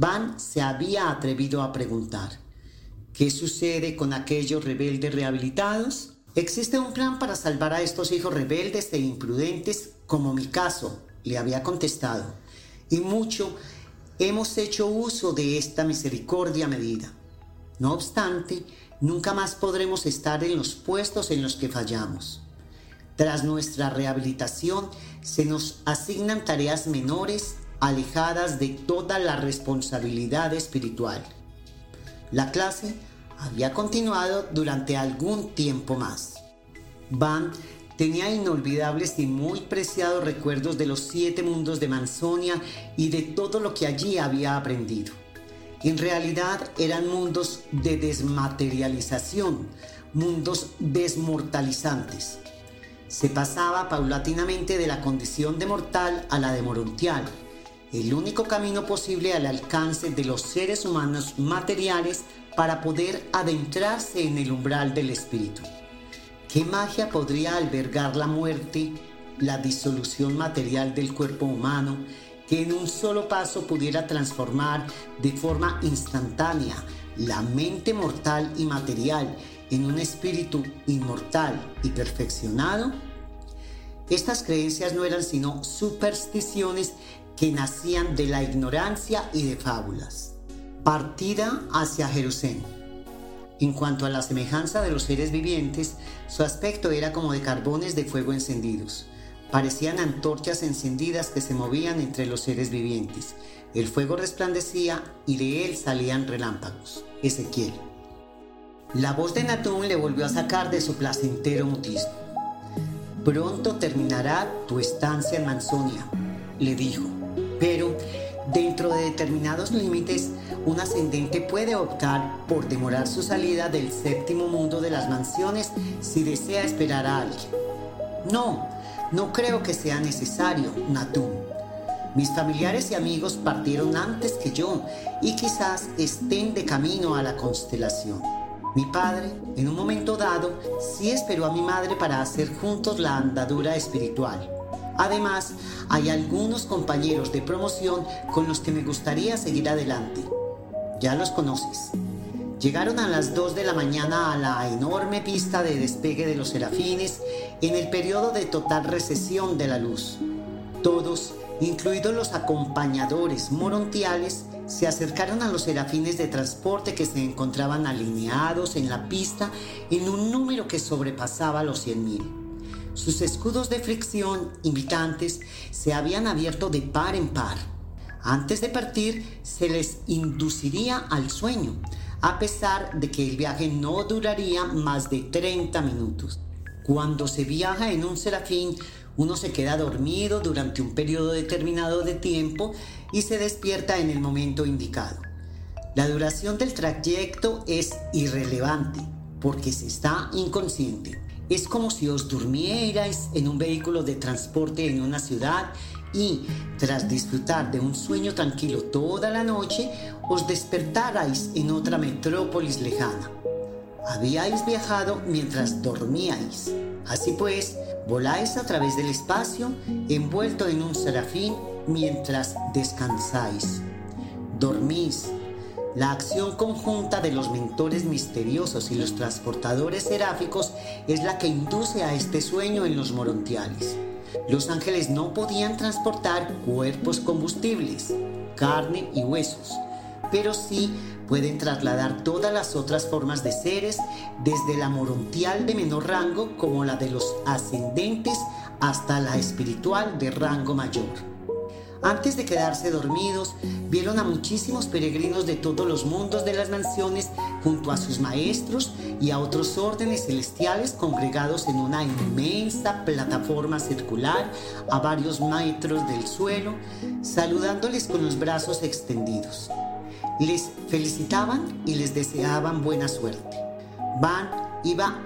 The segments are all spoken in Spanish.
Van se había atrevido a preguntar, ¿qué sucede con aquellos rebeldes rehabilitados? Existe un plan para salvar a estos hijos rebeldes e imprudentes, como mi caso, le había contestado, y mucho hemos hecho uso de esta misericordia medida. No obstante, nunca más podremos estar en los puestos en los que fallamos. Tras nuestra rehabilitación, se nos asignan tareas menores alejadas de toda la responsabilidad espiritual. La clase había continuado durante algún tiempo más. Van tenía inolvidables y muy preciados recuerdos de los siete mundos de Manzonia y de todo lo que allí había aprendido. En realidad eran mundos de desmaterialización, mundos desmortalizantes. Se pasaba paulatinamente de la condición de mortal a la de morontial, el único camino posible al alcance de los seres humanos materiales para poder adentrarse en el umbral del espíritu. ¿Qué magia podría albergar la muerte, la disolución material del cuerpo humano, que en un solo paso pudiera transformar de forma instantánea la mente mortal y material en un espíritu inmortal y perfeccionado? Estas creencias no eran sino supersticiones que nacían de la ignorancia y de fábulas. Partida hacia Jerusalén. En cuanto a la semejanza de los seres vivientes, su aspecto era como de carbones de fuego encendidos. Parecían antorchas encendidas que se movían entre los seres vivientes. El fuego resplandecía y de él salían relámpagos. Ezequiel. La voz de Natún le volvió a sacar de su placentero mutismo. Pronto terminará tu estancia en Manzonia, le dijo. Pero Dentro de determinados límites, un ascendente puede optar por demorar su salida del séptimo mundo de las mansiones si desea esperar a alguien. No, no creo que sea necesario, Natum. Mis familiares y amigos partieron antes que yo y quizás estén de camino a la constelación. Mi padre, en un momento dado, sí esperó a mi madre para hacer juntos la andadura espiritual. Además, hay algunos compañeros de promoción con los que me gustaría seguir adelante. Ya los conoces. Llegaron a las 2 de la mañana a la enorme pista de despegue de los serafines en el periodo de total recesión de la luz. Todos, incluidos los acompañadores morontiales, se acercaron a los serafines de transporte que se encontraban alineados en la pista en un número que sobrepasaba los 100.000. Sus escudos de fricción invitantes se habían abierto de par en par. Antes de partir se les induciría al sueño, a pesar de que el viaje no duraría más de 30 minutos. Cuando se viaja en un serafín, uno se queda dormido durante un periodo determinado de tiempo y se despierta en el momento indicado. La duración del trayecto es irrelevante porque se está inconsciente. Es como si os durmierais en un vehículo de transporte en una ciudad y, tras disfrutar de un sueño tranquilo toda la noche, os despertarais en otra metrópolis lejana. Habíais viajado mientras dormíais. Así pues, voláis a través del espacio, envuelto en un serafín, mientras descansáis. Dormís, la acción conjunta de los mentores misteriosos y los transportadores seráficos es la que induce a este sueño en los morontiales. Los ángeles no podían transportar cuerpos combustibles, carne y huesos, pero sí pueden trasladar todas las otras formas de seres, desde la morontial de menor rango como la de los ascendentes hasta la espiritual de rango mayor. Antes de quedarse dormidos, vieron a muchísimos peregrinos de todos los mundos de las mansiones junto a sus maestros y a otros órdenes celestiales congregados en una inmensa plataforma circular a varios metros del suelo, saludándoles con los brazos extendidos. Les felicitaban y les deseaban buena suerte. Van iba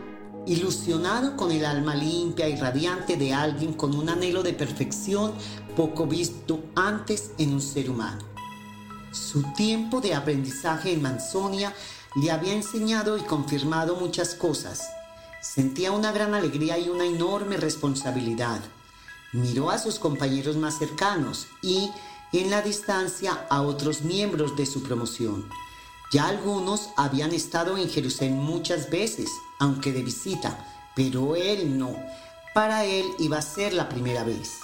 ilusionado con el alma limpia y radiante de alguien con un anhelo de perfección poco visto antes en un ser humano. Su tiempo de aprendizaje en Manzonia le había enseñado y confirmado muchas cosas. Sentía una gran alegría y una enorme responsabilidad. Miró a sus compañeros más cercanos y, en la distancia a otros miembros de su promoción. Ya algunos habían estado en Jerusalén muchas veces, aunque de visita, pero él no. Para él iba a ser la primera vez.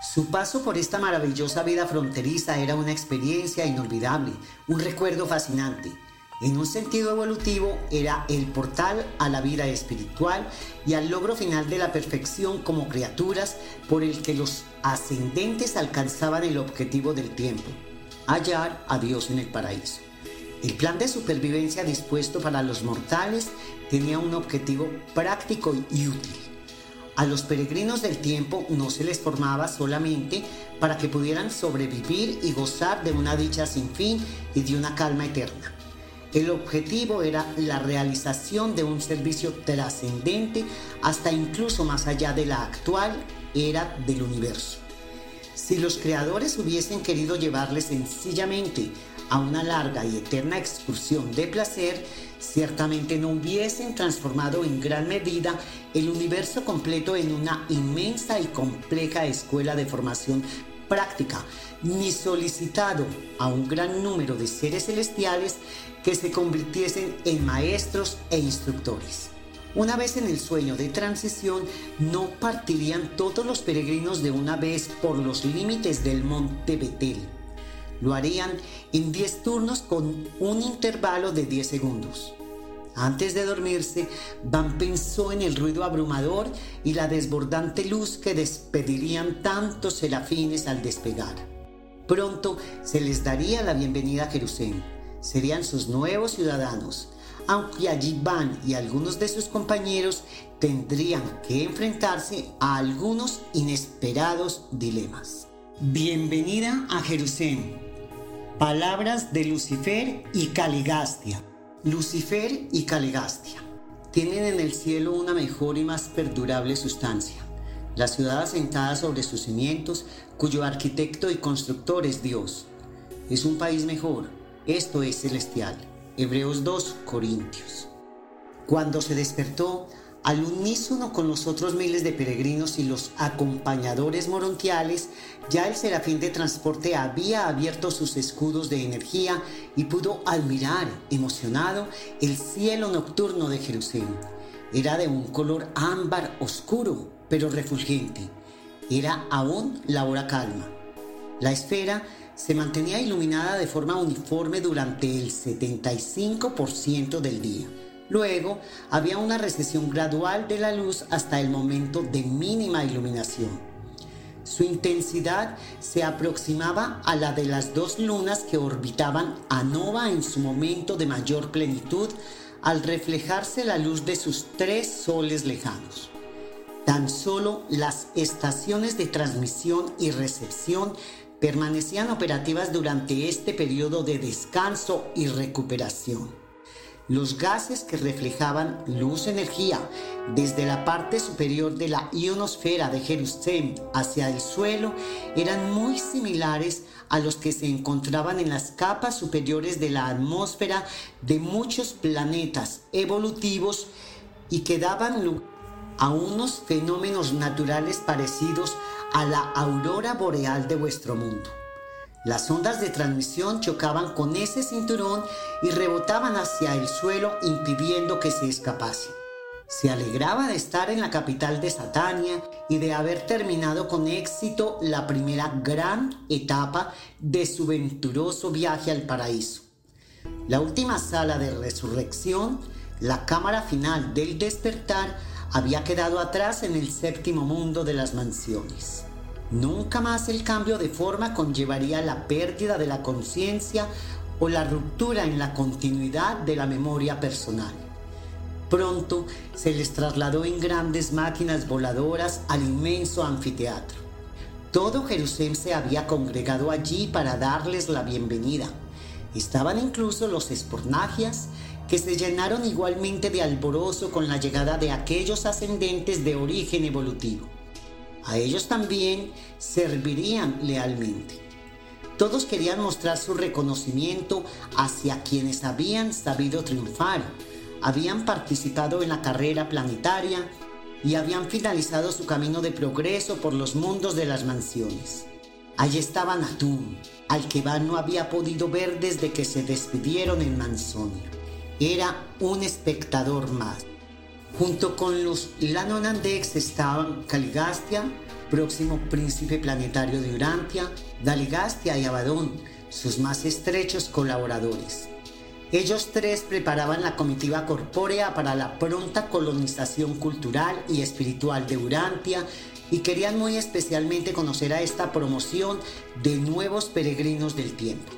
Su paso por esta maravillosa vida fronteriza era una experiencia inolvidable, un recuerdo fascinante. En un sentido evolutivo era el portal a la vida espiritual y al logro final de la perfección como criaturas por el que los ascendentes alcanzaban el objetivo del tiempo, hallar a Dios en el paraíso. El plan de supervivencia dispuesto para los mortales tenía un objetivo práctico y útil. A los peregrinos del tiempo no se les formaba solamente para que pudieran sobrevivir y gozar de una dicha sin fin y de una calma eterna el objetivo era la realización de un servicio trascendente hasta incluso más allá de la actual era del universo. Si los creadores hubiesen querido llevarles sencillamente a una larga y eterna excursión de placer, ciertamente no hubiesen transformado en gran medida el universo completo en una inmensa y compleja escuela de formación práctica, ni solicitado a un gran número de seres celestiales que se convirtiesen en maestros e instructores. Una vez en el sueño de transición, no partirían todos los peregrinos de una vez por los límites del monte Betel. Lo harían en 10 turnos con un intervalo de 10 segundos. Antes de dormirse, Van pensó en el ruido abrumador y la desbordante luz que despedirían tantos serafines al despegar. Pronto se les daría la bienvenida a Jerusalén. Serían sus nuevos ciudadanos, aunque allí Van y algunos de sus compañeros tendrían que enfrentarse a algunos inesperados dilemas. Bienvenida a Jerusalén. Palabras de Lucifer y Caligastia. Lucifer y Calegastia tienen en el cielo una mejor y más perdurable sustancia. La ciudad asentada sobre sus cimientos, cuyo arquitecto y constructor es Dios. Es un país mejor, esto es celestial. Hebreos 2 Corintios. Cuando se despertó, al unísono con los otros miles de peregrinos y los acompañadores morontiales, ya el serafín de transporte había abierto sus escudos de energía y pudo admirar, emocionado, el cielo nocturno de Jerusalén. Era de un color ámbar oscuro, pero refulgente. Era aún la hora calma. La esfera se mantenía iluminada de forma uniforme durante el 75% del día. Luego había una recesión gradual de la luz hasta el momento de mínima iluminación. Su intensidad se aproximaba a la de las dos lunas que orbitaban a Nova en su momento de mayor plenitud al reflejarse la luz de sus tres soles lejanos. Tan solo las estaciones de transmisión y recepción permanecían operativas durante este periodo de descanso y recuperación. Los gases que reflejaban luz-energía desde la parte superior de la ionosfera de Jerusalén hacia el suelo eran muy similares a los que se encontraban en las capas superiores de la atmósfera de muchos planetas evolutivos y que daban lugar a unos fenómenos naturales parecidos a la aurora boreal de vuestro mundo. Las ondas de transmisión chocaban con ese cinturón y rebotaban hacia el suelo impidiendo que se escapase. Se alegraba de estar en la capital de Satania y de haber terminado con éxito la primera gran etapa de su venturoso viaje al paraíso. La última sala de resurrección, la cámara final del despertar, había quedado atrás en el séptimo mundo de las mansiones. Nunca más el cambio de forma conllevaría la pérdida de la conciencia o la ruptura en la continuidad de la memoria personal. Pronto se les trasladó en grandes máquinas voladoras al inmenso anfiteatro. Todo Jerusalén se había congregado allí para darles la bienvenida. Estaban incluso los espornagias, que se llenaron igualmente de alborozo con la llegada de aquellos ascendentes de origen evolutivo a ellos también servirían lealmente. Todos querían mostrar su reconocimiento hacia quienes habían sabido triunfar, habían participado en la carrera planetaria y habían finalizado su camino de progreso por los mundos de las mansiones. Allí estaba Natún, al que Van no había podido ver desde que se despidieron en Mansonia. Era un espectador más. Junto con los Lanonandex estaban Caligastia, próximo príncipe planetario de Urantia, Daligastia y Abadón, sus más estrechos colaboradores. Ellos tres preparaban la comitiva corpórea para la pronta colonización cultural y espiritual de Urantia y querían muy especialmente conocer a esta promoción de nuevos peregrinos del tiempo.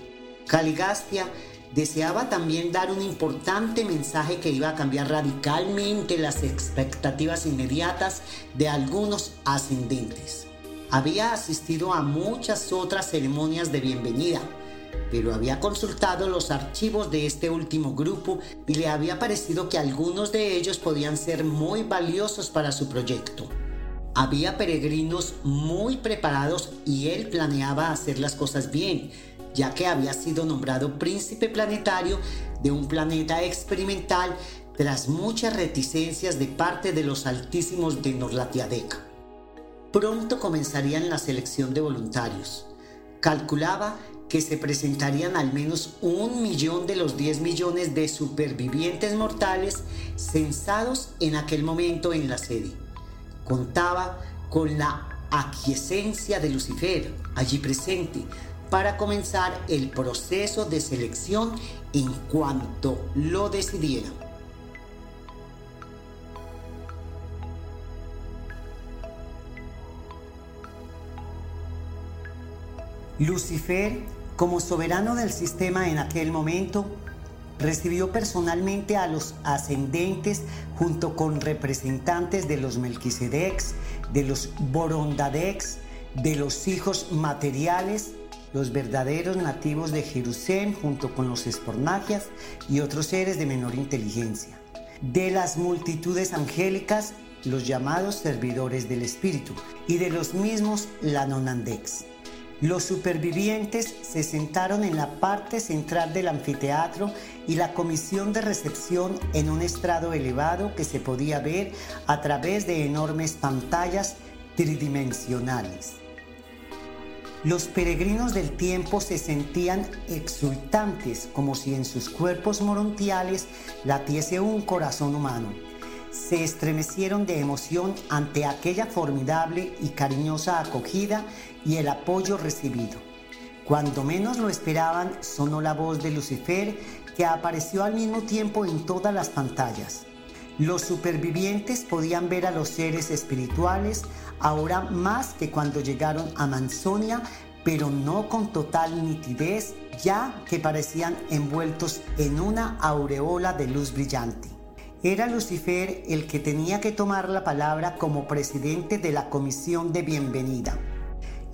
Caligastia deseaba también dar un importante mensaje que iba a cambiar radicalmente las expectativas inmediatas de algunos ascendentes. Había asistido a muchas otras ceremonias de bienvenida, pero había consultado los archivos de este último grupo y le había parecido que algunos de ellos podían ser muy valiosos para su proyecto. Había peregrinos muy preparados y él planeaba hacer las cosas bien, ya que había sido nombrado príncipe planetario de un planeta experimental tras muchas reticencias de parte de los altísimos de Norlatiadeca. Pronto comenzarían la selección de voluntarios. Calculaba que se presentarían al menos un millón de los 10 millones de supervivientes mortales censados en aquel momento en la sede. Contaba con la aquiescencia de Lucifer allí presente, para comenzar el proceso de selección en cuanto lo decidiera. Lucifer, como soberano del sistema en aquel momento, recibió personalmente a los ascendentes junto con representantes de los Melquisedecs, de los Borondadecs, de los hijos materiales los verdaderos nativos de Jerusalén junto con los espornagias y otros seres de menor inteligencia. De las multitudes angélicas, los llamados servidores del Espíritu, y de los mismos Lanonandex. Los supervivientes se sentaron en la parte central del anfiteatro y la comisión de recepción en un estrado elevado que se podía ver a través de enormes pantallas tridimensionales. Los peregrinos del tiempo se sentían exultantes, como si en sus cuerpos morontiales latiese un corazón humano. Se estremecieron de emoción ante aquella formidable y cariñosa acogida y el apoyo recibido. Cuando menos lo esperaban, sonó la voz de Lucifer, que apareció al mismo tiempo en todas las pantallas. Los supervivientes podían ver a los seres espirituales ahora más que cuando llegaron a Mansonia, pero no con total nitidez, ya que parecían envueltos en una aureola de luz brillante. Era Lucifer el que tenía que tomar la palabra como presidente de la comisión de bienvenida.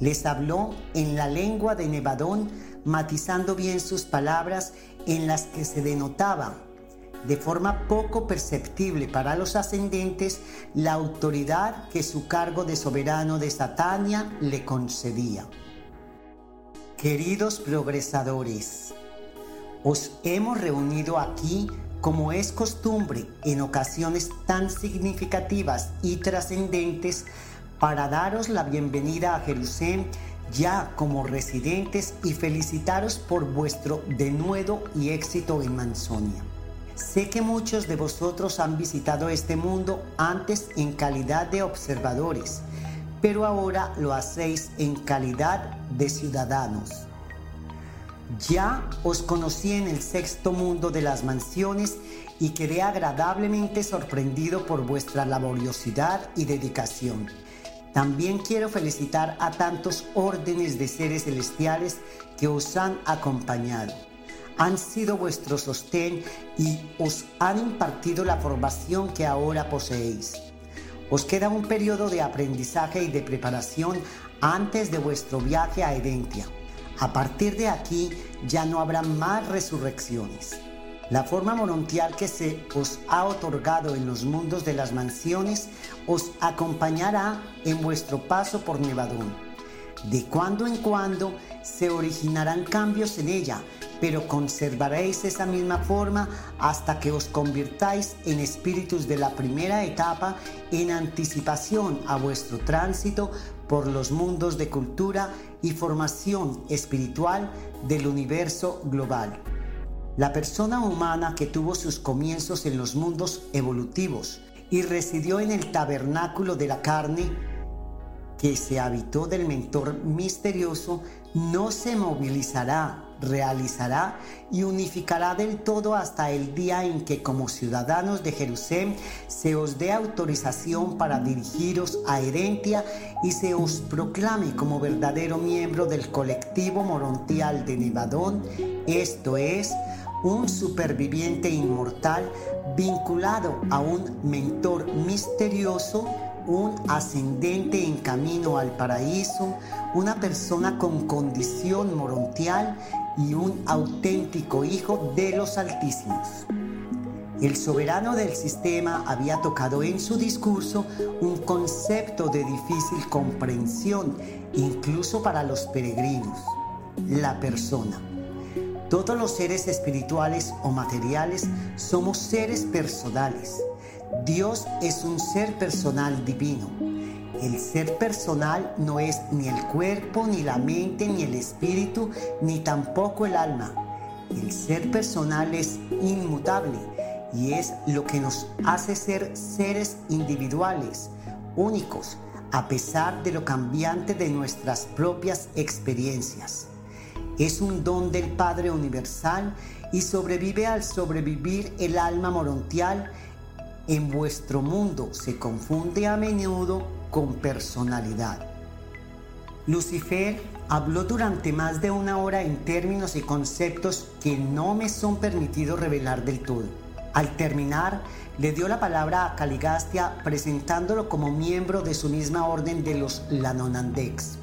Les habló en la lengua de Nevadón, matizando bien sus palabras en las que se denotaba de forma poco perceptible para los ascendentes la autoridad que su cargo de soberano de Satania le concedía. Queridos progresadores, os hemos reunido aquí como es costumbre en ocasiones tan significativas y trascendentes para daros la bienvenida a Jerusalén ya como residentes y felicitaros por vuestro denuedo y éxito en Mansonia. Sé que muchos de vosotros han visitado este mundo antes en calidad de observadores, pero ahora lo hacéis en calidad de ciudadanos. Ya os conocí en el sexto mundo de las mansiones y quedé agradablemente sorprendido por vuestra laboriosidad y dedicación. También quiero felicitar a tantos órdenes de seres celestiales que os han acompañado han sido vuestro sostén y os han impartido la formación que ahora poseéis. Os queda un periodo de aprendizaje y de preparación antes de vuestro viaje a Edentia. A partir de aquí ya no habrá más resurrecciones. La forma morontial que se os ha otorgado en los mundos de las mansiones os acompañará en vuestro paso por Nevadón. De cuando en cuando se originarán cambios en ella, pero conservaréis esa misma forma hasta que os convirtáis en espíritus de la primera etapa en anticipación a vuestro tránsito por los mundos de cultura y formación espiritual del universo global. La persona humana que tuvo sus comienzos en los mundos evolutivos y residió en el tabernáculo de la carne que se habitó del mentor misterioso, no se movilizará, realizará y unificará del todo hasta el día en que como ciudadanos de Jerusalén se os dé autorización para dirigiros a Herentia y se os proclame como verdadero miembro del colectivo morontial de Nevadón, esto es, un superviviente inmortal vinculado a un mentor misterioso un ascendente en camino al paraíso, una persona con condición morontial y un auténtico hijo de los altísimos. El soberano del sistema había tocado en su discurso un concepto de difícil comprensión, incluso para los peregrinos, la persona. Todos los seres espirituales o materiales somos seres personales Dios es un ser personal divino. El ser personal no es ni el cuerpo, ni la mente, ni el espíritu, ni tampoco el alma. El ser personal es inmutable y es lo que nos hace ser seres individuales, únicos, a pesar de lo cambiante de nuestras propias experiencias. Es un don del Padre Universal y sobrevive al sobrevivir el alma morontial en vuestro mundo se confunde a menudo con personalidad. Lucifer habló durante más de una hora en términos y conceptos que no me son permitidos revelar del todo. Al terminar, le dio la palabra a Caligastia presentándolo como miembro de su misma orden de los Lanonandex.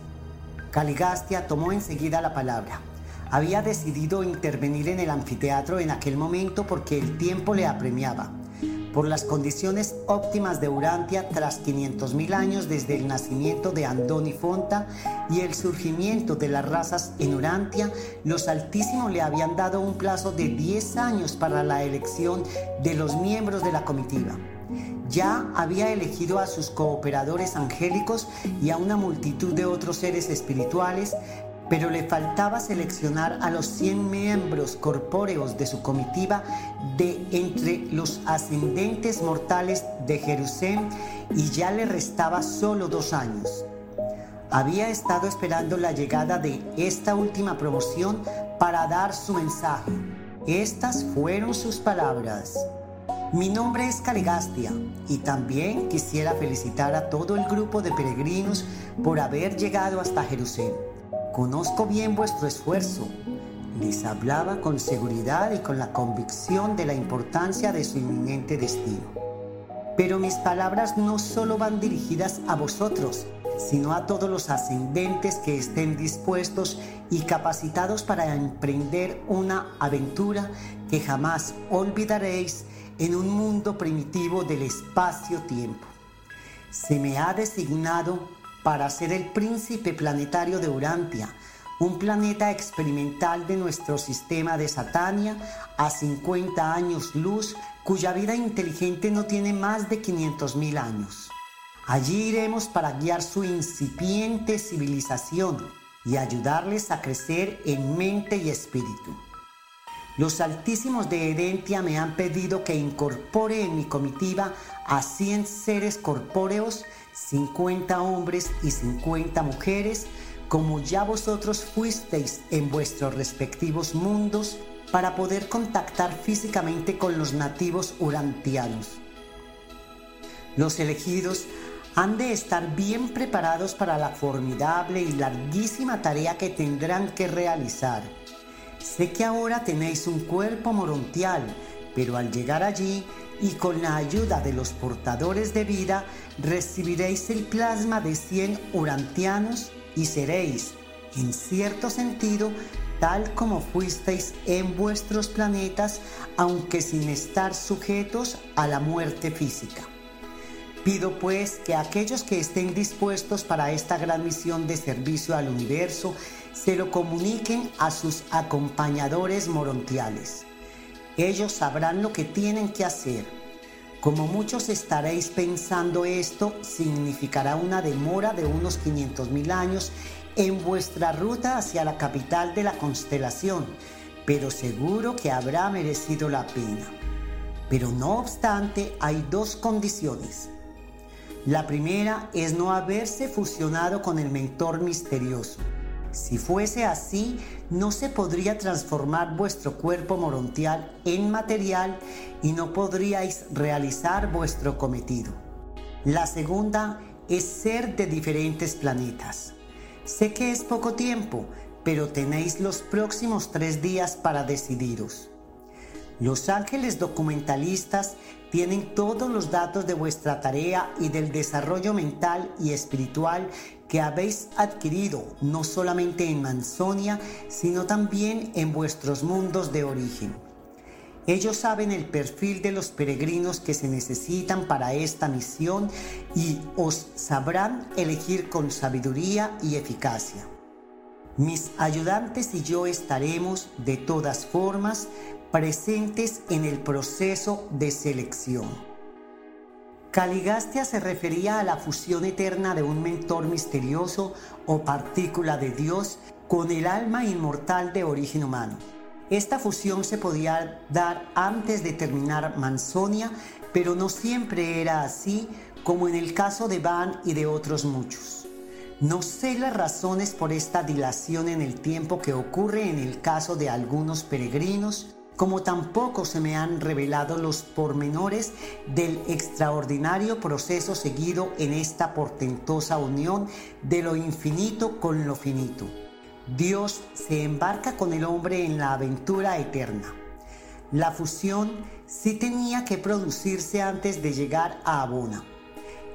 Caligastia tomó enseguida la palabra. Había decidido intervenir en el anfiteatro en aquel momento porque el tiempo le apremiaba por las condiciones óptimas de Urantia tras 500.000 años desde el nacimiento de Andoni Fonta y el surgimiento de las razas en Urantia, los Altísimos le habían dado un plazo de 10 años para la elección de los miembros de la comitiva. Ya había elegido a sus cooperadores angélicos y a una multitud de otros seres espirituales, pero le faltaba seleccionar a los 100 miembros corpóreos de su comitiva de entre los ascendentes mortales de Jerusalén y ya le restaba solo dos años. Había estado esperando la llegada de esta última promoción para dar su mensaje. Estas fueron sus palabras. Mi nombre es Caligastia y también quisiera felicitar a todo el grupo de peregrinos por haber llegado hasta Jerusalén. Conozco bien vuestro esfuerzo. Les hablaba con seguridad y con la convicción de la importancia de su inminente destino. Pero mis palabras no solo van dirigidas a vosotros, sino a todos los ascendentes que estén dispuestos y capacitados para emprender una aventura que jamás olvidaréis en un mundo primitivo del espacio-tiempo. Se me ha designado para ser el príncipe planetario de Urantia, un planeta experimental de nuestro sistema de Satania a 50 años luz, cuya vida inteligente no tiene más de 500.000 años. Allí iremos para guiar su incipiente civilización y ayudarles a crecer en mente y espíritu. Los altísimos de Edentia me han pedido que incorpore en mi comitiva a 100 seres corpóreos 50 hombres y 50 mujeres, como ya vosotros fuisteis en vuestros respectivos mundos, para poder contactar físicamente con los nativos urantianos. Los elegidos han de estar bien preparados para la formidable y larguísima tarea que tendrán que realizar. Sé que ahora tenéis un cuerpo morontial, pero al llegar allí y con la ayuda de los portadores de vida recibiréis el plasma de 100 urantianos y seréis, en cierto sentido, tal como fuisteis en vuestros planetas, aunque sin estar sujetos a la muerte física. Pido pues que aquellos que estén dispuestos para esta gran misión de servicio al universo se lo comuniquen a sus acompañadores morontiales ellos sabrán lo que tienen que hacer. Como muchos estaréis pensando esto, significará una demora de unos 500 mil años en vuestra ruta hacia la capital de la constelación, pero seguro que habrá merecido la pena. Pero no obstante, hay dos condiciones. La primera es no haberse fusionado con el mentor misterioso. Si fuese así, no se podría transformar vuestro cuerpo morontial en material y no podríais realizar vuestro cometido. La segunda es ser de diferentes planetas. Sé que es poco tiempo, pero tenéis los próximos tres días para decidiros. Los ángeles documentalistas tienen todos los datos de vuestra tarea y del desarrollo mental y espiritual que habéis adquirido no solamente en Mansonia, sino también en vuestros mundos de origen. Ellos saben el perfil de los peregrinos que se necesitan para esta misión y os sabrán elegir con sabiduría y eficacia. Mis ayudantes y yo estaremos de todas formas presentes en el proceso de selección. Caligastia se refería a la fusión eterna de un mentor misterioso o partícula de Dios con el alma inmortal de origen humano. Esta fusión se podía dar antes de terminar Mansonia, pero no siempre era así, como en el caso de Van y de otros muchos. No sé las razones por esta dilación en el tiempo que ocurre en el caso de algunos peregrinos, como tampoco se me han revelado los pormenores del extraordinario proceso seguido en esta portentosa unión de lo infinito con lo finito. Dios se embarca con el hombre en la aventura eterna. La fusión sí tenía que producirse antes de llegar a Abona.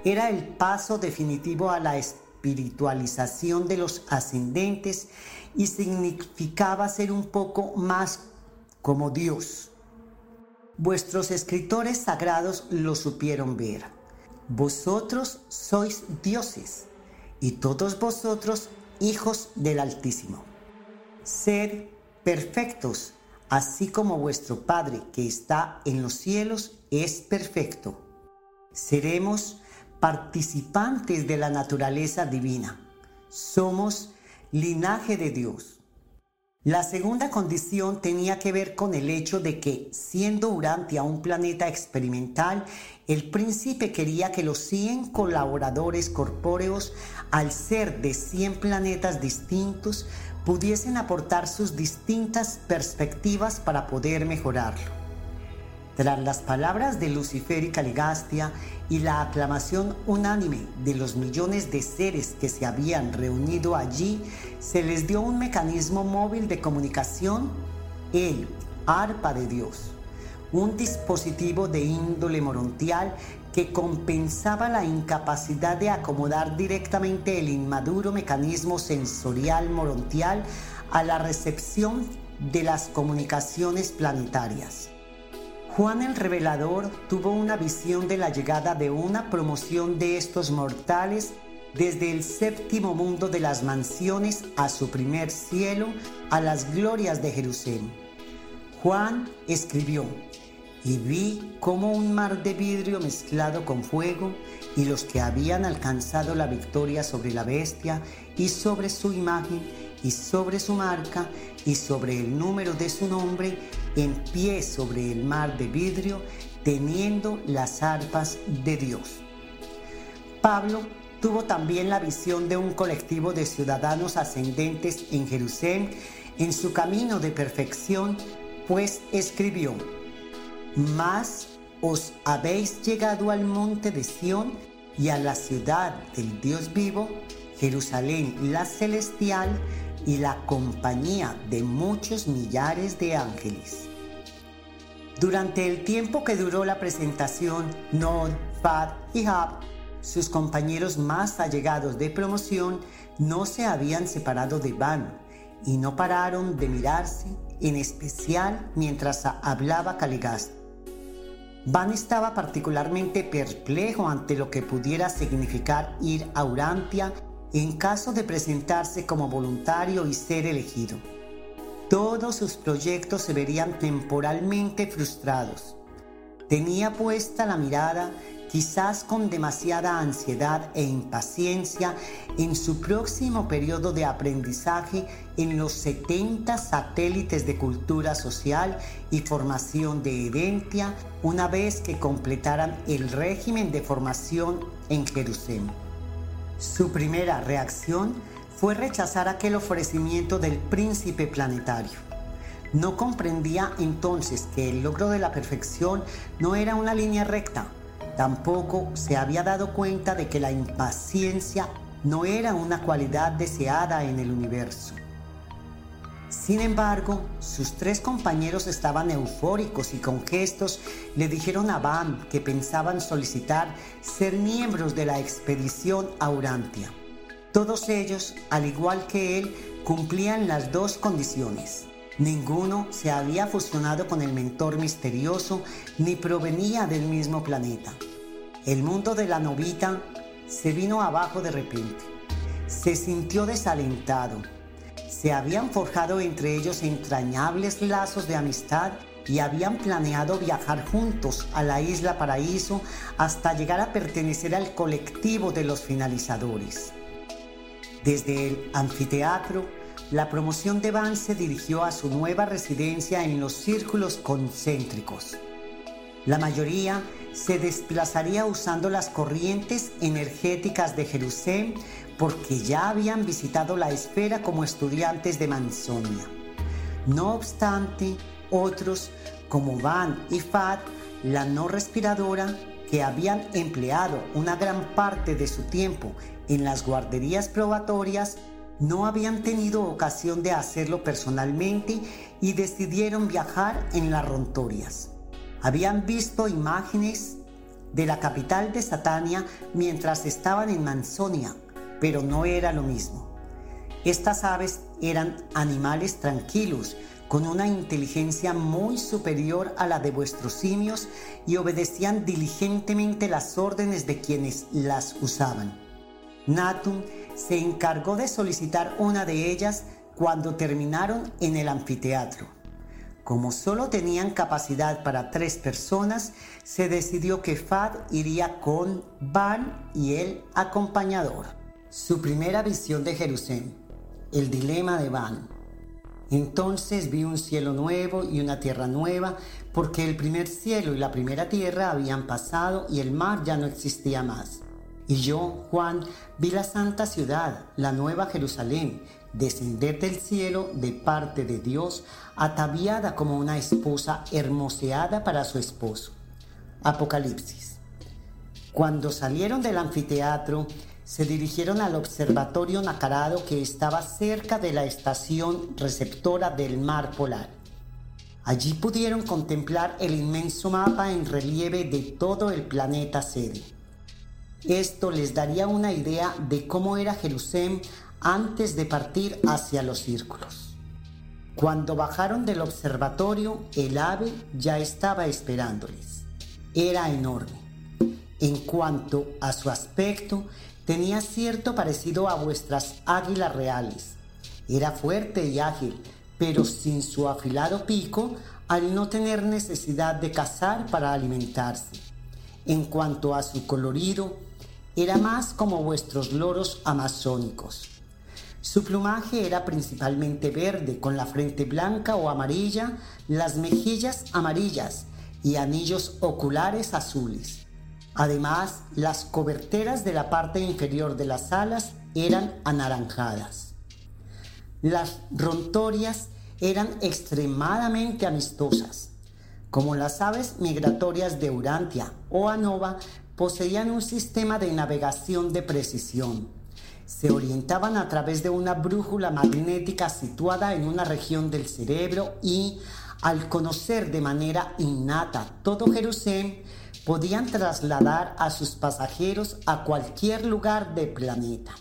Era el paso definitivo a la espiritualización de los ascendentes y significaba ser un poco más como Dios. Vuestros escritores sagrados lo supieron ver. Vosotros sois dioses y todos vosotros hijos del Altísimo. Sed perfectos, así como vuestro Padre que está en los cielos es perfecto. Seremos participantes de la naturaleza divina. Somos linaje de Dios. La segunda condición tenía que ver con el hecho de que, siendo Urantia un planeta experimental, el príncipe quería que los 100 colaboradores corpóreos, al ser de 100 planetas distintos, pudiesen aportar sus distintas perspectivas para poder mejorarlo. Tras las palabras de Lucifer y Caligastia y la aclamación unánime de los millones de seres que se habían reunido allí, se les dio un mecanismo móvil de comunicación, el arpa de Dios, un dispositivo de índole morontial que compensaba la incapacidad de acomodar directamente el inmaduro mecanismo sensorial morontial a la recepción de las comunicaciones planetarias. Juan el Revelador tuvo una visión de la llegada de una promoción de estos mortales desde el séptimo mundo de las mansiones a su primer cielo, a las glorias de Jerusalén. Juan escribió, y vi como un mar de vidrio mezclado con fuego, y los que habían alcanzado la victoria sobre la bestia y sobre su imagen y sobre su marca y sobre el número de su nombre, en pie sobre el mar de vidrio, teniendo las arpas de Dios. Pablo tuvo también la visión de un colectivo de ciudadanos ascendentes en Jerusalén en su camino de perfección, pues escribió, Mas os habéis llegado al monte de Sión y a la ciudad del Dios vivo, Jerusalén la celestial, y la compañía de muchos millares de ángeles. Durante el tiempo que duró la presentación, Nod, Fad y Hab, sus compañeros más allegados de promoción, no se habían separado de Van y no pararon de mirarse, en especial mientras hablaba Caligast. Van estaba particularmente perplejo ante lo que pudiera significar ir a Urantia en caso de presentarse como voluntario y ser elegido. Todos sus proyectos se verían temporalmente frustrados. Tenía puesta la mirada quizás con demasiada ansiedad e impaciencia en su próximo periodo de aprendizaje en los 70 satélites de cultura social y formación de Edentia una vez que completaran el régimen de formación en Jerusalén. Su primera reacción fue rechazar aquel ofrecimiento del príncipe planetario. No comprendía entonces que el logro de la perfección no era una línea recta, Tampoco se había dado cuenta de que la impaciencia no era una cualidad deseada en el universo. Sin embargo, sus tres compañeros estaban eufóricos y con gestos le dijeron a Van que pensaban solicitar ser miembros de la expedición a Urantia. Todos ellos, al igual que él, cumplían las dos condiciones. Ninguno se había fusionado con el mentor misterioso ni provenía del mismo planeta. El mundo de la novita se vino abajo de repente. Se sintió desalentado. Se habían forjado entre ellos entrañables lazos de amistad y habían planeado viajar juntos a la isla Paraíso hasta llegar a pertenecer al colectivo de los finalizadores. Desde el anfiteatro, la promoción de Van se dirigió a su nueva residencia en los círculos concéntricos. La mayoría se desplazaría usando las corrientes energéticas de Jerusalén porque ya habían visitado la esfera como estudiantes de Manzonia. No obstante, otros, como Van y Fad, la no respiradora, que habían empleado una gran parte de su tiempo en las guarderías probatorias, no habían tenido ocasión de hacerlo personalmente y decidieron viajar en las rontorias. Habían visto imágenes de la capital de Satania mientras estaban en Manzonia, pero no era lo mismo. Estas aves eran animales tranquilos, con una inteligencia muy superior a la de vuestros simios y obedecían diligentemente las órdenes de quienes las usaban. Natum se encargó de solicitar una de ellas cuando terminaron en el anfiteatro. Como solo tenían capacidad para tres personas, se decidió que Fad iría con Van y el acompañador. Su primera visión de Jerusalén, el dilema de Van. Entonces vi un cielo nuevo y una tierra nueva, porque el primer cielo y la primera tierra habían pasado y el mar ya no existía más. Y yo, Juan, vi la santa ciudad, la nueva Jerusalén, descender del cielo de parte de Dios, ataviada como una esposa hermoseada para su esposo. Apocalipsis. Cuando salieron del anfiteatro, se dirigieron al observatorio nacarado que estaba cerca de la estación receptora del mar polar. Allí pudieron contemplar el inmenso mapa en relieve de todo el planeta sede. Esto les daría una idea de cómo era Jerusalén antes de partir hacia los círculos. Cuando bajaron del observatorio, el ave ya estaba esperándoles. Era enorme. En cuanto a su aspecto, tenía cierto parecido a vuestras águilas reales. Era fuerte y ágil, pero sin su afilado pico, al no tener necesidad de cazar para alimentarse. En cuanto a su colorido, era más como vuestros loros amazónicos. Su plumaje era principalmente verde, con la frente blanca o amarilla, las mejillas amarillas y anillos oculares azules. Además, las coberteras de la parte inferior de las alas eran anaranjadas. Las rontorias eran extremadamente amistosas. Como las aves migratorias de Urantia o Anova, poseían un sistema de navegación de precisión se orientaban a través de una brújula magnética situada en una región del cerebro y, al conocer de manera innata todo Jerusalén, podían trasladar a sus pasajeros a cualquier lugar del planeta.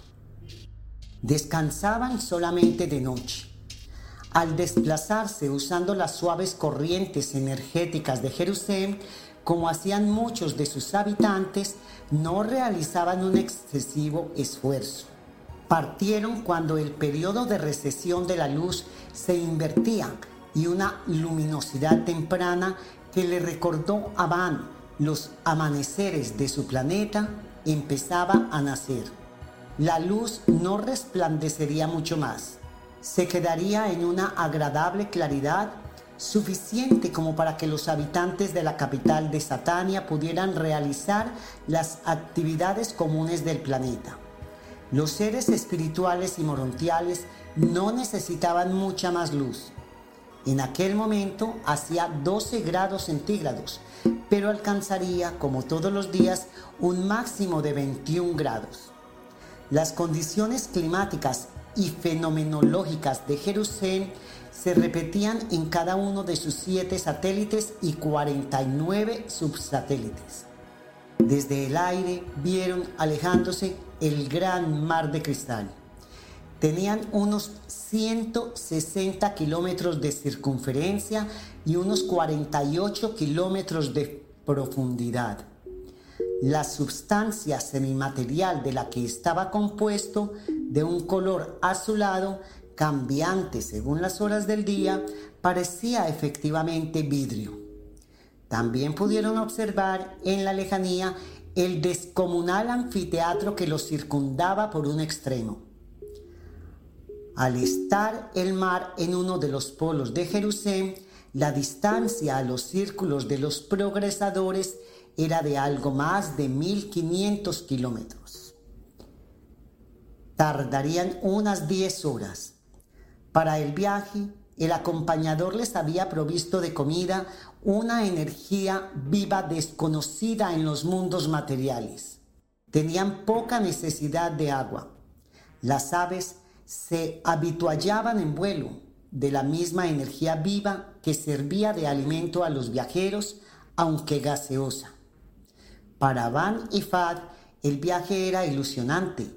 Descansaban solamente de noche. Al desplazarse usando las suaves corrientes energéticas de Jerusalén, como hacían muchos de sus habitantes, no realizaban un excesivo esfuerzo partieron cuando el periodo de recesión de la luz se invertía y una luminosidad temprana que le recordó a Van los amaneceres de su planeta, empezaba a nacer. La luz no resplandecería mucho más. Se quedaría en una agradable claridad suficiente como para que los habitantes de la capital de Satania pudieran realizar las actividades comunes del planeta. Los seres espirituales y morontiales no necesitaban mucha más luz. En aquel momento hacía 12 grados centígrados, pero alcanzaría, como todos los días, un máximo de 21 grados. Las condiciones climáticas y fenomenológicas de Jerusalén se repetían en cada uno de sus siete satélites y 49 subsatélites. Desde el aire vieron alejándose el gran mar de cristal. Tenían unos 160 kilómetros de circunferencia y unos 48 kilómetros de profundidad. La sustancia semimaterial de la que estaba compuesto, de un color azulado, cambiante según las horas del día, parecía efectivamente vidrio. También pudieron observar en la lejanía el descomunal anfiteatro que los circundaba por un extremo. Al estar el mar en uno de los polos de Jerusalén, la distancia a los círculos de los progresadores era de algo más de 1500 kilómetros. Tardarían unas 10 horas. Para el viaje, el acompañador les había provisto de comida una energía viva desconocida en los mundos materiales. Tenían poca necesidad de agua. Las aves se habituallaban en vuelo de la misma energía viva que servía de alimento a los viajeros, aunque gaseosa. Para Van y Fad el viaje era ilusionante,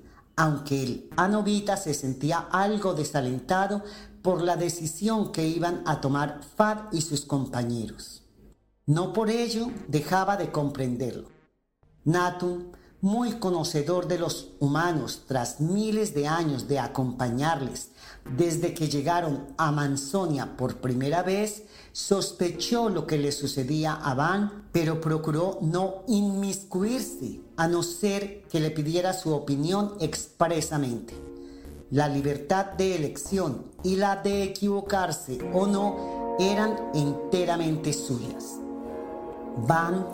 aunque el anovita se sentía algo desalentado por la decisión que iban a tomar Fad y sus compañeros. No por ello dejaba de comprenderlo. Natun muy conocedor de los humanos tras miles de años de acompañarles desde que llegaron a Manzonia por primera vez, sospechó lo que le sucedía a Van, pero procuró no inmiscuirse a no ser que le pidiera su opinión expresamente. La libertad de elección y la de equivocarse o no eran enteramente suyas. Van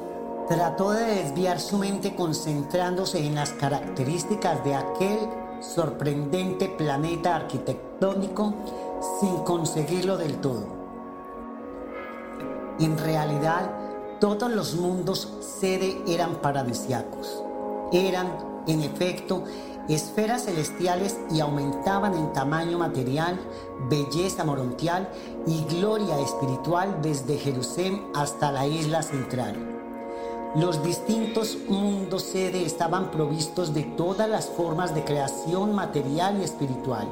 trató de desviar su mente concentrándose en las características de aquel sorprendente planeta arquitectónico sin conseguirlo del todo. En realidad, todos los mundos sede eran paradisiacos. Eran, en efecto, esferas celestiales y aumentaban en tamaño material, belleza morontial y gloria espiritual desde Jerusalén hasta la isla central. Los distintos mundos sede estaban provistos de todas las formas de creación material y espiritual.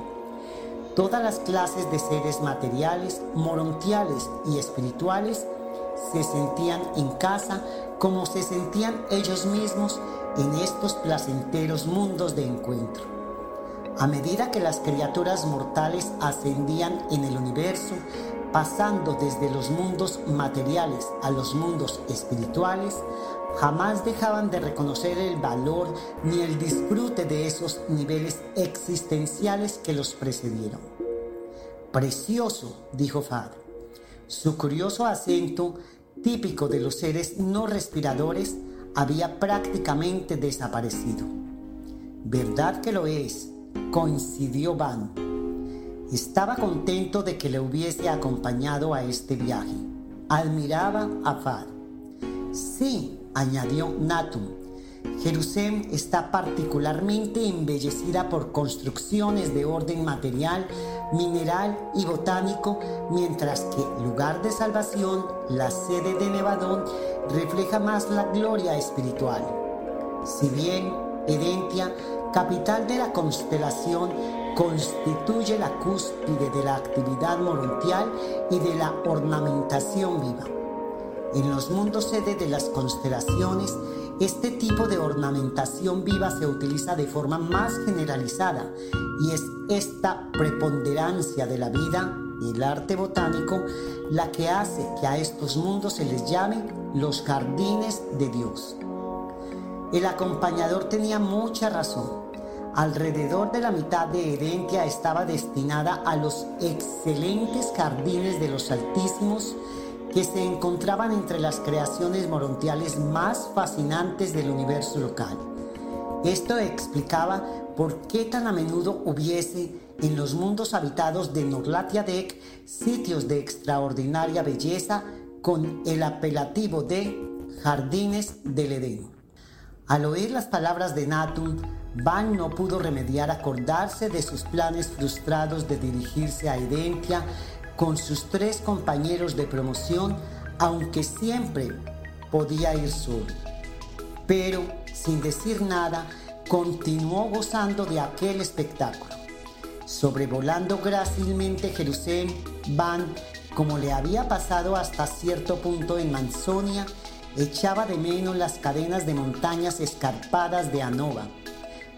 Todas las clases de seres materiales, morontiales y espirituales se sentían en casa como se sentían ellos mismos en estos placenteros mundos de encuentro. A medida que las criaturas mortales ascendían en el universo, pasando desde los mundos materiales a los mundos espirituales, jamás dejaban de reconocer el valor ni el disfrute de esos niveles existenciales que los precedieron. Precioso, dijo Fad. Su curioso acento, típico de los seres no respiradores, había prácticamente desaparecido. ¿Verdad que lo es? coincidió Van. Estaba contento de que le hubiese acompañado a este viaje. Admiraba a Fad. Sí, añadió Natum. Jerusalén está particularmente embellecida por construcciones de orden material, mineral y botánico, mientras que, lugar de salvación, la sede de Nevadón refleja más la gloria espiritual. Si bien Edentia, capital de la constelación, constituye la cúspide de la actividad morontial y de la ornamentación viva. En los mundos sede de las constelaciones, este tipo de ornamentación viva se utiliza de forma más generalizada y es esta preponderancia de la vida y el arte botánico la que hace que a estos mundos se les llame los jardines de Dios. El acompañador tenía mucha razón. Alrededor de la mitad de Herentia estaba destinada a los excelentes jardines de los Altísimos que se encontraban entre las creaciones morontiales más fascinantes del universo local. Esto explicaba por qué tan a menudo hubiese en los mundos habitados de Norlatiadec sitios de extraordinaria belleza con el apelativo de Jardines del Edén. Al oír las palabras de Natum, Van no pudo remediar acordarse de sus planes frustrados de dirigirse a Edentia con sus tres compañeros de promoción, aunque siempre podía ir solo. Pero, sin decir nada, continuó gozando de aquel espectáculo. Sobrevolando grácilmente Jerusalén, Van, como le había pasado hasta cierto punto en Manzonia, echaba de menos las cadenas de montañas escarpadas de Anova.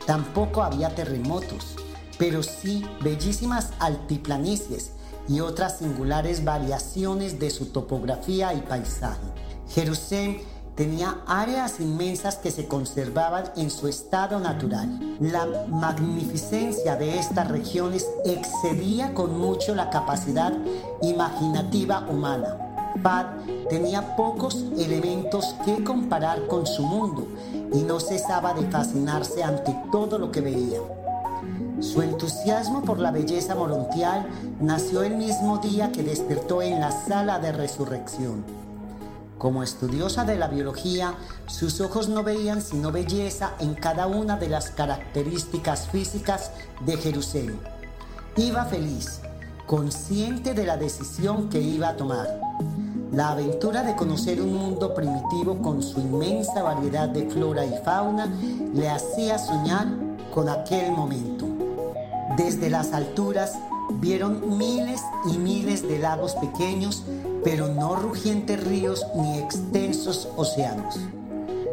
Tampoco había terremotos, pero sí bellísimas altiplanicies y otras singulares variaciones de su topografía y paisaje. Jerusalén tenía áreas inmensas que se conservaban en su estado natural. La magnificencia de estas regiones excedía con mucho la capacidad imaginativa humana. Pad tenía pocos elementos que comparar con su mundo y no cesaba de fascinarse ante todo lo que veía. Su entusiasmo por la belleza morontial nació el mismo día que despertó en la sala de resurrección. Como estudiosa de la biología, sus ojos no veían sino belleza en cada una de las características físicas de Jerusalén. Iba feliz, consciente de la decisión que iba a tomar. La aventura de conocer un mundo primitivo con su inmensa variedad de flora y fauna le hacía soñar con aquel momento. Desde las alturas vieron miles y miles de lagos pequeños, pero no rugientes ríos ni extensos océanos.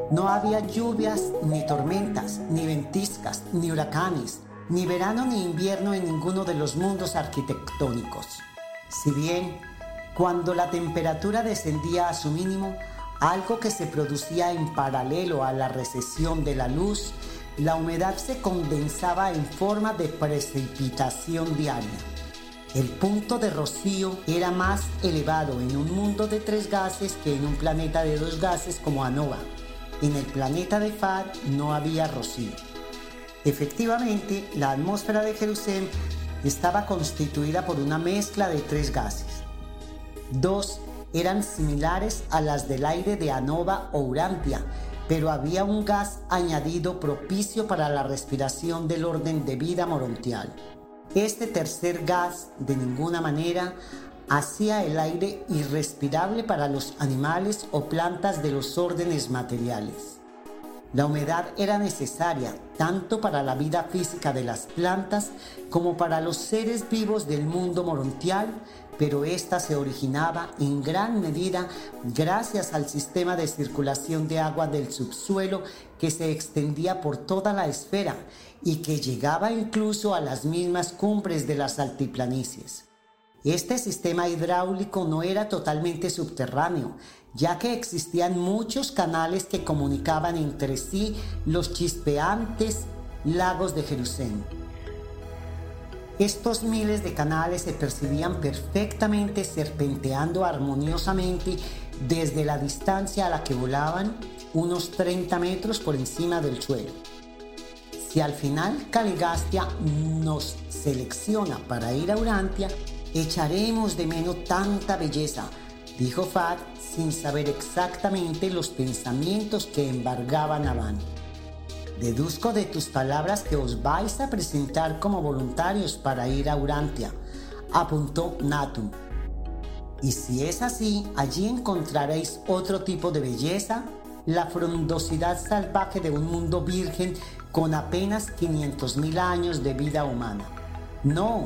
No había lluvias, ni tormentas, ni ventiscas, ni huracanes, ni verano ni invierno en ninguno de los mundos arquitectónicos. Si bien, cuando la temperatura descendía a su mínimo, algo que se producía en paralelo a la recesión de la luz, la humedad se condensaba en forma de precipitación diaria. El punto de rocío era más elevado en un mundo de tres gases que en un planeta de dos gases como Anova. En el planeta de Fad no había rocío. Efectivamente, la atmósfera de Jerusalén estaba constituida por una mezcla de tres gases. Dos eran similares a las del aire de Anova o Urantia, pero había un gas añadido propicio para la respiración del orden de vida morontial. Este tercer gas, de ninguna manera, hacía el aire irrespirable para los animales o plantas de los órdenes materiales. La humedad era necesaria tanto para la vida física de las plantas como para los seres vivos del mundo morontial pero esta se originaba en gran medida gracias al sistema de circulación de agua del subsuelo que se extendía por toda la esfera y que llegaba incluso a las mismas cumbres de las altiplanicies. Este sistema hidráulico no era totalmente subterráneo, ya que existían muchos canales que comunicaban entre sí los chispeantes lagos de Jerusalén. Estos miles de canales se percibían perfectamente serpenteando armoniosamente desde la distancia a la que volaban, unos 30 metros por encima del suelo. Si al final Caligastia nos selecciona para ir a Urantia, echaremos de menos tanta belleza, dijo Fad sin saber exactamente los pensamientos que embargaban a Van. Deduzco de tus palabras que os vais a presentar como voluntarios para ir a Urantia, apuntó Natum. Y si es así, allí encontraréis otro tipo de belleza, la frondosidad salvaje de un mundo virgen con apenas 500.000 años de vida humana. No,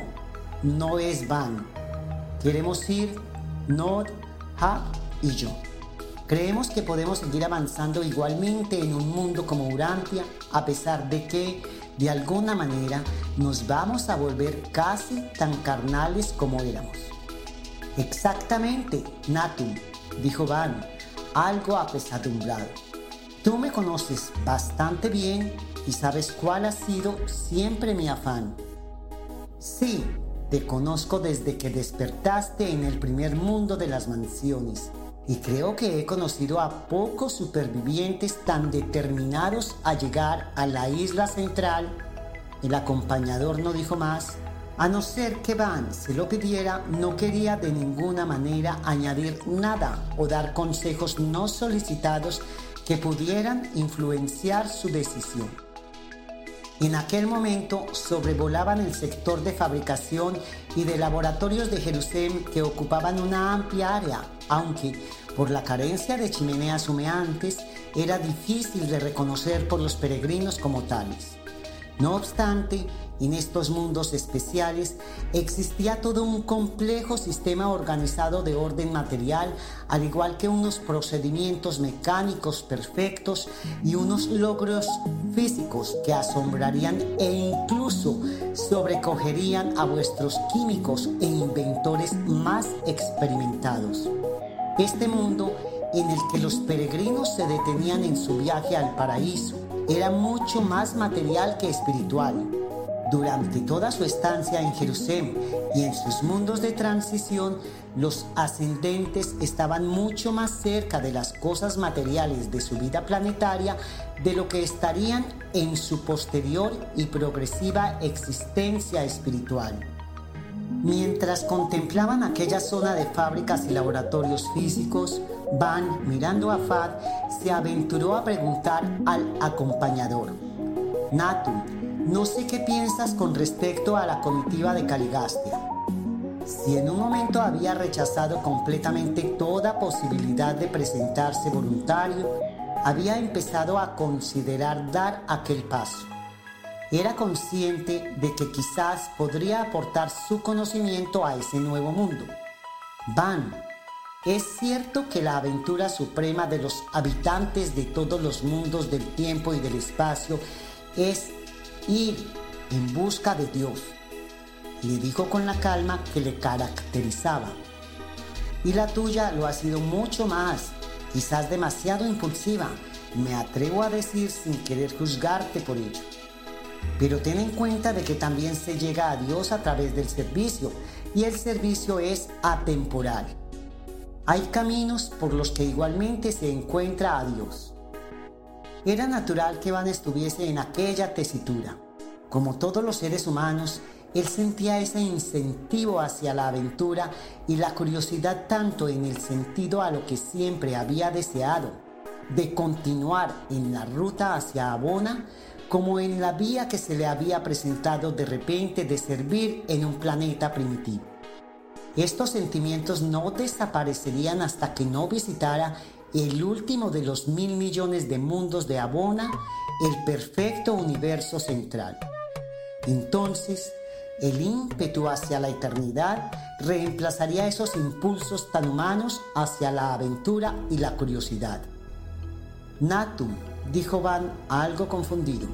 no es van. Queremos ir, Nod, Ha y yo. Creemos que podemos seguir avanzando igualmente en un mundo como Urantia, a pesar de que, de alguna manera nos vamos a volver casi tan carnales como éramos. Exactamente, Natum, dijo Van, algo apesadumbrado. Tú me conoces bastante bien y sabes cuál ha sido siempre mi afán. Sí, te conozco desde que despertaste en el primer mundo de las mansiones y creo que he conocido a pocos supervivientes tan determinados a llegar a la isla central. El acompañador no dijo más. A no ser que Van se lo pidiera, no quería de ninguna manera añadir nada o dar consejos no solicitados que pudieran influenciar su decisión. En aquel momento sobrevolaban el sector de fabricación y de laboratorios de Jerusalén que ocupaban una amplia área, aunque por la carencia de chimeneas humeantes era difícil de reconocer por los peregrinos como tales. No obstante, en estos mundos especiales existía todo un complejo sistema organizado de orden material, al igual que unos procedimientos mecánicos perfectos y unos logros físicos que asombrarían e incluso sobrecogerían a vuestros químicos e inventores más experimentados. Este mundo en el que los peregrinos se detenían en su viaje al paraíso era mucho más material que espiritual. Durante toda su estancia en Jerusalén y en sus mundos de transición, los ascendentes estaban mucho más cerca de las cosas materiales de su vida planetaria de lo que estarían en su posterior y progresiva existencia espiritual. Mientras contemplaban aquella zona de fábricas y laboratorios físicos, Van, mirando a Fad, se aventuró a preguntar al acompañador. Natu, no sé qué piensas con respecto a la comitiva de Caligastia. Si en un momento había rechazado completamente toda posibilidad de presentarse voluntario, había empezado a considerar dar aquel paso. Era consciente de que quizás podría aportar su conocimiento a ese nuevo mundo. Van, es cierto que la aventura suprema de los habitantes de todos los mundos del tiempo y del espacio es ir en busca de Dios, le dijo con la calma que le caracterizaba. Y la tuya lo ha sido mucho más, quizás demasiado impulsiva, me atrevo a decir sin querer juzgarte por ello. Pero ten en cuenta de que también se llega a Dios a través del servicio y el servicio es atemporal. Hay caminos por los que igualmente se encuentra a Dios. Era natural que Van estuviese en aquella tesitura. Como todos los seres humanos, él sentía ese incentivo hacia la aventura y la curiosidad tanto en el sentido a lo que siempre había deseado, de continuar en la ruta hacia Abona, como en la vía que se le había presentado de repente de servir en un planeta primitivo. Estos sentimientos no desaparecerían hasta que no visitara el último de los mil millones de mundos de Abona, el perfecto universo central. Entonces, el ímpetu hacia la eternidad reemplazaría esos impulsos tan humanos hacia la aventura y la curiosidad. Natum, dijo Van algo confundido,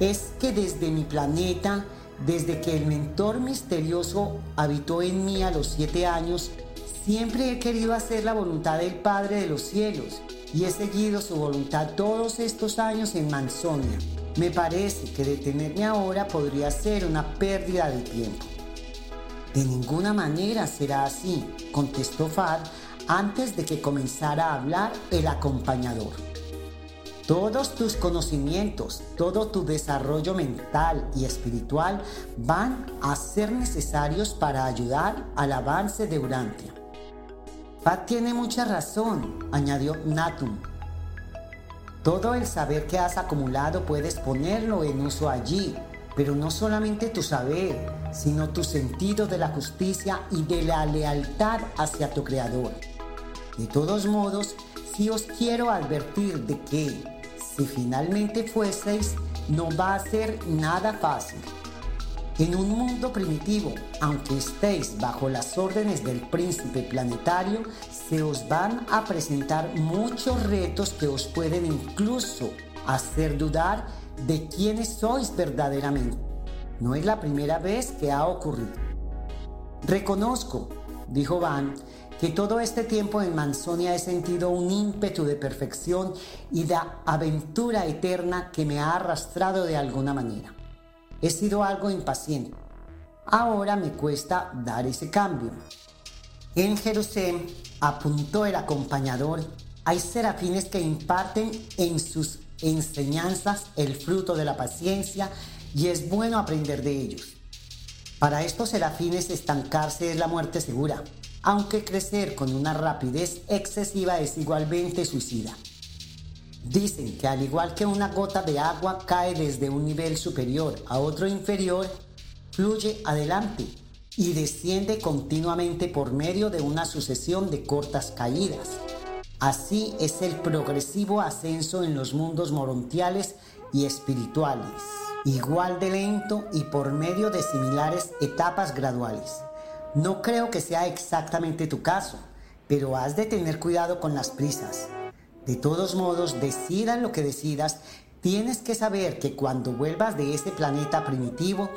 es que desde mi planeta desde que el mentor misterioso habitó en mí a los siete años, siempre he querido hacer la voluntad del Padre de los cielos y he seguido su voluntad todos estos años en Mansonia. Me parece que detenerme ahora podría ser una pérdida de tiempo. De ninguna manera será así, contestó Fad antes de que comenzara a hablar el acompañador. Todos tus conocimientos, todo tu desarrollo mental y espiritual van a ser necesarios para ayudar al avance de Urantia. Pat tiene mucha razón, añadió Natum. Todo el saber que has acumulado puedes ponerlo en uso allí, pero no solamente tu saber, sino tu sentido de la justicia y de la lealtad hacia tu Creador. De todos modos, sí os quiero advertir de que si finalmente fueseis, no va a ser nada fácil. En un mundo primitivo, aunque estéis bajo las órdenes del príncipe planetario, se os van a presentar muchos retos que os pueden incluso hacer dudar de quiénes sois verdaderamente. No es la primera vez que ha ocurrido. Reconozco, dijo Van, que todo este tiempo en Manzonia he sentido un ímpetu de perfección y de aventura eterna que me ha arrastrado de alguna manera. He sido algo impaciente. Ahora me cuesta dar ese cambio. En Jerusalén, apuntó el acompañador, hay serafines que imparten en sus enseñanzas el fruto de la paciencia y es bueno aprender de ellos. Para estos serafines estancarse es la muerte segura aunque crecer con una rapidez excesiva es igualmente suicida. Dicen que al igual que una gota de agua cae desde un nivel superior a otro inferior, fluye adelante y desciende continuamente por medio de una sucesión de cortas caídas. Así es el progresivo ascenso en los mundos morontiales y espirituales, igual de lento y por medio de similares etapas graduales. No creo que sea exactamente tu caso, pero has de tener cuidado con las prisas. De todos modos, decidas lo que decidas, tienes que saber que cuando vuelvas de ese planeta primitivo,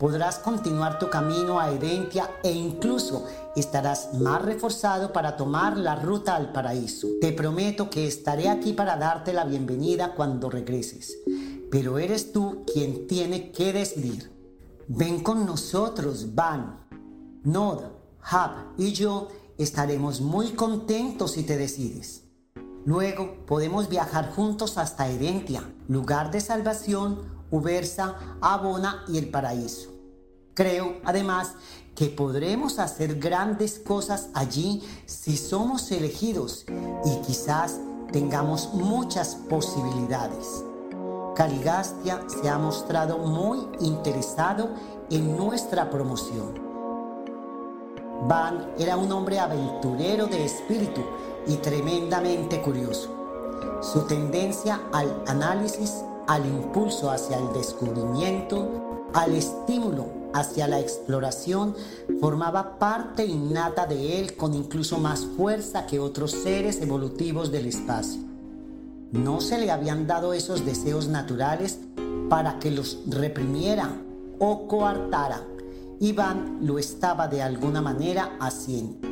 podrás continuar tu camino a Edentia e incluso estarás más reforzado para tomar la ruta al paraíso. Te prometo que estaré aquí para darte la bienvenida cuando regreses, pero eres tú quien tiene que decidir. Ven con nosotros, Van. Nod, Hab y yo estaremos muy contentos si te decides. Luego podemos viajar juntos hasta Edentia, lugar de salvación, Ubersa, Abona y el paraíso. Creo, además, que podremos hacer grandes cosas allí si somos elegidos y quizás tengamos muchas posibilidades. Caligastia se ha mostrado muy interesado en nuestra promoción. Van era un hombre aventurero de espíritu y tremendamente curioso. Su tendencia al análisis, al impulso hacia el descubrimiento, al estímulo hacia la exploración, formaba parte innata de él con incluso más fuerza que otros seres evolutivos del espacio. No se le habían dado esos deseos naturales para que los reprimiera o coartara Iván lo estaba de alguna manera haciendo.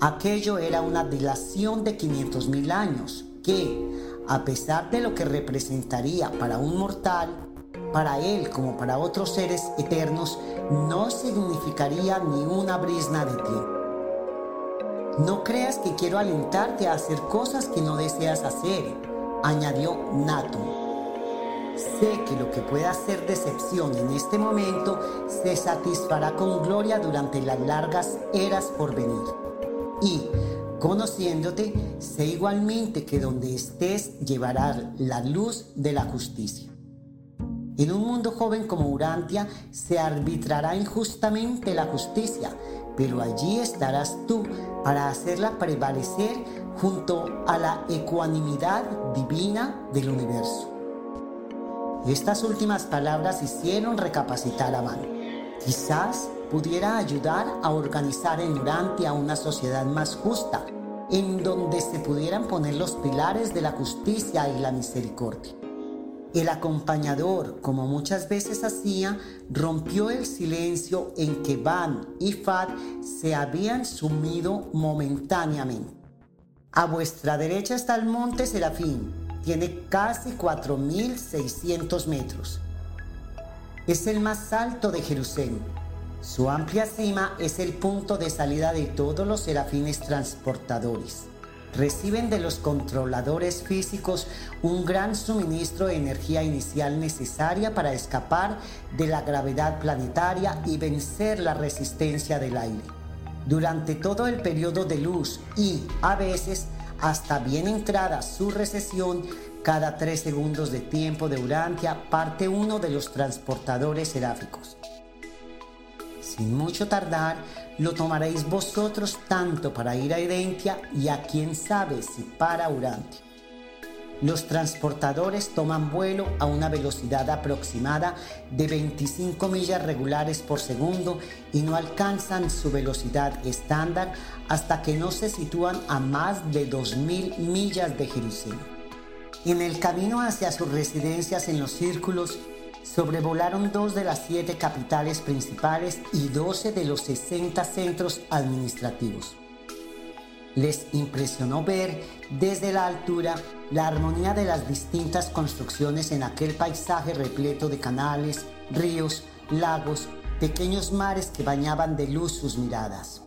Aquello era una dilación de 500.000 años que, a pesar de lo que representaría para un mortal, para él como para otros seres eternos, no significaría ni una brisna de tiempo. No creas que quiero alentarte a hacer cosas que no deseas hacer, añadió Nato. Sé que lo que pueda ser decepción en este momento se satisfará con gloria durante las largas eras por venir. Y, conociéndote, sé igualmente que donde estés llevarás la luz de la justicia. En un mundo joven como Urantia se arbitrará injustamente la justicia, pero allí estarás tú para hacerla prevalecer junto a la ecuanimidad divina del universo. Estas últimas palabras hicieron recapacitar a Van. Quizás pudiera ayudar a organizar en Urantia una sociedad más justa, en donde se pudieran poner los pilares de la justicia y la misericordia. El acompañador, como muchas veces hacía, rompió el silencio en que Van y Fad se habían sumido momentáneamente. A vuestra derecha está el monte Serafín, tiene casi 4.600 metros. Es el más alto de Jerusalén. Su amplia cima es el punto de salida de todos los serafines transportadores. Reciben de los controladores físicos un gran suministro de energía inicial necesaria para escapar de la gravedad planetaria y vencer la resistencia del aire. Durante todo el periodo de luz y, a veces, hasta bien entrada su recesión, cada tres segundos de tiempo de Urantia parte uno de los transportadores seráficos. Sin mucho tardar, lo tomaréis vosotros tanto para ir a Edentia y a quien sabe si para Urantia. Los transportadores toman vuelo a una velocidad aproximada de 25 millas regulares por segundo y no alcanzan su velocidad estándar hasta que no se sitúan a más de 2.000 millas de Jerusalén. En el camino hacia sus residencias en los círculos, sobrevolaron dos de las siete capitales principales y doce de los 60 centros administrativos. Les impresionó ver desde la altura la armonía de las distintas construcciones en aquel paisaje repleto de canales, ríos, lagos, pequeños mares que bañaban de luz sus miradas.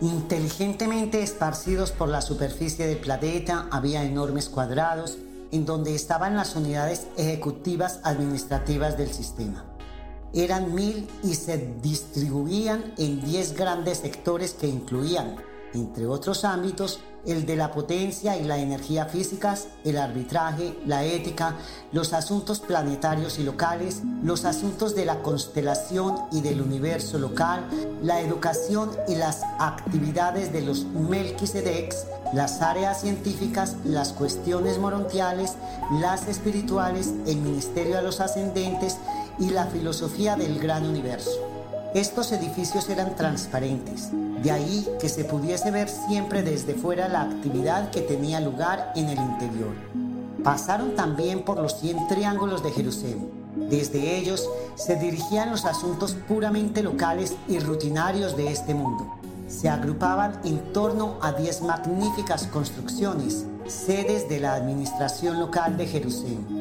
Inteligentemente esparcidos por la superficie del planeta había enormes cuadrados en donde estaban las unidades ejecutivas administrativas del sistema. Eran mil y se distribuían en diez grandes sectores que incluían, entre otros ámbitos, el de la potencia y la energía físicas, el arbitraje, la ética, los asuntos planetarios y locales, los asuntos de la constelación y del universo local, la educación y las actividades de los Melquisedecs, las áreas científicas, las cuestiones morontiales, las espirituales, el ministerio de los ascendentes y la filosofía del gran universo. Estos edificios eran transparentes, de ahí que se pudiese ver siempre desde fuera la actividad que tenía lugar en el interior. Pasaron también por los 100 triángulos de Jerusalén. Desde ellos se dirigían los asuntos puramente locales y rutinarios de este mundo. Se agrupaban en torno a 10 magníficas construcciones, sedes de la administración local de Jerusalén.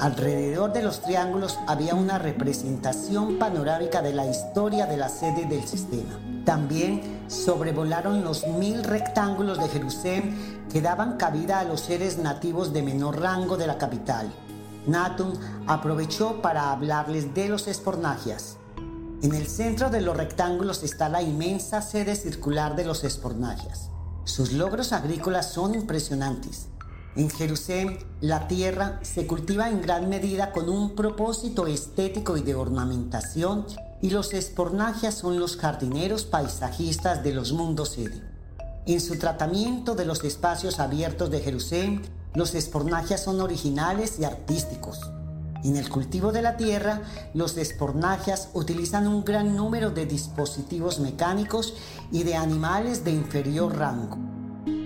Alrededor de los triángulos había una representación panorámica de la historia de la sede del sistema. También sobrevolaron los mil rectángulos de Jerusalén que daban cabida a los seres nativos de menor rango de la capital. Natum aprovechó para hablarles de los espornagias. En el centro de los rectángulos está la inmensa sede circular de los espornagias. Sus logros agrícolas son impresionantes. En Jerusalén, la tierra se cultiva en gran medida con un propósito estético y de ornamentación, y los espornagias son los jardineros paisajistas de los mundos sede. En su tratamiento de los espacios abiertos de Jerusalén, los espornagias son originales y artísticos. En el cultivo de la tierra, los espornagias utilizan un gran número de dispositivos mecánicos y de animales de inferior rango.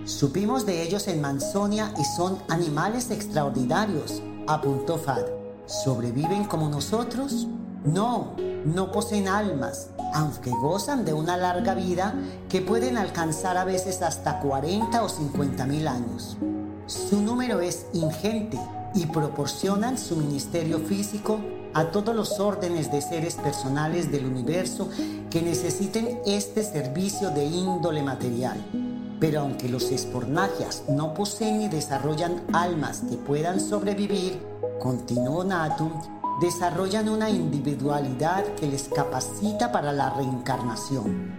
Supimos de ellos en Mansonia y son animales extraordinarios, apuntó Fad. ¿Sobreviven como nosotros? No, no poseen almas, aunque gozan de una larga vida que pueden alcanzar a veces hasta 40 o 50 mil años. Su número es ingente y proporcionan su ministerio físico a todos los órdenes de seres personales del universo que necesiten este servicio de índole material. Pero aunque los espornagias no poseen ni desarrollan almas que puedan sobrevivir, continuó Natum, desarrollan una individualidad que les capacita para la reencarnación.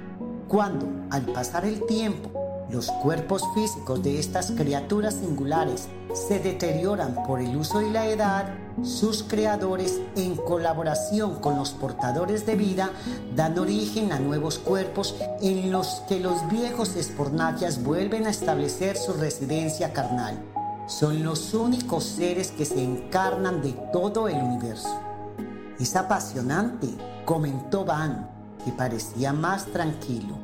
Cuando, al pasar el tiempo, los cuerpos físicos de estas criaturas singulares se deterioran por el uso y la edad, sus creadores, en colaboración con los portadores de vida, dan origen a nuevos cuerpos en los que los viejos espornagias vuelven a establecer su residencia carnal. Son los únicos seres que se encarnan de todo el universo. Es apasionante, comentó Van, que parecía más tranquilo.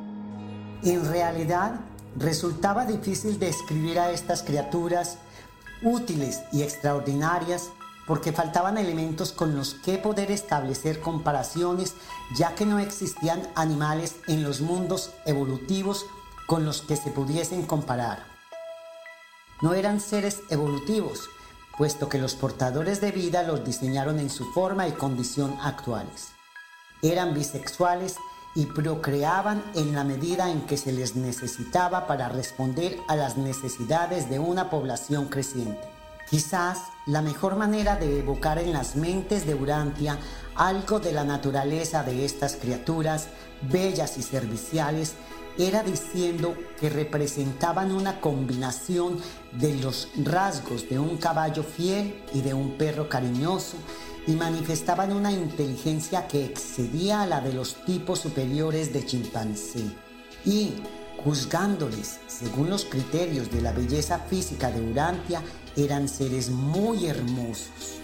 En realidad, Resultaba difícil describir a estas criaturas útiles y extraordinarias porque faltaban elementos con los que poder establecer comparaciones ya que no existían animales en los mundos evolutivos con los que se pudiesen comparar. No eran seres evolutivos, puesto que los portadores de vida los diseñaron en su forma y condición actuales. Eran bisexuales y procreaban en la medida en que se les necesitaba para responder a las necesidades de una población creciente. Quizás la mejor manera de evocar en las mentes de Urantia algo de la naturaleza de estas criaturas, bellas y serviciales, era diciendo que representaban una combinación de los rasgos de un caballo fiel y de un perro cariñoso y manifestaban una inteligencia que excedía a la de los tipos superiores de chimpancé. Y, juzgándoles según los criterios de la belleza física de Urantia, eran seres muy hermosos.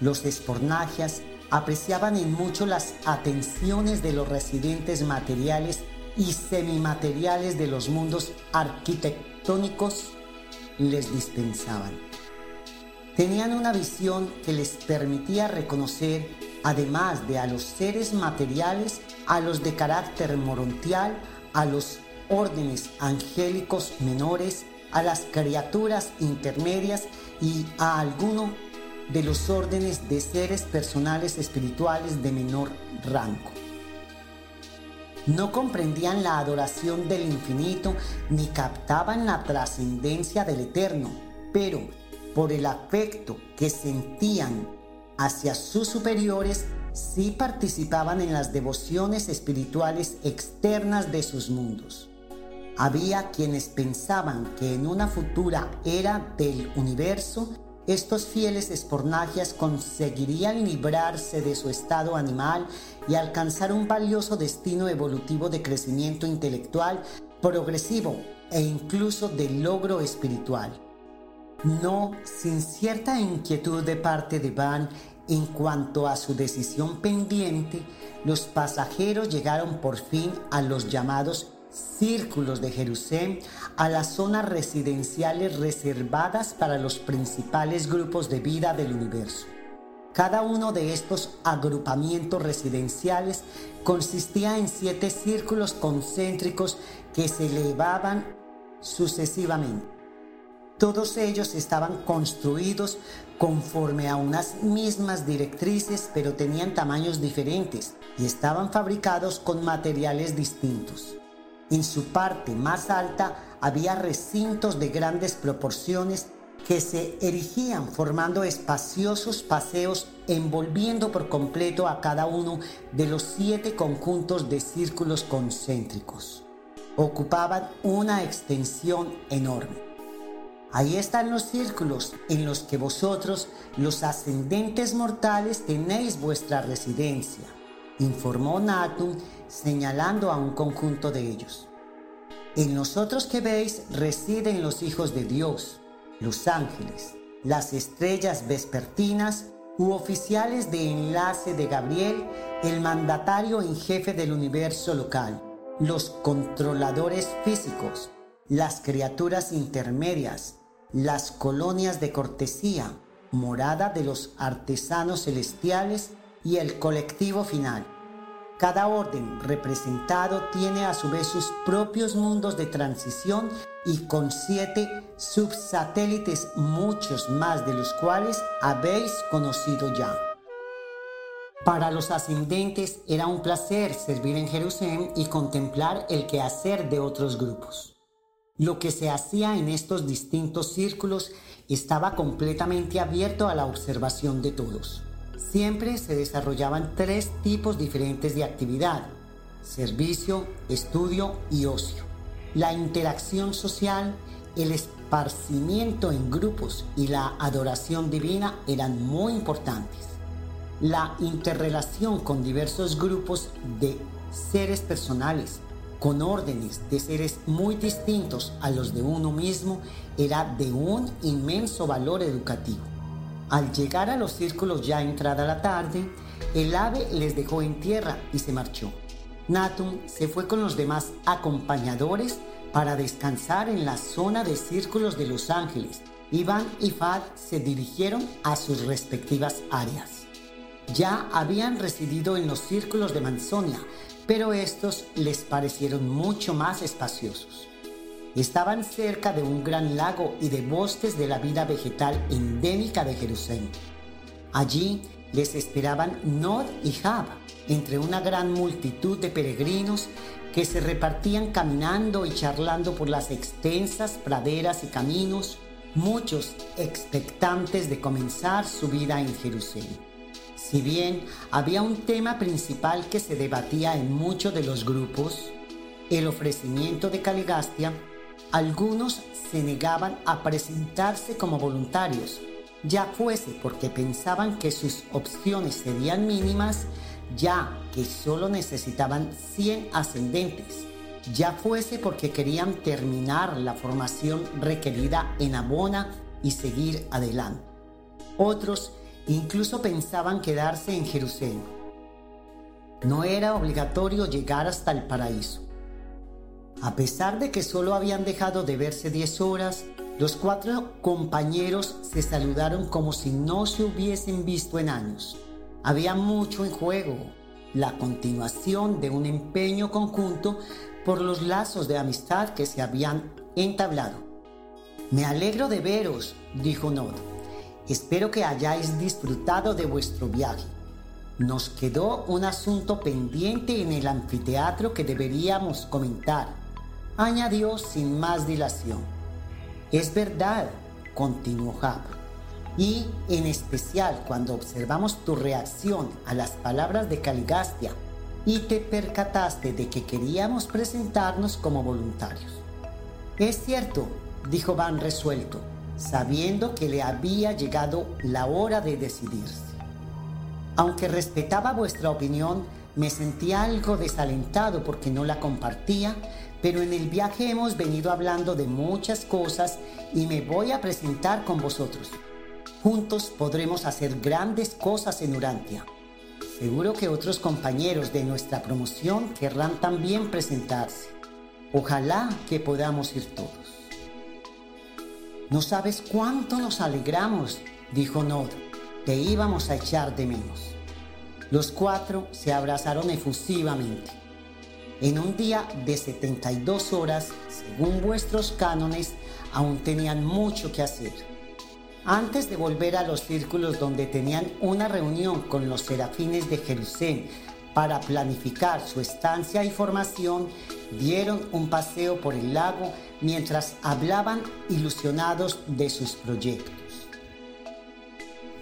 Los espornagias apreciaban en mucho las atenciones de los residentes materiales y semimateriales de los mundos arquitectónicos les dispensaban. tenían una visión que les permitía reconocer, además de a los seres materiales, a los de carácter morontial, a los órdenes angélicos menores, a las criaturas intermedias y a alguno de los órdenes de seres personales espirituales de menor rango. No comprendían la adoración del infinito ni captaban la trascendencia del eterno, pero por el afecto que sentían hacia sus superiores, sí participaban en las devociones espirituales externas de sus mundos. Había quienes pensaban que en una futura era del universo, estos fieles espornagias conseguirían librarse de su estado animal y alcanzar un valioso destino evolutivo de crecimiento intelectual progresivo e incluso de logro espiritual. No sin cierta inquietud de parte de Van en cuanto a su decisión pendiente, los pasajeros llegaron por fin a los llamados círculos de Jerusalén, a las zonas residenciales reservadas para los principales grupos de vida del universo. Cada uno de estos agrupamientos residenciales consistía en siete círculos concéntricos que se elevaban sucesivamente. Todos ellos estaban construidos conforme a unas mismas directrices, pero tenían tamaños diferentes y estaban fabricados con materiales distintos. En su parte más alta había recintos de grandes proporciones que se erigían formando espaciosos paseos envolviendo por completo a cada uno de los siete conjuntos de círculos concéntricos. Ocupaban una extensión enorme. Ahí están los círculos en los que vosotros, los ascendentes mortales, tenéis vuestra residencia, informó Natum señalando a un conjunto de ellos. En nosotros que veis residen los hijos de Dios, los ángeles, las estrellas vespertinas u oficiales de enlace de Gabriel, el mandatario en jefe del universo local, los controladores físicos, las criaturas intermedias, las colonias de cortesía, morada de los artesanos celestiales y el colectivo final cada orden representado tiene a su vez sus propios mundos de transición y con siete subsatélites, muchos más de los cuales habéis conocido ya. Para los ascendentes era un placer servir en Jerusalén y contemplar el quehacer de otros grupos. Lo que se hacía en estos distintos círculos estaba completamente abierto a la observación de todos siempre se desarrollaban tres tipos diferentes de actividad, servicio, estudio y ocio. La interacción social, el esparcimiento en grupos y la adoración divina eran muy importantes. La interrelación con diversos grupos de seres personales, con órdenes de seres muy distintos a los de uno mismo, era de un inmenso valor educativo. Al llegar a los círculos ya entrada la tarde, el ave les dejó en tierra y se marchó. Natum se fue con los demás acompañadores para descansar en la zona de círculos de Los Ángeles. Iván y Fad se dirigieron a sus respectivas áreas. Ya habían residido en los círculos de Manzonia, pero estos les parecieron mucho más espaciosos. Estaban cerca de un gran lago y de bosques de la vida vegetal endémica de Jerusalén. Allí les esperaban Nod y Jab, entre una gran multitud de peregrinos que se repartían caminando y charlando por las extensas praderas y caminos, muchos expectantes de comenzar su vida en Jerusalén. Si bien había un tema principal que se debatía en muchos de los grupos, el ofrecimiento de Caligastia, algunos se negaban a presentarse como voluntarios, ya fuese porque pensaban que sus opciones serían mínimas, ya que solo necesitaban 100 ascendentes, ya fuese porque querían terminar la formación requerida en Abona y seguir adelante. Otros incluso pensaban quedarse en Jerusalén. No era obligatorio llegar hasta el paraíso. A pesar de que solo habían dejado de verse 10 horas, Los cuatro compañeros se saludaron como si no se hubiesen visto en años. Había mucho en juego, la continuación de un empeño conjunto por los lazos de amistad que se habían entablado. Me alegro de veros, dijo Nod. Espero que hayáis disfrutado de vuestro viaje. Nos quedó un asunto pendiente en el anfiteatro que deberíamos comentar, añadió sin más dilación. Es verdad, continuó Jab, y en especial cuando observamos tu reacción a las palabras de Caligastia y te percataste de que queríamos presentarnos como voluntarios. Es cierto, dijo Van resuelto, sabiendo que le había llegado la hora de decidirse. Aunque respetaba vuestra opinión, me sentía algo desalentado porque no la compartía pero en el viaje hemos venido hablando de muchas cosas y me voy a presentar con vosotros. Juntos podremos hacer grandes cosas en Urantia. Seguro que otros compañeros de nuestra promoción querrán también presentarse. Ojalá que podamos ir todos. No sabes cuánto nos alegramos, dijo Nod. Te íbamos a echar de menos. Los cuatro se abrazaron efusivamente. En un día de 72 horas, según vuestros cánones, aún tenían mucho que hacer. Antes de volver a los círculos donde tenían una reunión con los serafines de Jerusalén para planificar su estancia y formación, dieron un paseo por el lago mientras hablaban ilusionados de sus proyectos.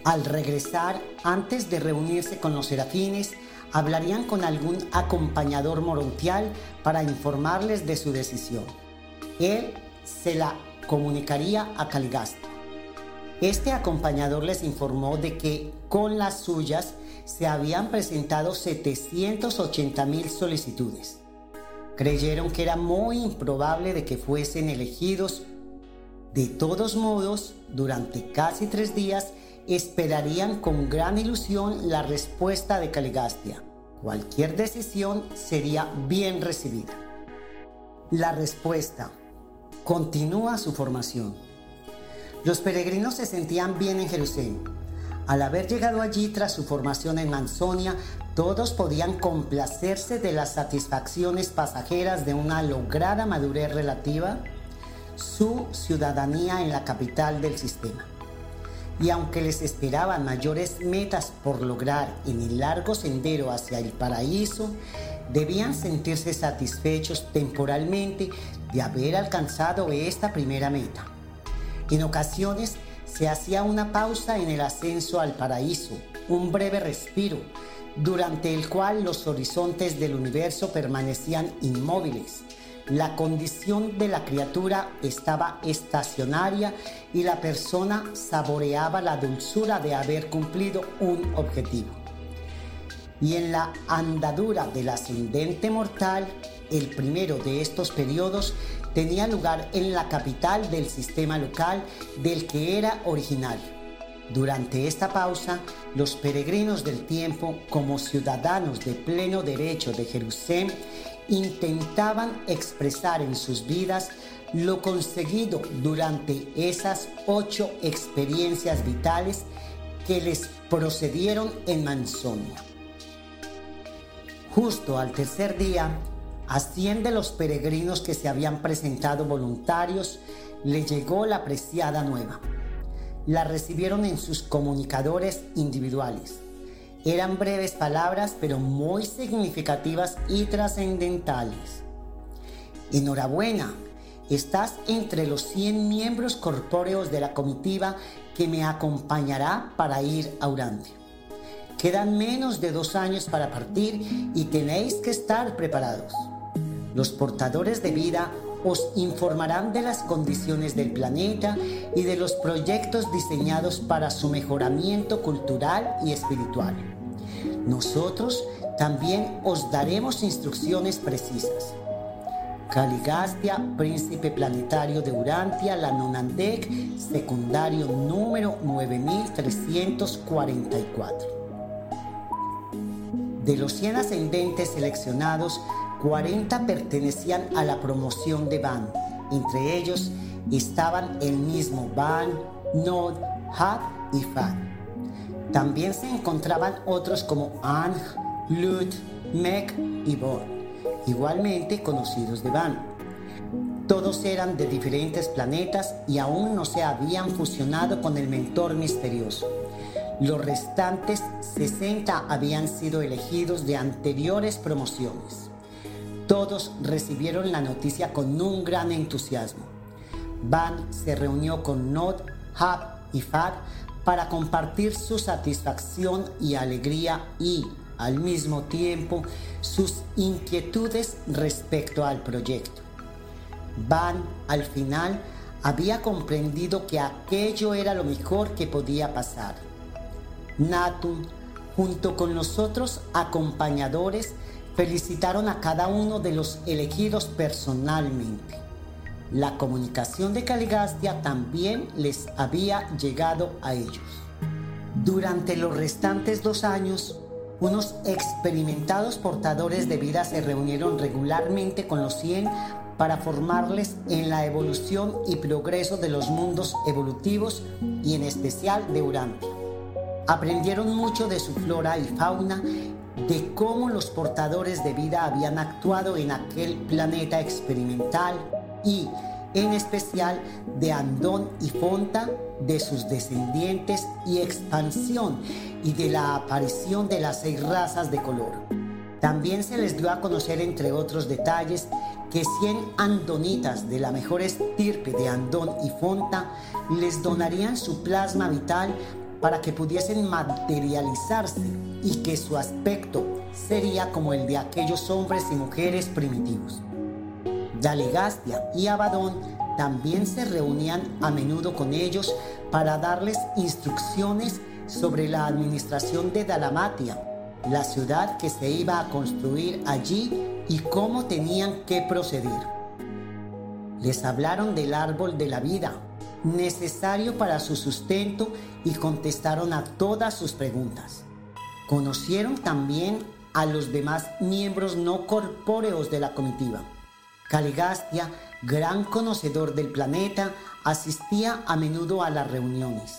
Al regresar, antes de reunirse con los serafines, hablarían con algún acompañador morontial para informarles de su decisión. Él se la comunicaría a Caligasta. Este acompañador les informó de que con las suyas se habían presentado 780 mil solicitudes. Creyeron que era muy improbable de que fuesen elegidos. De todos modos, durante casi tres días esperarían con gran ilusión la respuesta de Caligastia. Cualquier decisión sería bien recibida. La respuesta. Continúa su formación. Los peregrinos se sentían bien en Jerusalén. Al haber llegado allí tras su formación en Mansonia, todos podían complacerse de las satisfacciones pasajeras de una lograda madurez relativa, su ciudadanía en la capital del sistema y aunque les esperaban mayores metas por lograr en el largo sendero hacia el paraíso, debían sentirse satisfechos temporalmente de haber alcanzado esta primera meta. En ocasiones se hacía una pausa en el ascenso al paraíso, un breve respiro, durante el cual los horizontes del universo permanecían inmóviles la condición de la criatura estaba estacionaria y la persona saboreaba la dulzura de haber cumplido un objetivo. Y en la andadura del ascendente mortal, el primero de estos periodos tenía lugar en la capital del sistema local del que era originario. Durante esta pausa, los peregrinos del tiempo, como ciudadanos de pleno derecho de Jerusalén, intentaban expresar en sus vidas lo conseguido durante esas ocho experiencias vitales que les procedieron en Mansonia. Justo al tercer día, a cien de los peregrinos que se habían presentado voluntarios le llegó la preciada nueva. La recibieron en sus comunicadores individuales eran breves palabras, pero muy significativas y trascendentales. Enhorabuena, estás entre los 100 miembros corpóreos de la comitiva que me acompañará para ir a Urantia. Quedan menos de dos años para partir y tenéis que estar preparados. Los portadores de vida os informarán de las condiciones del planeta y de los proyectos diseñados para su mejoramiento cultural y espiritual. Nosotros también os daremos instrucciones precisas. Caligastia, príncipe planetario de Urantia, la Nonandek, secundario número 9344. De los 100 ascendentes seleccionados, 40 pertenecían a la promoción de Van, Entre ellos estaban el mismo Van, Nod, Had y Fad. También se encontraban otros como Ang, Lut, Mek y Bor, igualmente conocidos de Van. Todos eran de diferentes planetas y aún no se habían fusionado con el mentor misterioso. Los restantes 60 habían sido elegidos de anteriores promociones. Todos recibieron la noticia con un gran entusiasmo. Van se reunió con Nod, Hab y Fad para compartir su satisfacción y alegría y, al mismo tiempo, sus inquietudes respecto al proyecto. Van, al final, había comprendido que aquello era lo mejor que podía pasar Natun, junto con los otros acompañadores, felicitaron a cada uno de los elegidos personalmente. La comunicación de Caligastia también les había llegado a ellos. Durante los restantes dos años, unos experimentados portadores de vida se reunieron regularmente con los 100 para formarles en la evolución y progreso de los mundos evolutivos y en especial de Urantia. Aprendieron mucho de su flora y fauna, de cómo los portadores de vida habían actuado en aquel planeta experimental y, en especial, de Andón y Fonta, de sus descendientes y expansión y de la aparición de las seis razas de color. También se les dio a conocer, entre otros detalles, que 100 andonitas de la mejor estirpe de Andón y Fonta les donarían su plasma vital para que pudiesen materializarse y que su aspecto sería como el de aquellos hombres y mujeres primitivos. Dalegastia y Abadón también se reunían a menudo con ellos para darles instrucciones sobre la administración de Dalamatia, la ciudad que se iba a construir allí y cómo tenían que proceder. Les hablaron del árbol de la vida, necesario para su sustento y contestaron a todas sus preguntas. Conocieron también a los demás miembros no corpóreos de la comitiva. Caligastia, gran conocedor del planeta, asistía a menudo a las reuniones.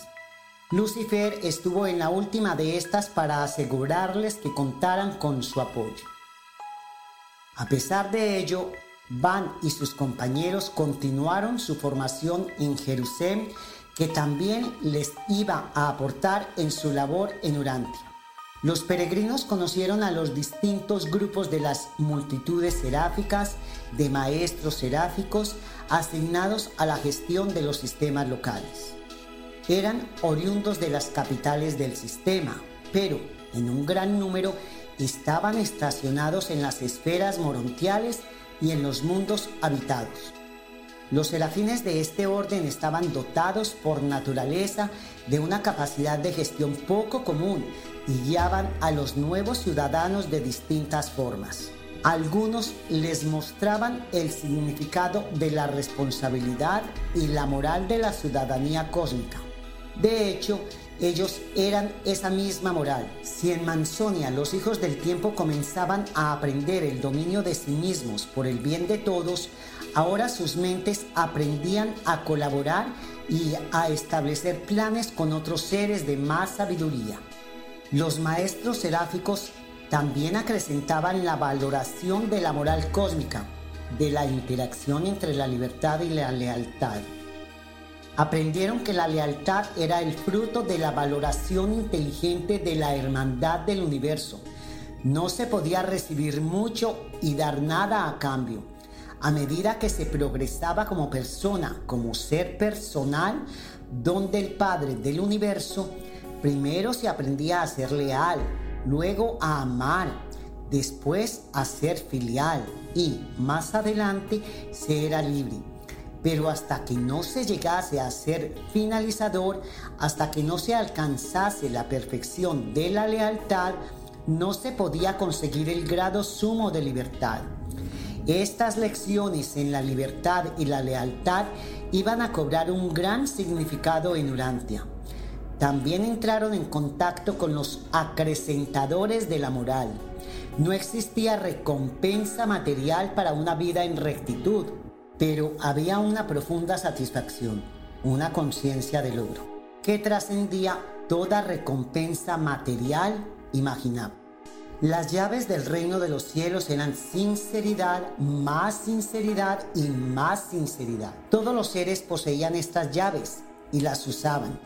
Lucifer estuvo en la última de estas para asegurarles que contaran con su apoyo. A pesar de ello, Van y sus compañeros continuaron su formación en Jerusalén, que también les iba a aportar en su labor en Urantia. Los peregrinos conocieron a los distintos grupos de las multitudes seráficas, de maestros seráficos, asignados a la gestión de los sistemas locales. Eran oriundos de las capitales del sistema, pero en un gran número estaban estacionados en las esferas morontiales y en los mundos habitados. Los serafines de este orden estaban dotados por naturaleza de una capacidad de gestión poco común y guiaban a los nuevos ciudadanos de distintas formas. Algunos les mostraban el significado de la responsabilidad y la moral de la ciudadanía cósmica. De hecho, ellos eran esa misma moral. Si en Manzonia los hijos del tiempo comenzaban a aprender el dominio de sí mismos por el bien de todos, ahora sus mentes aprendían a colaborar y a establecer planes con otros seres de más sabiduría. Los maestros seráficos también acrecentaban la valoración de la moral cósmica, de la interacción entre la libertad y la lealtad. Aprendieron que la lealtad era el fruto de la valoración inteligente de la hermandad del universo. No se podía recibir mucho y dar nada a cambio. A medida que se progresaba como persona, como ser personal, donde el Padre del universo, primero se aprendía a ser leal, luego a amar, después a ser filial y más adelante se era libre pero hasta que no se llegase a ser finalizador, hasta que no se alcanzase la perfección de la lealtad, no se podía conseguir el grado sumo de libertad. Estas lecciones en la libertad y la lealtad iban a cobrar un gran significado en Urantia. También entraron en contacto con los acrecentadores de la moral. No existía recompensa material para una vida en rectitud pero había una profunda satisfacción, una conciencia de logro, que trascendía toda recompensa material imaginable. Las llaves del reino de los cielos eran sinceridad, más sinceridad y más sinceridad. Todos los seres poseían estas llaves y las usaban.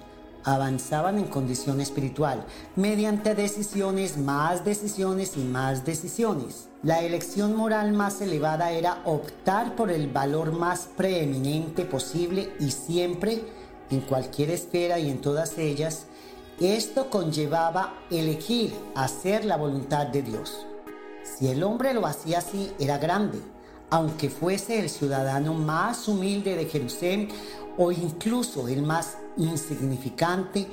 Avanzaban en condición espiritual mediante decisiones, más decisiones y más decisiones. La elección moral más elevada era optar por el valor más preeminente posible y siempre, en cualquier esfera y en todas ellas, esto conllevaba elegir hacer la voluntad de Dios. Si el hombre lo hacía así, era grande, aunque fuese el ciudadano más humilde de Jerusalén o incluso el más insignificante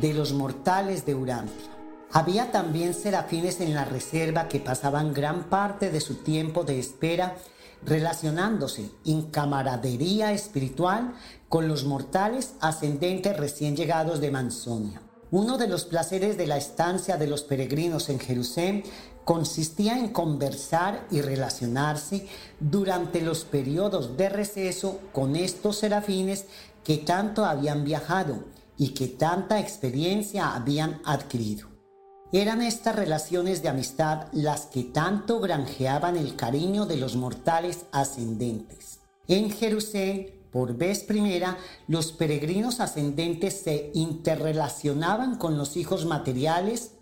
de los mortales de Urantia. Había también serafines en la reserva que pasaban gran parte de su tiempo de espera relacionándose en camaradería espiritual con los mortales ascendentes recién llegados de Manzonia. Uno de los placeres de la estancia de los peregrinos en Jerusalén consistía en conversar y relacionarse durante los periodos de receso con estos serafines que tanto habían viajado y que tanta experiencia habían adquirido. Eran estas relaciones de amistad las que tanto granjeaban el cariño de los mortales ascendentes. En Jerusalén por vez primera, los peregrinos ascendentes se interrelacionaban con los hijos materiales,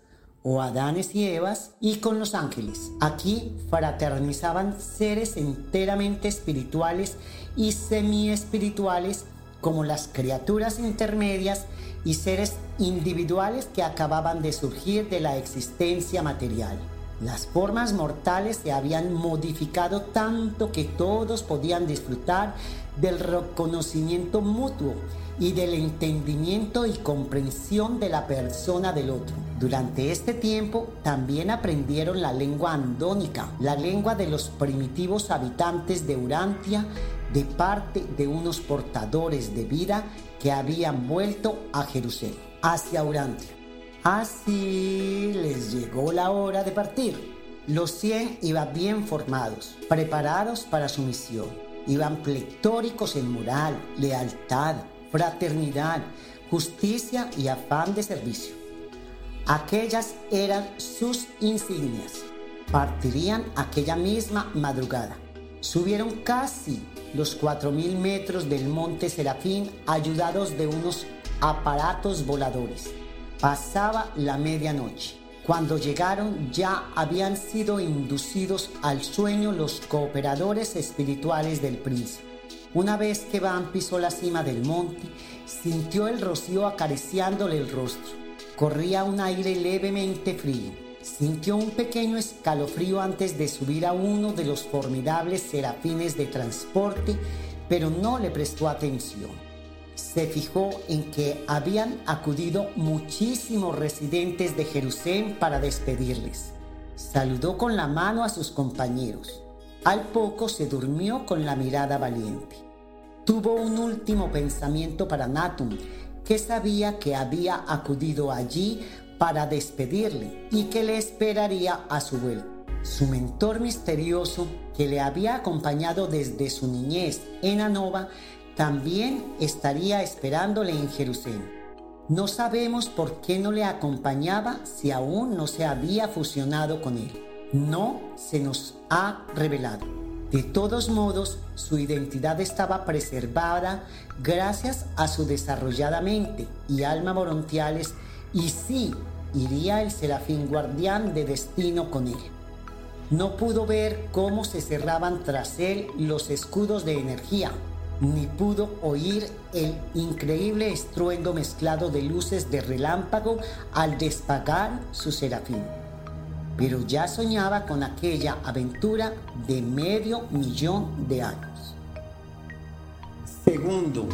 o Adanes y Evas, y con los ángeles. Aquí fraternizaban seres enteramente espirituales y semi-espirituales como las criaturas intermedias y seres individuales que acababan de surgir de la existencia material. Las formas mortales se habían modificado tanto que todos podían disfrutar del reconocimiento mutuo y del entendimiento y comprensión de la persona del otro. Durante este tiempo también aprendieron la lengua andónica, la lengua de los primitivos habitantes de Urantia, de parte de unos portadores de vida que habían vuelto a Jerusalén, hacia Urantia. Así les llegó la hora de partir. Los 100 iban bien formados, preparados para su misión iban plectóricos en moral, lealtad, fraternidad, justicia y afán de servicio. Aquellas eran sus insignias. Partirían aquella misma madrugada. Subieron casi los 4.000 metros del monte Serafín ayudados de unos aparatos voladores. Pasaba la medianoche. Cuando llegaron ya habían sido inducidos al sueño los cooperadores espirituales del príncipe. Una vez que Van pisó la cima del monte, sintió el rocío acariciándole el rostro. Corría un aire levemente frío. Sintió un pequeño escalofrío antes de subir a uno de los formidables serafines de transporte, pero no le prestó atención se fijó en que habían acudido muchísimos residentes de Jerusalén para despedirles. Saludó con la mano a sus compañeros. Al poco se durmió con la mirada valiente. Tuvo un último pensamiento para Natum, que sabía que había acudido allí para despedirle y que le esperaría a su vuelta. Su mentor misterioso, que le había acompañado desde su niñez en Anova, también estaría esperándole en Jerusalén. No sabemos por qué no le acompañaba si aún no se había fusionado con él. No se nos ha revelado. De todos modos, su identidad estaba preservada gracias a su desarrollada mente y alma morontiales y sí iría el serafín guardián de destino con él. No pudo ver cómo se cerraban tras él los escudos de energía ni pudo oír el increíble estruendo mezclado de luces de relámpago al despagar su serafín. Pero ya soñaba con aquella aventura de medio millón de años. Segundo,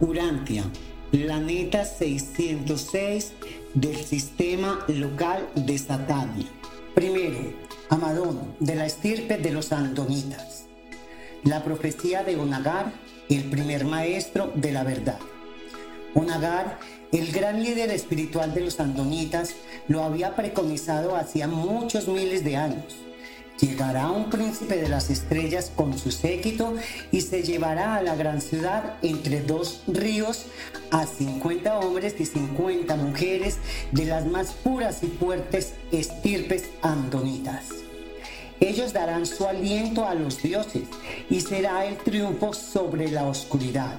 Urantia, planeta 606 del sistema local de Satania. Primero, Amadón, de la estirpe de los andonitas la profecía de Onagar, el primer maestro de la verdad. Onagar, el gran líder espiritual de los andonitas, lo había preconizado hacía muchos miles de años. Llegará un príncipe de las estrellas con su séquito y se llevará a la gran ciudad entre dos ríos a 50 hombres y 50 mujeres de las más puras y fuertes estirpes andonitas. Ellos darán su aliento a los dioses y será el triunfo sobre la oscuridad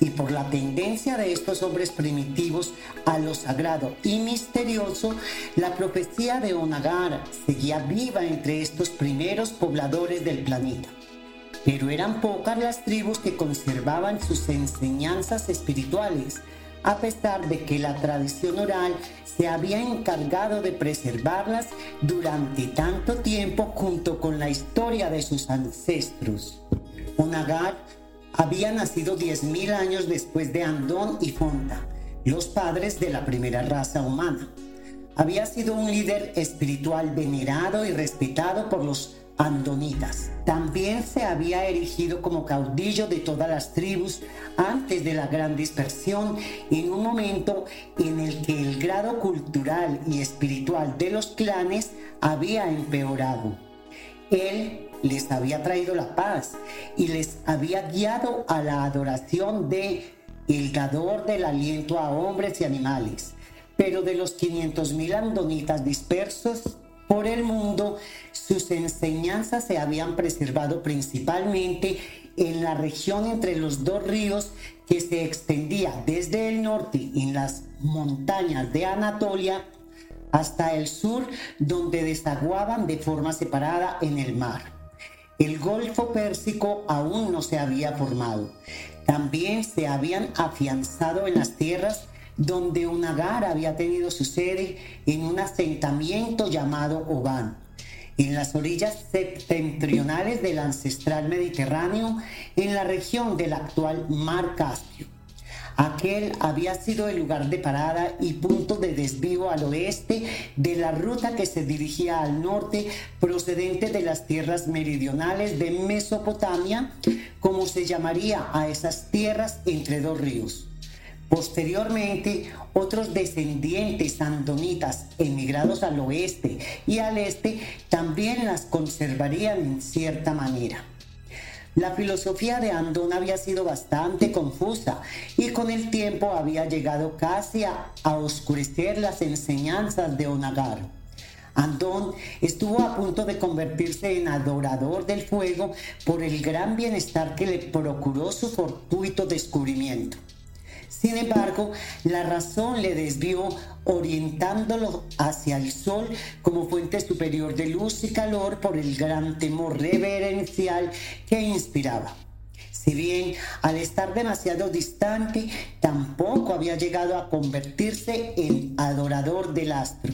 y por la tendencia de estos hombres primitivos a lo sagrado y misterioso, la profecía de Onagar seguía viva entre estos primeros pobladores del planeta. Pero eran pocas las tribus que conservaban sus enseñanzas espirituales, a pesar de que la tradición oral se había encargado de preservarlas durante tanto tiempo junto con la historia de sus ancestros. Onagar había nacido 10.000 años después de Andón y Fonda, los padres de la primera raza humana. Había sido un líder espiritual venerado y respetado por los andonitas. También se había erigido como caudillo de todas las tribus antes de la gran dispersión, en un momento en el que el grado cultural y espiritual de los clanes había empeorado. Él les había traído la paz y les había guiado a la adoración de el dador del aliento a hombres y animales. Pero de los 500.000 andonitas dispersos por el mundo, sus enseñanzas se habían preservado principalmente en la región entre los dos ríos que se extendía desde el norte en las montañas de Anatolia hasta el sur donde desaguaban de forma separada en el mar. El Golfo Pérsico aún no se había formado. También se habían afianzado en las tierras donde Unagar había tenido su sede en un asentamiento llamado Oban, en las orillas septentrionales del ancestral Mediterráneo, en la región del actual Mar Caspio. Aquel había sido el lugar de parada y punto de desvío al oeste de la ruta que se dirigía al norte procedente de las tierras meridionales de Mesopotamia, como se llamaría a esas tierras entre dos ríos. Posteriormente, otros descendientes andonitas emigrados al oeste y al este también las conservarían en cierta manera. La filosofía de Andón había sido bastante confusa y con el tiempo había llegado casi a, oscurecer las enseñanzas de Onagar. Andón estuvo a punto de convertirse en adorador del fuego por el gran bienestar que le procuró su fortuito descubrimiento. Sin embargo, la razón le desvió orientándolo hacia el sol como fuente superior de luz y calor por el gran temor reverencial que inspiraba. Si bien al estar demasiado distante, tampoco había llegado a convertirse en adorador del astro.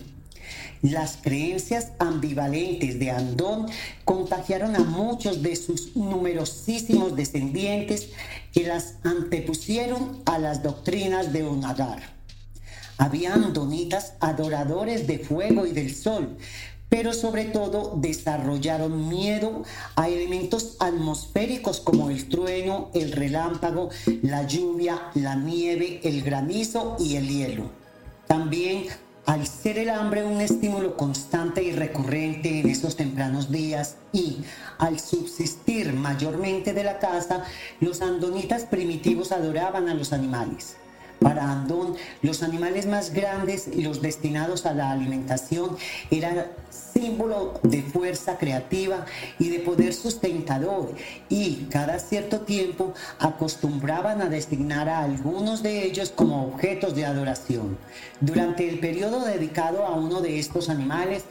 Las creencias ambivalentes de Andón contagiaron a muchos de sus numerosísimos descendientes que las antepusieron a las doctrinas de Onagar. Había andonitas adoradores de fuego y del sol, pero sobre todo desarrollaron miedo a elementos atmosféricos como el trueno, el relámpago, la lluvia, la nieve, el granizo y el hielo. También al ser el hambre un estímulo constante y recurrente en esos tempranos días y al subsistir mayormente de la caza, los andonitas primitivos adoraban a los animales. Para Andón, los animales más grandes y los destinados a la alimentación eran símbolo de fuerza creativa y de poder sustentador y cada cierto tiempo acostumbraban a designar a algunos de ellos como objetos de adoración. Durante el periodo dedicado a uno de estos animales,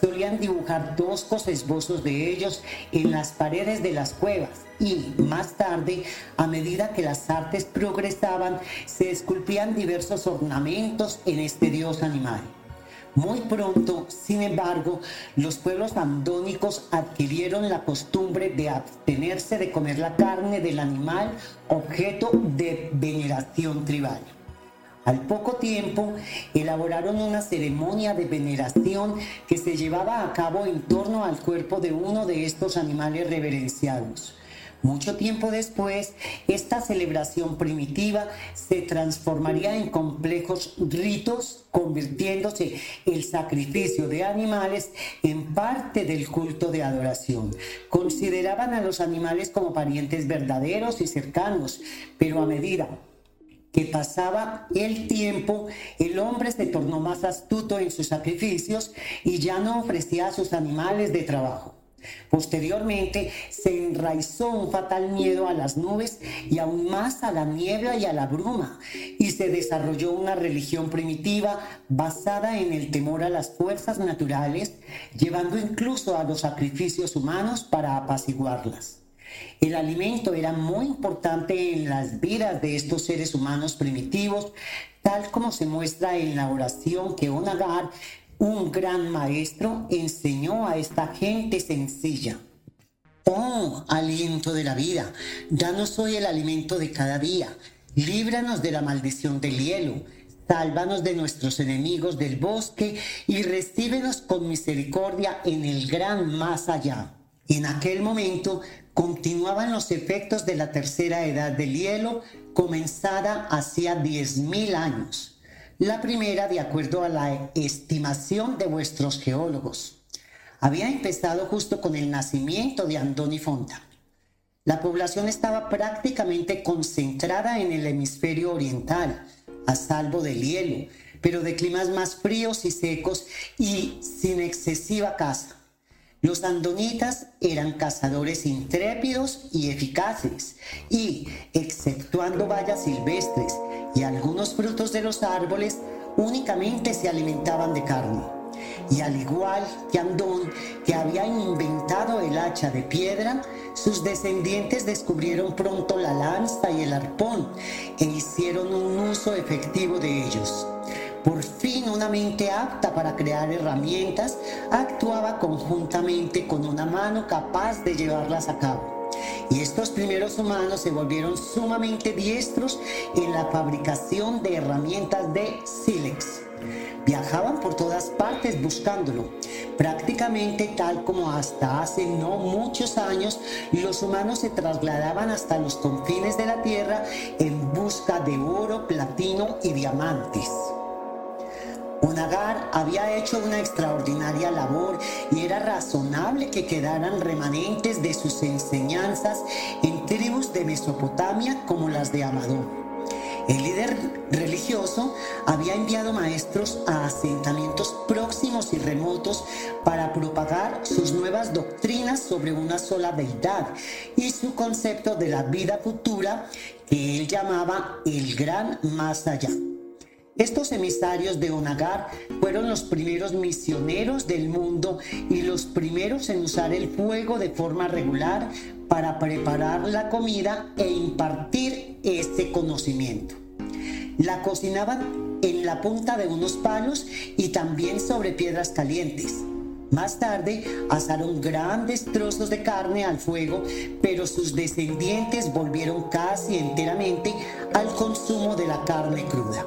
solían dibujar toscos esbozos de ellos en las paredes de las cuevas y más tarde, a medida que las artes progresaban, se esculpían diversos ornamentos en este dios animal. Muy pronto, sin embargo, los pueblos andónicos adquirieron la costumbre de abstenerse de comer la carne del animal objeto de veneración tribal. Al poco tiempo, elaboraron una ceremonia de veneración que se llevaba a cabo en torno al cuerpo de uno de estos animales reverenciados. Mucho tiempo después, esta celebración primitiva se transformaría en complejos ritos, convirtiéndose el sacrificio de animales en parte del culto de adoración. Consideraban a los animales como parientes verdaderos y cercanos, pero a medida que pasaba el tiempo, el hombre se tornó más astuto en sus sacrificios y ya no ofrecía a sus animales de trabajo. Posteriormente se enraizó un fatal miedo a las nubes y aún más a la niebla y a la bruma, y se desarrolló una religión primitiva basada en el temor a las fuerzas naturales, llevando incluso a los sacrificios humanos para apaciguarlas. El alimento era muy importante en las vidas de estos seres humanos primitivos, tal como se muestra en la oración que Onagar, un gran maestro, enseñó a esta gente sencilla. Oh, aliento de la vida, danos hoy el alimento de cada día, líbranos de la maldición del hielo, sálvanos de nuestros enemigos del bosque y recíbenos con misericordia en el gran más allá. En aquel momento continuaban los efectos de la tercera edad del hielo, comenzada hacía 10.000 años. La primera, de acuerdo a la estimación de vuestros geólogos, había empezado justo con el nacimiento de Andoni Fonta. La población estaba prácticamente concentrada en el hemisferio oriental, a salvo del hielo, pero de climas más fríos y secos y sin excesiva caza. Los andonitas eran cazadores intrépidos y eficaces y, exceptuando bayas silvestres y algunos frutos de los árboles, únicamente se alimentaban de carne. Y al igual que Andón, que había inventado el hacha de piedra, sus descendientes descubrieron pronto la lanza y el arpón e hicieron un uso efectivo de ellos. Por fin una mente apta para crear herramientas actuaba conjuntamente con una mano capaz de llevarlas a cabo. Y estos primeros humanos se volvieron sumamente diestros en la fabricación de herramientas de sílex. Viajaban por todas partes buscándolo, prácticamente tal como hasta hace no muchos años los humanos se trasladaban hasta los confines de la Tierra en busca de oro, platino y diamantes. Onagar había hecho una extraordinaria labor y era razonable que quedaran remanentes de sus enseñanzas en tribus de Mesopotamia como las de Amadón. El líder religioso había enviado maestros a asentamientos próximos y remotos para propagar sus nuevas doctrinas sobre una sola deidad y su concepto de la vida futura que él llamaba el gran más allá. Estos emisarios de Onagar fueron los primeros misioneros del mundo y los primeros en usar el fuego de forma regular para preparar la comida e impartir este conocimiento. La cocinaban en la punta de unos palos y también sobre piedras calientes. Más tarde asaron grandes trozos de carne al fuego, pero sus descendientes volvieron casi enteramente al consumo de la carne cruda.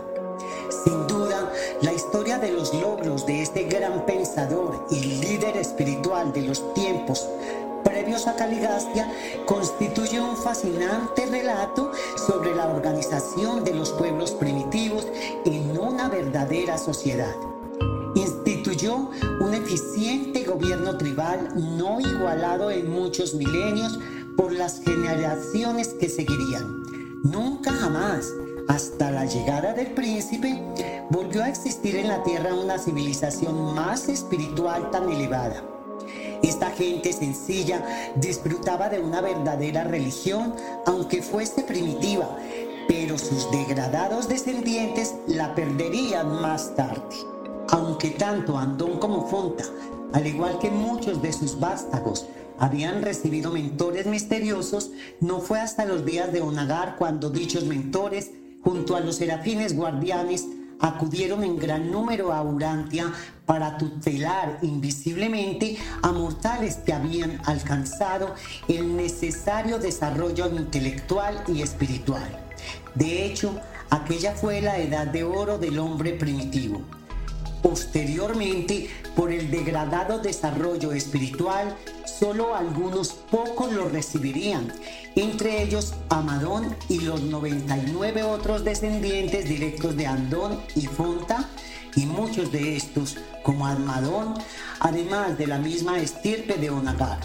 Sin duda, la historia de los logros de este gran pensador y líder espiritual de los tiempos previos a Caligastia constituye un fascinante relato sobre la organización de los pueblos primitivos en una verdadera sociedad. Instituyó un eficiente gobierno tribal no igualado en muchos milenios por las generaciones que seguirían. Nunca jamás hasta la llegada del príncipe, volvió a existir en la tierra una civilización más espiritual tan elevada. Esta gente sencilla disfrutaba de una verdadera religión, aunque fuese primitiva, pero sus degradados descendientes la perderían más tarde. Aunque tanto Andón como Fonta, al igual que muchos de sus vástagos, habían recibido mentores misteriosos, no fue hasta los días de Onagar cuando dichos mentores junto a los serafines guardianes, acudieron en gran número a Urantia para tutelar invisiblemente a mortales que habían alcanzado el necesario desarrollo intelectual y espiritual. De hecho, aquella fue la edad de oro del hombre primitivo. Posteriormente, por el degradado desarrollo espiritual, solo algunos pocos lo recibirían, entre ellos Amadón y los 99 otros descendientes directos de Andón y Fonta, y muchos de estos, como Amadón, además de la misma estirpe de Onagar.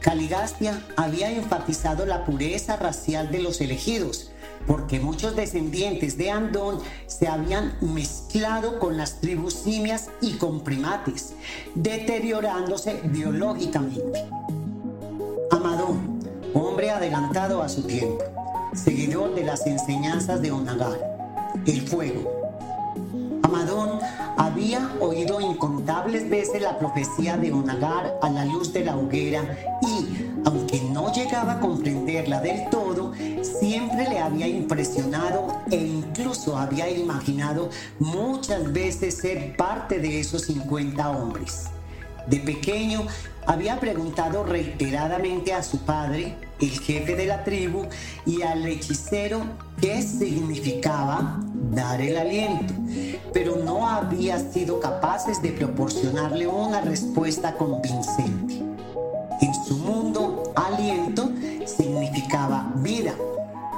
Caligastia había enfatizado la pureza racial de los elegidos, porque muchos descendientes de Andón se habían mezclado con las tribus simias y con primates, deteriorándose biológicamente. Amadón, hombre adelantado a su tiempo, seguidor de las enseñanzas de Onagar, el fuego. Amadón había oído incontables veces la profecía de Onagar a la luz de la hoguera y, aunque no llegaba a comprenderla del todo, siempre le había impresionado e incluso había imaginado muchas veces ser parte de esos 50 hombres. De pequeño había preguntado reiteradamente a su padre, el jefe de la tribu, y al hechicero qué significaba dar el aliento, pero no había sido capaces de proporcionarle una respuesta convincente. Su mundo, aliento significaba vida,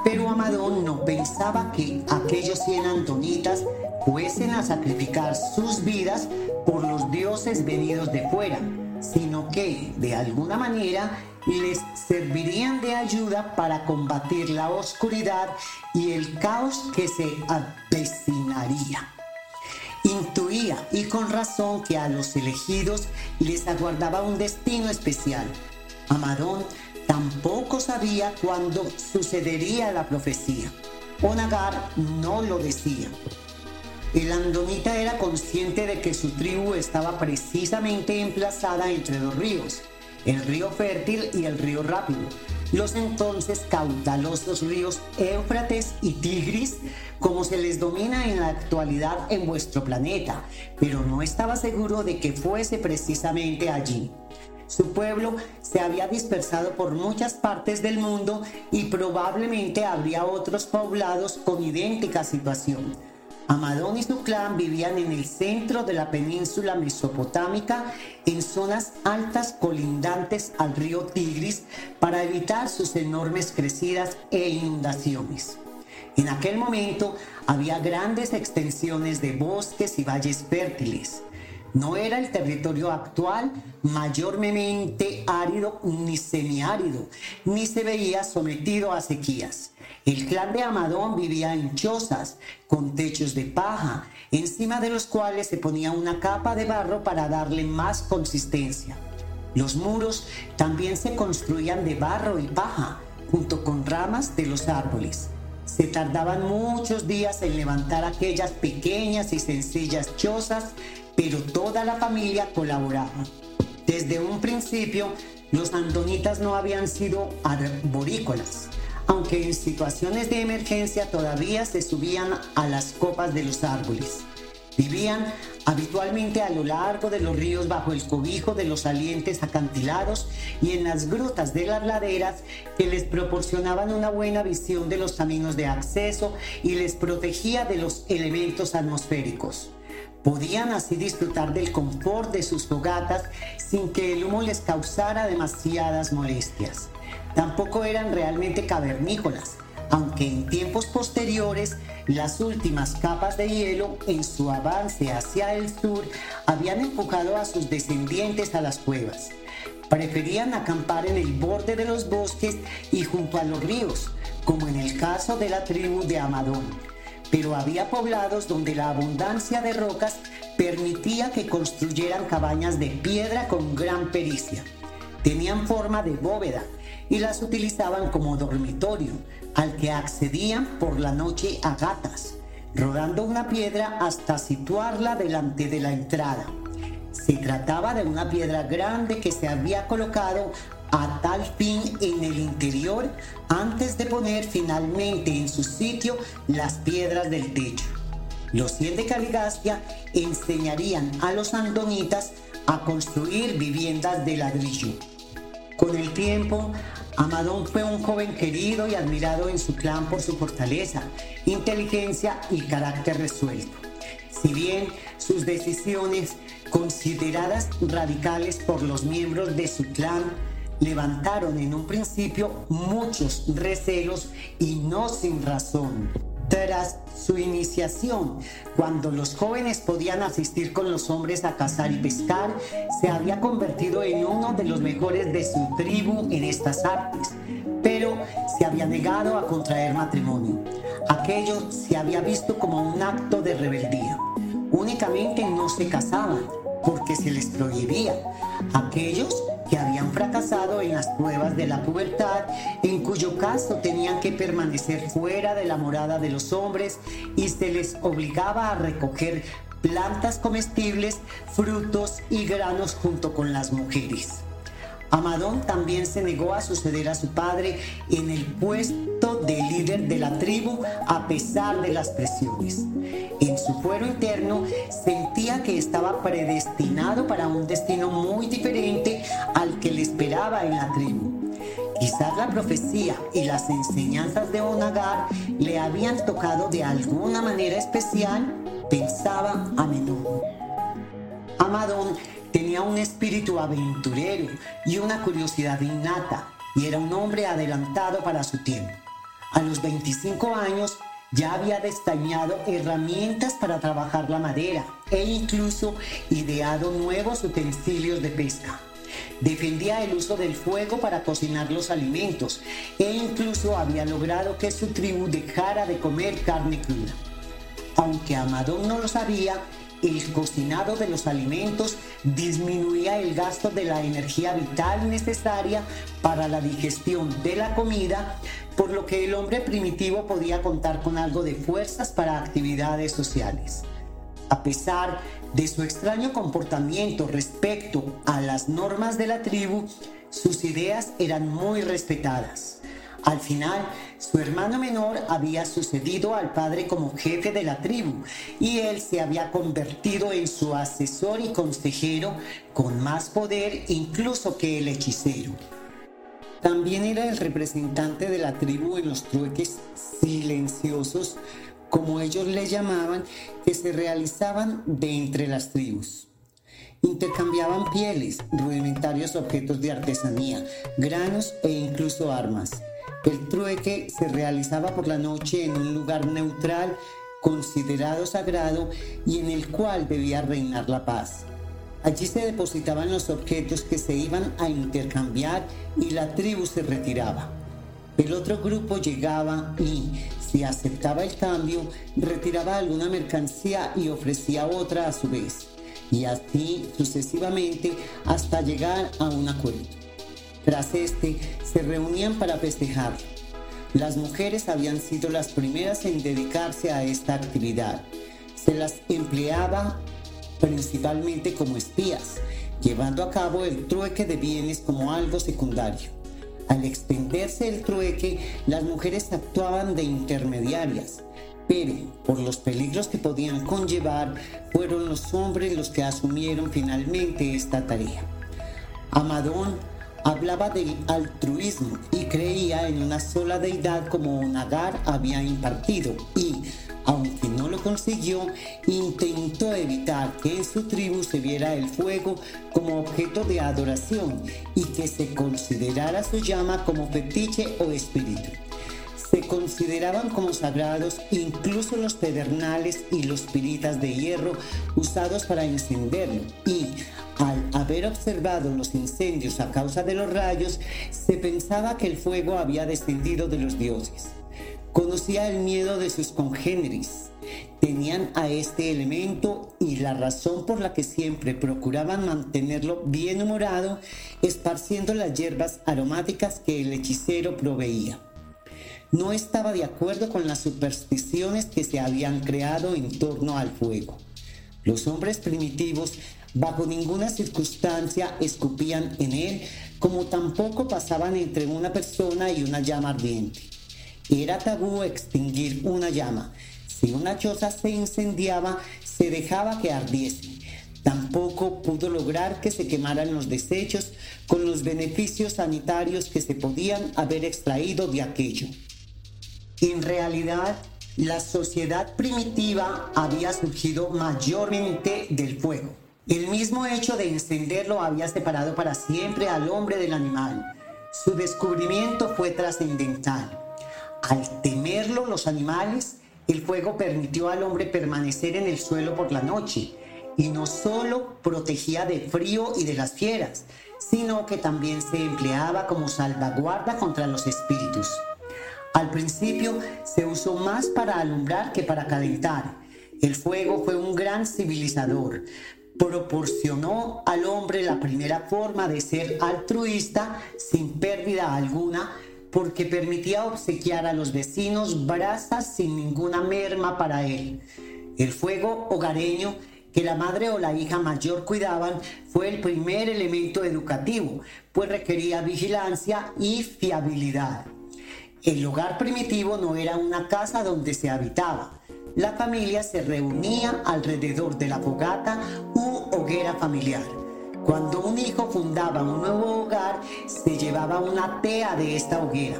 pero Amadón no pensaba que aquellos cien antonitas fuesen a sacrificar sus vidas por los dioses venidos de fuera, sino que, de alguna manera, les servirían de ayuda para combatir la oscuridad y el caos que se avecinaría. Intuía y con razón que a los elegidos les aguardaba un destino especial. Amadón tampoco sabía cuándo sucedería la profecía. Onagar no lo decía. El andonita era consciente de que su tribu estaba precisamente emplazada entre dos ríos, el río Fértil y el río Rápido, los entonces caudalosos ríos Éufrates y Tigris, como se les domina en la actualidad en vuestro planeta, pero no estaba seguro de que fuese precisamente allí. Su pueblo se había dispersado por muchas partes del mundo y probablemente habría otros poblados con idéntica situación. Amadón y su clan vivían en el centro de la península mesopotámica, en zonas altas colindantes al río Tigris, para evitar sus enormes crecidas e inundaciones. En aquel momento había grandes extensiones de bosques y valles fértiles. No era el territorio actual mayormente árido ni semiárido, ni se veía sometido a sequías. El clan de Amadón vivía en chozas con techos de paja, encima de los cuales se ponía una capa de barro para darle más consistencia. Los muros también se construían de barro y paja, junto con ramas de los árboles. Se tardaban muchos días en levantar aquellas pequeñas y sencillas chozas pero toda la familia colaboraba. Desde un principio, los andonitas no habían sido arborícolas, aunque en situaciones de emergencia todavía se subían a las copas de los árboles. Vivían habitualmente a lo largo de los ríos bajo el cobijo de los salientes acantilados y en las grutas de las laderas que les proporcionaban una buena visión de los caminos de acceso y les protegía de los elementos atmosféricos. Podían así disfrutar del confort de sus fogatas sin que el humo les causara demasiadas molestias. Tampoco eran realmente cavernícolas, aunque en tiempos posteriores las últimas capas de hielo en su avance hacia el sur habían empujado a sus descendientes a las cuevas. Preferían acampar en el borde de los bosques y junto a los ríos, como en el caso de la tribu de Amadón pero había poblados donde la abundancia de rocas permitía que construyeran cabañas de piedra con gran pericia. Tenían forma de bóveda y las utilizaban como dormitorio, al que accedían por la noche a gatas, rodando una piedra hasta situarla delante de la entrada. Se trataba de una piedra grande que se había colocado a tal fin en el interior antes de poner finalmente en su sitio las piedras del techo. Los cien de Caligastia enseñarían a los andonitas a construir viviendas de ladrillo. Con el tiempo, Amadón fue un joven querido y admirado en su clan por su fortaleza, inteligencia y carácter resuelto. Si bien sus decisiones, consideradas radicales por los miembros de su clan, levantaron en un principio muchos recelos y no sin razón. Tras su iniciación, cuando los jóvenes podían asistir con los hombres a cazar y pescar, se había convertido en uno de los mejores de su tribu en estas artes, pero se había negado a contraer matrimonio. Aquello se había visto como un acto de rebeldía. Únicamente no se casaban porque se les prohibía. Aquellos que habían fracasado en las pruebas de la pubertad, en cuyo caso tenían que permanecer fuera de la morada de los hombres y se les obligaba a recoger plantas comestibles, frutos y granos junto con las mujeres. Amadón también se negó a suceder a su padre en el puesto de líder de la tribu a pesar de las presiones. En su fuero interno sentía que estaba predestinado para un destino muy diferente al que le esperaba en la tribu. Quizás la profecía y las enseñanzas de Onagar le habían tocado de alguna manera especial, pensaba a menudo. Amadón Tenía un espíritu aventurero y una curiosidad innata y era un hombre adelantado para su tiempo. A los 25 años ya había destañado herramientas para trabajar la madera e incluso ideado nuevos utensilios de pesca. Defendía el uso del fuego para cocinar los alimentos e incluso había logrado que su tribu dejara de comer carne cruda. Aunque Amadón no lo sabía, el cocinado de los alimentos disminuía el gasto de la energía vital necesaria para la digestión de la comida, por lo que el hombre primitivo podía contar con algo de fuerzas para actividades sociales. A pesar de su extraño comportamiento respecto a las normas de la tribu, sus ideas eran muy respetadas. Al final, su hermano menor había sucedido al padre como jefe de la tribu y él se había convertido en su asesor y consejero con más poder incluso que el hechicero. También era el representante de la tribu en los trueques silenciosos, como ellos le llamaban, que se realizaban de entre las tribus. Intercambiaban pieles, rudimentarios objetos de artesanía, granos e incluso armas. El trueque se realizaba por la noche en un lugar neutral considerado sagrado y en el cual debía reinar la paz. Allí se depositaban los objetos que se iban a intercambiar y la tribu se retiraba. El otro grupo llegaba y, si aceptaba el cambio, retiraba alguna mercancía y ofrecía otra a su vez, y así sucesivamente hasta llegar a un acuerdo. Tras este, se reunían para festejar. Las mujeres habían sido las primeras en dedicarse a esta actividad. Se las empleaba principalmente como espías, llevando a cabo el trueque de bienes como algo secundario. Al extenderse el trueque, las mujeres actuaban de intermediarias, pero por los peligros que podían conllevar, fueron los hombres los que asumieron finalmente esta tarea. Amadón hablaba del altruismo y creía en una sola deidad como Nagar había impartido y, aunque no lo consiguió, intentó evitar que en su tribu se viera el fuego como objeto de adoración y que se considerara su llama como fetiche o espíritu. Se consideraban como sagrados incluso los pedernales y los piritas de hierro usados para encenderlo y, al haber observado los incendios a causa de los rayos, se pensaba que el fuego había descendido de los dioses. Conocía el miedo de sus congéneres. Tenían a este elemento y la razón por la que siempre procuraban mantenerlo bien humorado, esparciendo las hierbas aromáticas que el hechicero proveía. No estaba de acuerdo con las supersticiones que se habían creado en torno al fuego. Los hombres primitivos Bajo ninguna circunstancia escupían en él, como tampoco pasaban entre una persona y una llama ardiente. Era tabú extinguir una llama. Si una choza se incendiaba, se dejaba que ardiese. Tampoco pudo lograr que se quemaran los desechos con los beneficios sanitarios que se podían haber extraído de aquello. En realidad, La sociedad primitiva había surgido mayormente del fuego. El mismo hecho de encenderlo había separado para siempre al hombre del animal. Su descubrimiento fue trascendental. Al temerlo los animales, el fuego permitió al hombre permanecer en el suelo por la noche y no solo protegía de frío y de las fieras, sino que también se empleaba como salvaguarda contra los espíritus. Al principio se usó más para alumbrar que para calentar. El fuego fue un gran civilizador. Proporcionó al hombre la primera forma de ser altruista sin pérdida alguna porque permitía obsequiar a los vecinos brasas sin ninguna merma para él. El fuego hogareño que la madre o la hija mayor cuidaban fue el primer elemento educativo, pues requería vigilancia y fiabilidad. El hogar primitivo no era una casa donde se habitaba. La familia se reunía alrededor de la fogata u hoguera familiar. Cuando un hijo fundaba un nuevo hogar, se llevaba una tea de esta hoguera.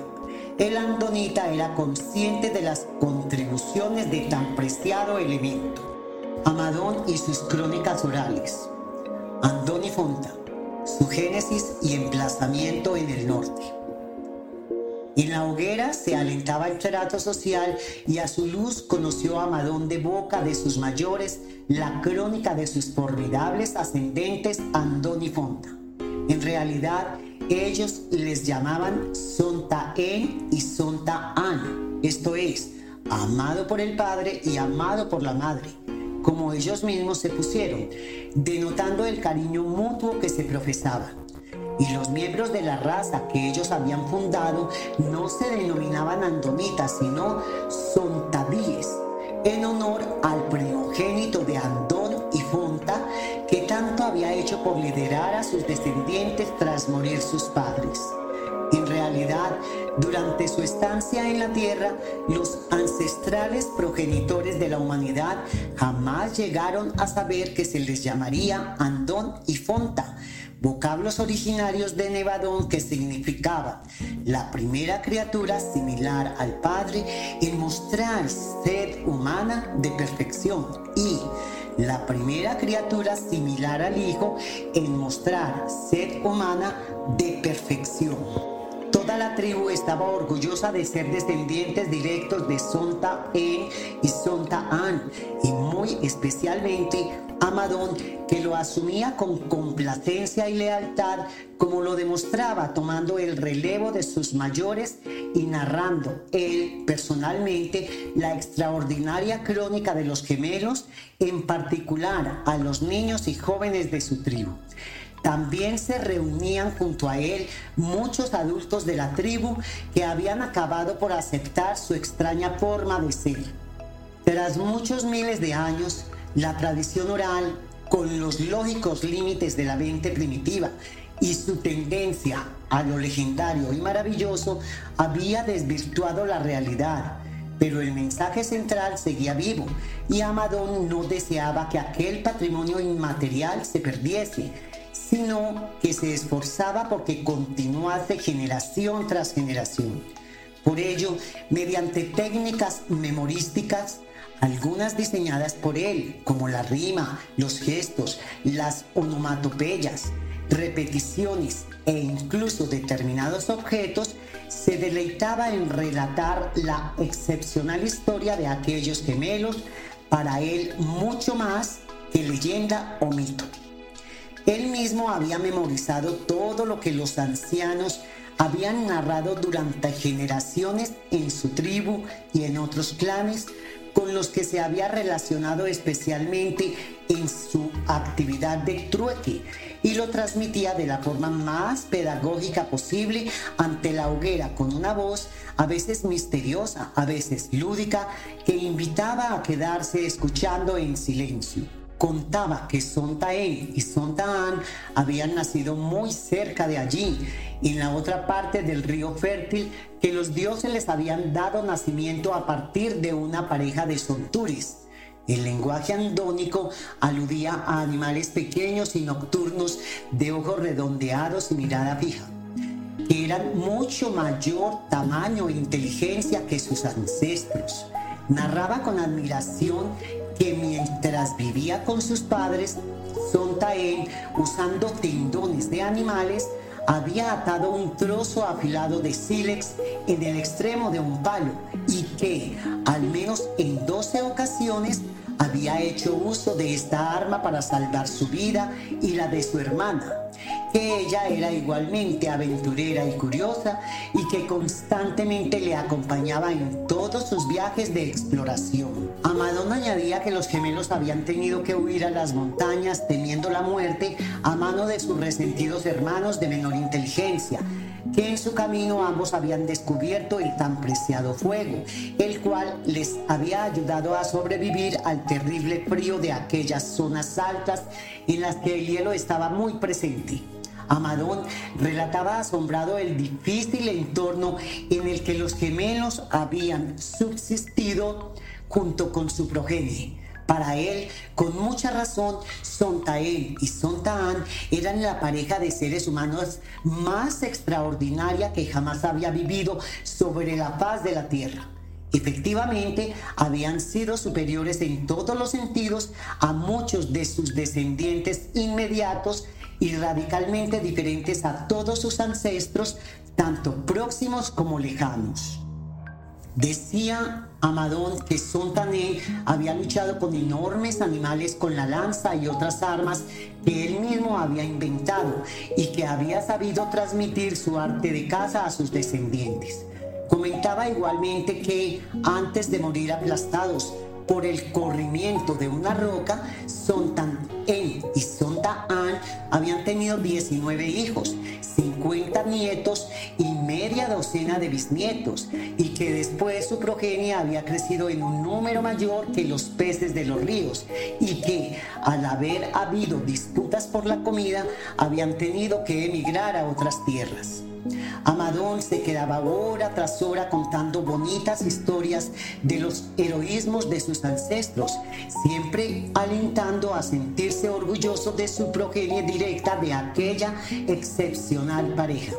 El andonita era consciente de las contribuciones de tan preciado elemento. Amadón y sus crónicas orales. Andoni Fonta, su génesis y emplazamiento en el norte. En la hoguera se alentaba el trato social y a su luz conoció a Amadón de boca de sus mayores la crónica de sus formidables ascendentes Andoni Fonta. En realidad, ellos les llamaban Sonta En y Sonta An, esto es, amado por el padre y amado por la madre como ellos mismos se pusieron, denotando el cariño mutuo que se profesaba. Y los miembros de la raza que ellos habían fundado no se denominaban andonitas, sino sontadíes, en honor al primogénito de Andón y Fonta, que tanto había hecho por liderar a sus descendientes tras morir sus padres. En realidad, durante su estancia en la tierra, los ancestrales progenitores de la humanidad jamás llegaron a saber que se les llamaría Andón y Fonta, vocablos originarios de Nevadón que significaban la primera criatura similar al Padre en mostrar sed humana de perfección y la primera criatura similar al Hijo en mostrar sed humana de perfección. La tribu estaba orgullosa de ser descendientes directos de Sonta En y Sonta An, y muy especialmente Amadón, que lo asumía con complacencia y lealtad, como lo demostraba tomando el relevo de sus mayores y narrando él personalmente la extraordinaria crónica de los gemelos, en particular a los niños y jóvenes de su tribu. También se reunían junto a él muchos adultos de la tribu que habían acabado por aceptar su extraña forma de ser. Tras muchos miles de años, la tradición oral, con los lógicos límites de la mente primitiva y su tendencia a lo legendario y maravilloso, había desvirtuado la realidad. Pero el mensaje central seguía vivo y Amadón no deseaba que aquel patrimonio inmaterial se perdiese sino que se esforzaba porque continuase generación tras generación. Por ello, mediante técnicas memorísticas, algunas diseñadas por él, como la rima, los gestos, las onomatopeyas, repeticiones e incluso determinados objetos, se deleitaba en relatar la excepcional historia de aquellos gemelos, para él mucho más que leyenda o mito. Él mismo había memorizado todo lo que los ancianos habían narrado durante generaciones en su tribu y en otros clanes con los que se había relacionado especialmente en su actividad de trueque y lo transmitía de la forma más pedagógica posible ante la hoguera con una voz a veces misteriosa, a veces lúdica, que invitaba a quedarse escuchando en silencio contaba que Sontaén y Sontaán habían nacido muy cerca de allí, en la otra parte del río fértil, que los dioses les habían dado nacimiento a partir de una pareja de sonturis. El lenguaje andónico aludía a animales pequeños y nocturnos de ojos redondeados y mirada fija, que eran mucho mayor tamaño e inteligencia que sus ancestros Narraba con admiración que mientras vivía con sus padres, Sontael, usando tendones de animales, había atado un trozo afilado de sílex en el extremo de un palo y que, al menos en 12 ocasiones, había hecho uso de esta arma para salvar su vida y la de su hermana, que ella era igualmente aventurera y curiosa y que constantemente le acompañaba en todos sus viajes de exploración. Amadón añadía que los gemelos habían tenido que huir a las montañas temiendo la muerte a mano de sus resentidos hermanos de menor inteligencia, que en su camino ambos habían descubierto el tan preciado fuego, el cual les había ayudado a sobrevivir al terrible frío de aquellas zonas altas en las que el hielo estaba muy presente. Amadón relataba asombrado el difícil entorno en el que los gemelos habían subsistido junto con su progenie. Para él, con mucha razón, Sontael y Sontaan eran la pareja de seres humanos más extraordinaria que jamás había vivido sobre la faz de la tierra. Efectivamente, habían sido superiores en todos los sentidos a muchos de sus descendientes inmediatos y radicalmente diferentes a todos sus ancestros, tanto próximos como lejanos. Decía Amadón que Sontané había luchado con enormes animales con la lanza y otras armas que él mismo había inventado y que había sabido transmitir su arte de caza a sus descendientes. Comentaba igualmente que antes de morir aplastados por el corrimiento de una roca, Sontan En y Sonta An tenido 19 hijos, 50 nietos y media docena de bisnietos, y que después su progenie había crecido en un número mayor que los peces de los ríos, y que al haber habido disputas por la comida, habían tenido que emigrar a otras tierras. Amadón se quedaba hora tras hora contando bonitas historias de los heroísmos de sus ancestros, siempre alentando a sentirse orgulloso de su progenie directa de aquella excepcional pareja.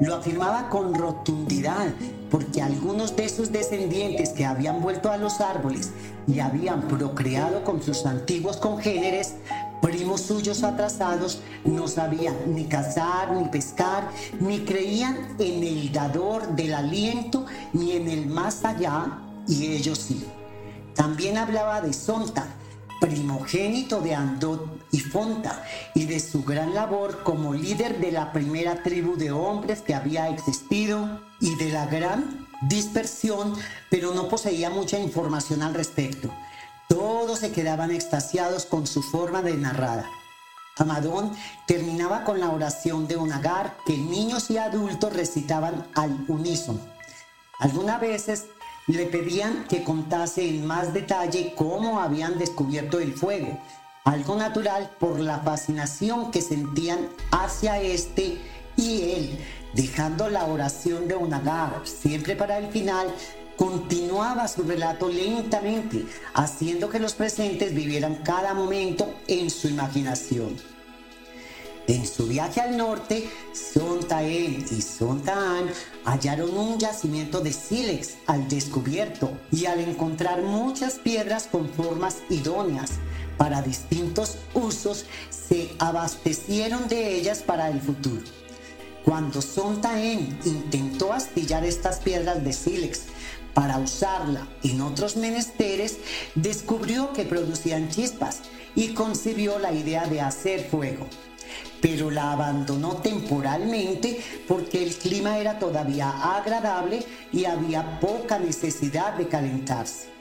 Lo afirmaba con rotundidad porque algunos de sus descendientes que habían vuelto a los árboles y habían procreado con sus antiguos congéneres primos suyos atrasados no sabían ni cazar, ni pescar, ni creían en el dador del aliento, ni en el más allá, y ellos sí. También hablaba de Sonta, primogénito de Andot y Fonta, y de su gran labor como líder de la primera tribu de hombres que había existido, y de la gran dispersión, pero no poseía mucha información al respecto. Todos se quedaban extasiados con su forma de narrar. Amadón terminaba con la oración de un agar que niños y adultos recitaban al unísono. Algunas veces le pedían que contase en más detalle cómo habían descubierto el fuego, algo natural por la fascinación que sentían hacia este y él, dejando la oración de un agar siempre para el final, Continuaba su relato lentamente, haciendo que los presentes vivieran cada momento en su imaginación. En su viaje al norte, Sontael y Sontaan hallaron un yacimiento de sílex al descubierto y al encontrar muchas piedras con formas idóneas para distintos usos, se abastecieron de ellas para el futuro. Cuando Sontaen intentó astillar estas piedras de sílex para usarla en otros menesteres, descubrió que producían chispas y concibió la idea de hacer fuego. Pero la abandonó temporalmente porque el clima era todavía agradable y había poca necesidad de calentarse.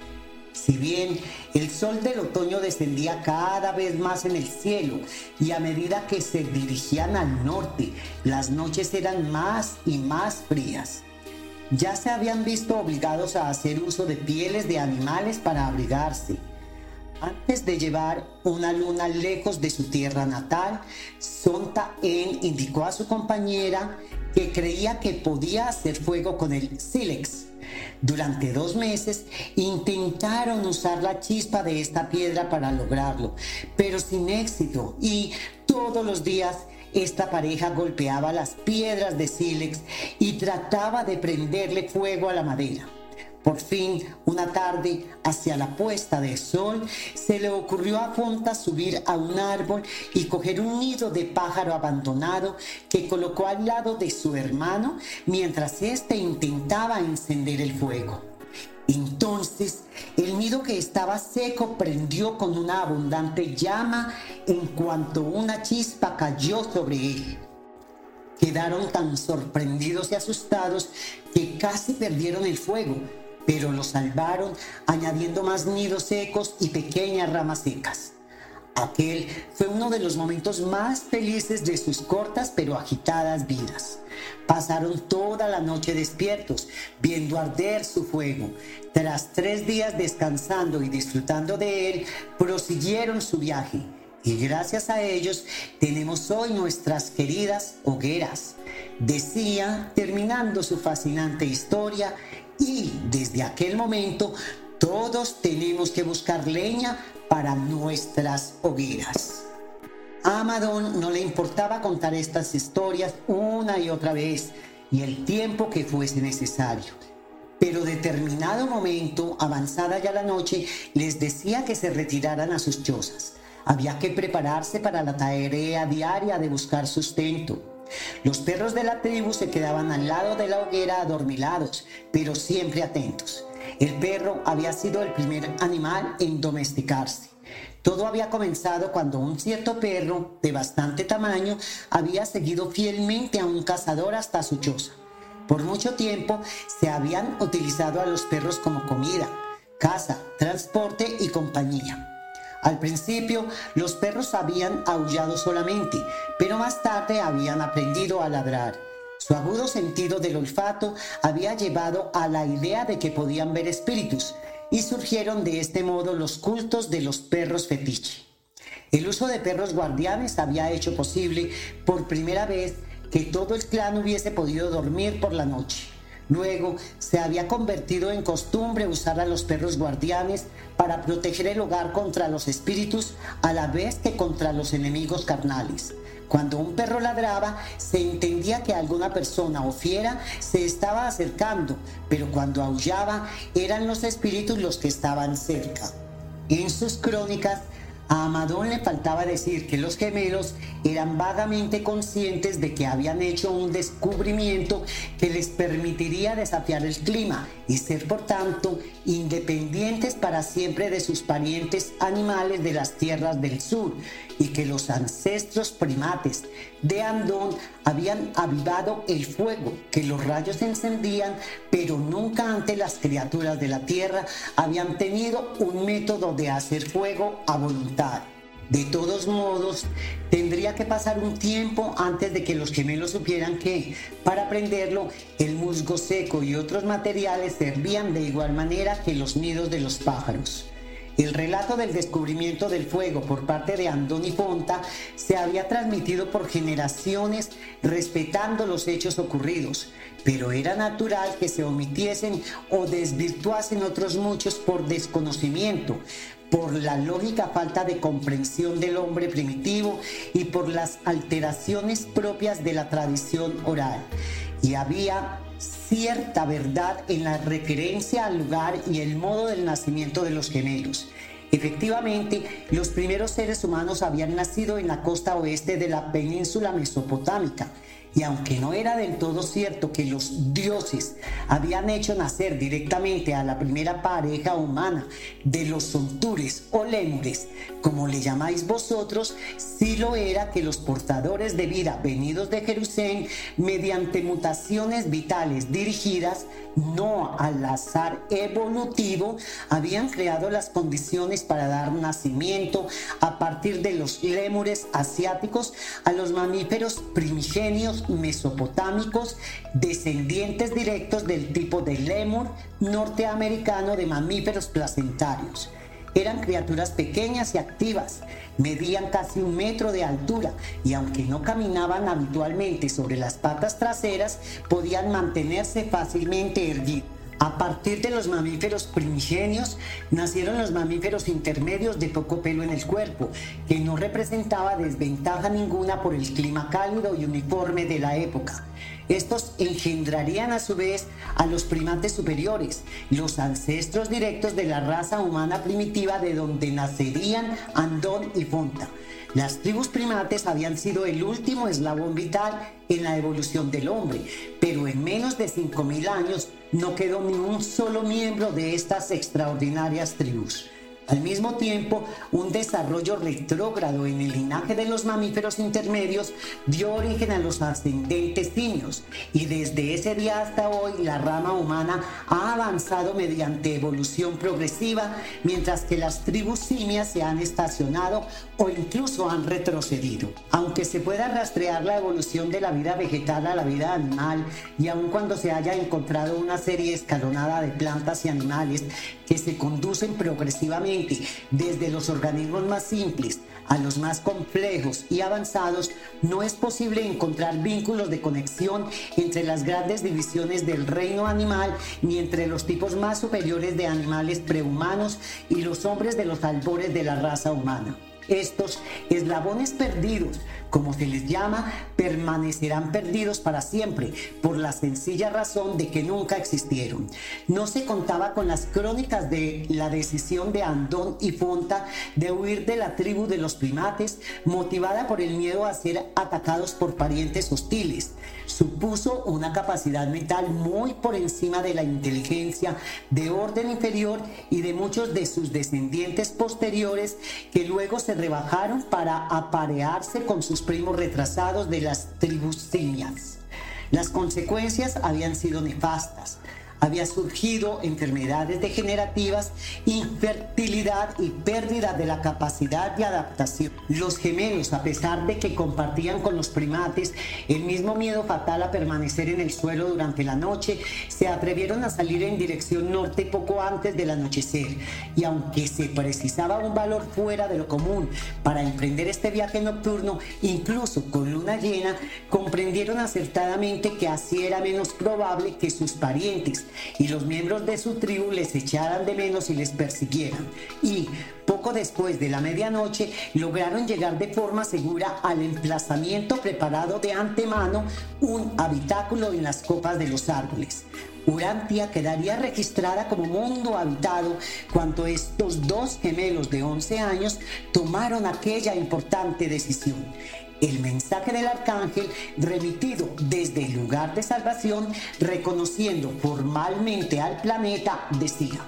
Si bien el sol del otoño descendía cada vez más en el cielo y a medida que se dirigían al norte, las noches eran más y más frías ya se habían visto obligados a hacer uso de pieles de animales para abrigarse. Antes de llevar una luna lejos de su tierra natal, Sonta En indicó a su compañera que creía que podía hacer fuego con el sílex. Durante dos meses intentaron usar la chispa de esta piedra para lograrlo, pero sin éxito y todos los días esta pareja golpeaba las piedras de sílex y trataba de prenderle fuego a la madera. Por fin, una tarde, hacia la puesta de sol, se le ocurrió a Fonta subir a un árbol y coger un nido de pájaro abandonado que colocó al lado de su hermano mientras éste intentaba encender el fuego. Entonces el nido que estaba seco prendió con una abundante llama en cuanto una chispa cayó sobre él. Quedaron tan sorprendidos y asustados que casi perdieron el fuego, pero lo salvaron añadiendo más nidos secos y pequeñas ramas secas. Aquel fue uno de los momentos más felices de sus cortas pero agitadas vidas. Pasaron toda la noche despiertos, viendo arder su fuego. Tras tres días descansando y disfrutando de él, prosiguieron su viaje. Y gracias a ellos tenemos hoy nuestras queridas hogueras. Decía, terminando su fascinante historia, y desde aquel momento todos tenemos que buscar leña para nuestras hogueras. A Amadón no le importaba contar estas historias una y otra vez y el tiempo que fuese necesario. Pero determinado momento, avanzada ya la noche, les decía que se retiraran a sus chozas. Había que prepararse para la tarea diaria de buscar sustento. Los perros de la tribu se quedaban al lado de la hoguera adormilados, pero siempre atentos. El perro había sido el primer animal en domesticarse. Todo había comenzado cuando un cierto perro de bastante tamaño había seguido fielmente a un cazador hasta su choza. Por mucho tiempo se habían utilizado a los perros como comida, caza, transporte y compañía. Al principio los perros habían aullado solamente, pero más tarde habían aprendido a ladrar. Su agudo sentido del olfato había llevado a la idea de que podían ver espíritus y surgieron de este modo los cultos de los perros fetiche. El uso de perros guardianes había hecho posible por primera vez que todo el clan hubiese podido dormir por la noche. Luego se había convertido en costumbre usar a los perros guardianes para proteger el hogar contra los espíritus a la vez que contra los enemigos carnales. Cuando un perro ladraba, se entendía que alguna persona o fiera se estaba acercando, pero cuando aullaba eran los espíritus los que estaban cerca. En sus crónicas a Amadón le faltaba decir que los gemelos eran vagamente conscientes de que habían hecho un descubrimiento que les permitiría desafiar el clima y ser por tanto independientes para siempre de sus parientes animales de las tierras del sur y que los ancestros primates de Andón habían avivado el fuego que los rayos encendían, pero nunca ante las criaturas de la tierra habían tenido un método de hacer fuego a voluntad. De todos modos, tendría que pasar un tiempo antes de que los gemelos supieran que, para prenderlo, el musgo seco y otros materiales servían de igual manera que los nidos de los pájaros. El relato del descubrimiento del fuego por parte de Andoni Fonta se había transmitido por generaciones respetando los hechos ocurridos, pero era natural que se omitiesen o desvirtuasen otros muchos por desconocimiento, por la lógica falta de comprensión del hombre primitivo y por las alteraciones propias de la tradición oral. Y había cierta verdad en la referencia al lugar y el modo del nacimiento de los gemelos. Efectivamente, los primeros seres humanos habían nacido en la costa oeste de la península mesopotámica y aunque no era del todo cierto que los dioses habían hecho nacer directamente a la primera pareja humana de los sontures o lémures, como le llamáis vosotros, sí lo era que los portadores de vida venidos de Jerusalén, mediante mutaciones vitales dirigidas no al azar evolutivo, habían creado las condiciones para dar nacimiento a partir de los lémures asiáticos a los mamíferos primigenios mesopotámicos, descendientes directos del tipo de lemur norteamericano de mamíferos placentarios. Eran criaturas pequeñas y activas, medían casi un metro de altura y aunque no caminaban habitualmente sobre las patas traseras, podían mantenerse fácilmente erguidos. A partir de los mamíferos primigenios nacieron los mamíferos intermedios de poco pelo en el cuerpo, que no representaba desventaja ninguna por el clima cálido y uniforme de la época. Estos engendrarían a su vez a los primates superiores, los ancestros directos de la raza humana primitiva de donde nacerían Andón y Fonta. Las tribus primates habían sido el último eslabón vital en la evolución del hombre, pero en menos de 5.000 años no quedó ni un solo miembro de estas extraordinarias tribus. Al mismo tiempo, un desarrollo retrógrado en el linaje de los mamíferos intermedios dio origen a los ascendentes simios y desde ese día hasta hoy la rama humana ha avanzado mediante evolución progresiva mientras que las tribus simias se han estacionado o incluso han retrocedido. Aunque se pueda rastrear la evolución de la vida vegetal a la vida animal y aun cuando se haya encontrado una serie escalonada de plantas y animales que se conducen progresivamente desde los organismos más simples a los más complejos y avanzados, no es posible encontrar vínculos de conexión entre las grandes divisiones del reino animal ni entre los tipos más superiores de animales prehumanos y los hombres de los albores de la raza humana. Estos eslabones perdidos, como se les llama, permanecerán perdidos para siempre, por la sencilla razón de que nunca existieron. No se contaba con las crónicas de la decisión de Andón y Fonta de huir de la tribu de los primates, motivada por el miedo a ser atacados por parientes hostiles. Supuso una capacidad mental muy por encima de la inteligencia de orden inferior y de muchos de sus descendientes posteriores que luego se rebajaron para aparearse con sus primos retrasados de las tribus simias. Las consecuencias habían sido nefastas había surgido enfermedades degenerativas, infertilidad y pérdida de la capacidad de adaptación. Los gemelos, a pesar de que compartían con los primates el mismo miedo fatal a permanecer en el suelo durante la noche, se atrevieron a salir en dirección norte poco antes del anochecer. Y aunque se precisaba un valor fuera de lo común para emprender este viaje nocturno, incluso con luna llena, comprendieron acertadamente que así era menos probable que sus parientes y los miembros de su tribu les echaran de menos y les persiguieran. Y poco después de la medianoche lograron llegar de forma segura al emplazamiento preparado de antemano, un habitáculo en las copas de los árboles. Urantia quedaría registrada como mundo habitado cuando estos dos gemelos de 11 años tomaron aquella importante decisión. El mensaje del arcángel remitido desde el lugar de salvación, reconociendo formalmente al planeta, decía,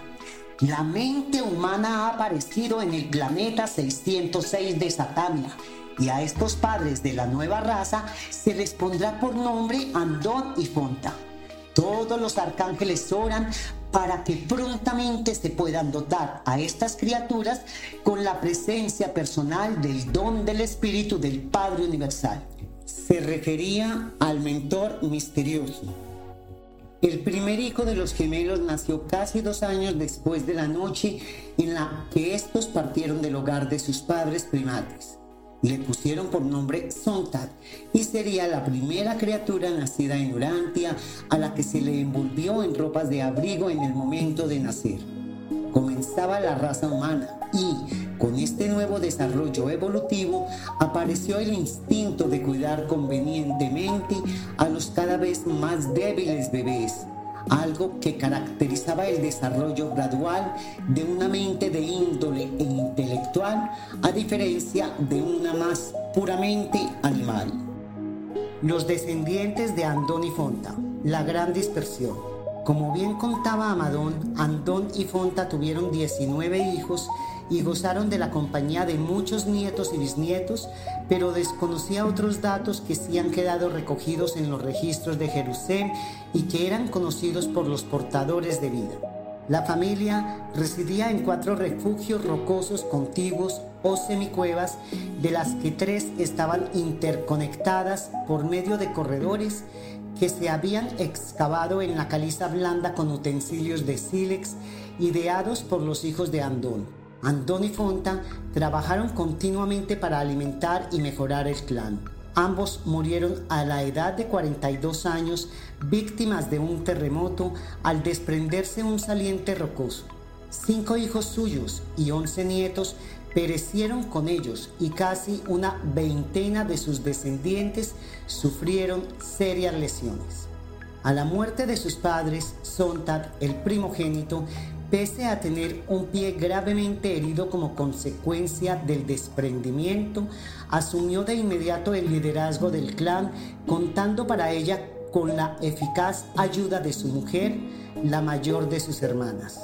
la mente humana ha aparecido en el planeta 606 de Satania y a estos padres de la nueva raza se les pondrá por nombre Andón y Fonta. Todos los arcángeles oran para que prontamente se puedan dotar a estas criaturas con la presencia personal del don del Espíritu del Padre Universal. Se refería al mentor misterioso. El primer hijo de los gemelos nació casi dos años después de la noche en la que estos partieron del hogar de sus padres primates le pusieron por nombre Sontag y sería la primera criatura nacida en Urantia a la que se le envolvió en ropas de abrigo en el momento de nacer. Comenzaba la raza humana y con este nuevo desarrollo evolutivo apareció el instinto de cuidar convenientemente a los cada vez más débiles bebés algo que caracterizaba el desarrollo gradual de una mente de índole e intelectual a diferencia de una más puramente animal. Los descendientes de Andón y Fonta, la gran dispersión. Como bien contaba Amadón, Andón y Fonta tuvieron 19 hijos y gozaron de la compañía de muchos nietos y bisnietos, pero desconocía otros datos que sí han quedado recogidos en los registros de Jerusalén y que eran conocidos por los portadores de vida. La familia residía en cuatro refugios rocosos contiguos o semicuevas, de las que tres estaban interconectadas por medio de corredores que se habían excavado en la caliza blanda con utensilios de sílex ideados por los hijos de Andón. Andón y Fonta trabajaron continuamente para alimentar y mejorar el clan. Ambos murieron a la edad de 42 años víctimas de un terremoto al desprenderse un saliente rocoso. Cinco hijos suyos y once nietos perecieron con ellos y casi una veintena de sus descendientes sufrieron serias lesiones. A la muerte de sus padres, Sontag, el primogénito, pese a tener un pie gravemente herido como consecuencia del desprendimiento, asumió de inmediato el liderazgo del clan, contando para ella con la eficaz ayuda de su mujer, la mayor de sus hermanas.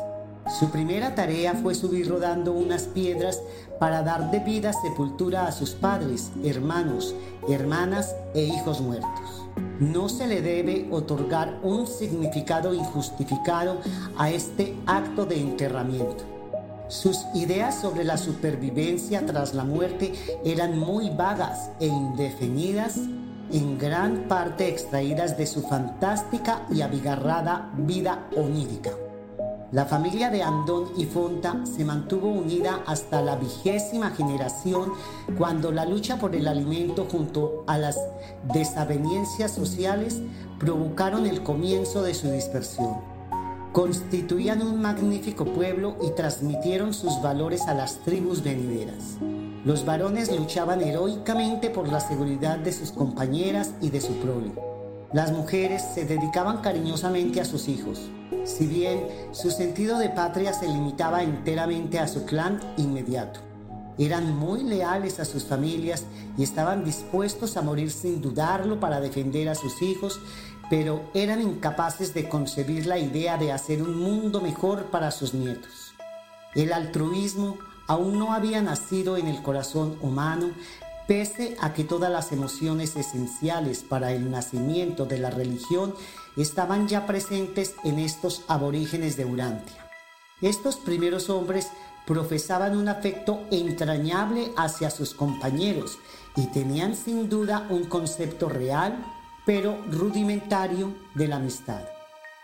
Su primera tarea fue subir rodando unas piedras para dar debida sepultura a sus padres, hermanos, hermanas e hijos muertos. No se le debe otorgar un significado injustificado a este acto de enterramiento. Sus ideas sobre la supervivencia tras la muerte eran muy vagas e indefinidas, en gran parte extraídas de su fantástica y abigarrada vida onírica. La familia de Andón y Fonta se mantuvo unida hasta la vigésima generación cuando la lucha por el alimento junto a las desavenencias sociales provocaron el comienzo de su dispersión. Constituían un magnífico pueblo y transmitieron sus valores a las tribus venideras. Los varones luchaban heroicamente por la seguridad de sus compañeras y de su prole. Las mujeres se dedicaban cariñosamente a sus hijos, si bien su sentido de patria se limitaba enteramente a su clan inmediato. Eran muy leales a sus familias y estaban dispuestos a morir sin dudarlo para defender a sus hijos, pero eran incapaces de concebir la idea de hacer un mundo mejor para sus nietos. El altruismo aún no había nacido en el corazón humano, pese a que todas las emociones esenciales para el nacimiento de la religión estaban ya presentes en estos aborígenes de Urantia. Estos primeros hombres profesaban un afecto entrañable hacia sus compañeros y tenían sin duda un concepto real, pero rudimentario, de la amistad.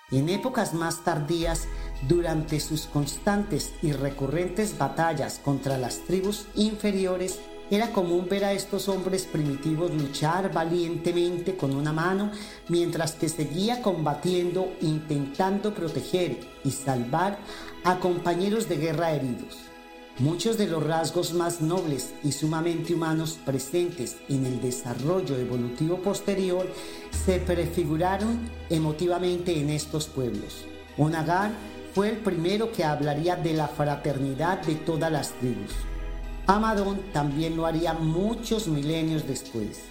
En épocas más tardías, durante sus constantes y recurrentes batallas contra las tribus inferiores, era común ver a estos hombres primitivos luchar valientemente con una mano mientras que seguía combatiendo intentando proteger y salvar a compañeros de guerra heridos. Muchos de los rasgos más nobles y sumamente humanos presentes en el desarrollo evolutivo posterior se prefiguraron emotivamente en estos pueblos. Onagar fue el primero que hablaría de la fraternidad de todas las tribus. Amadón también lo haría muchos milenios después.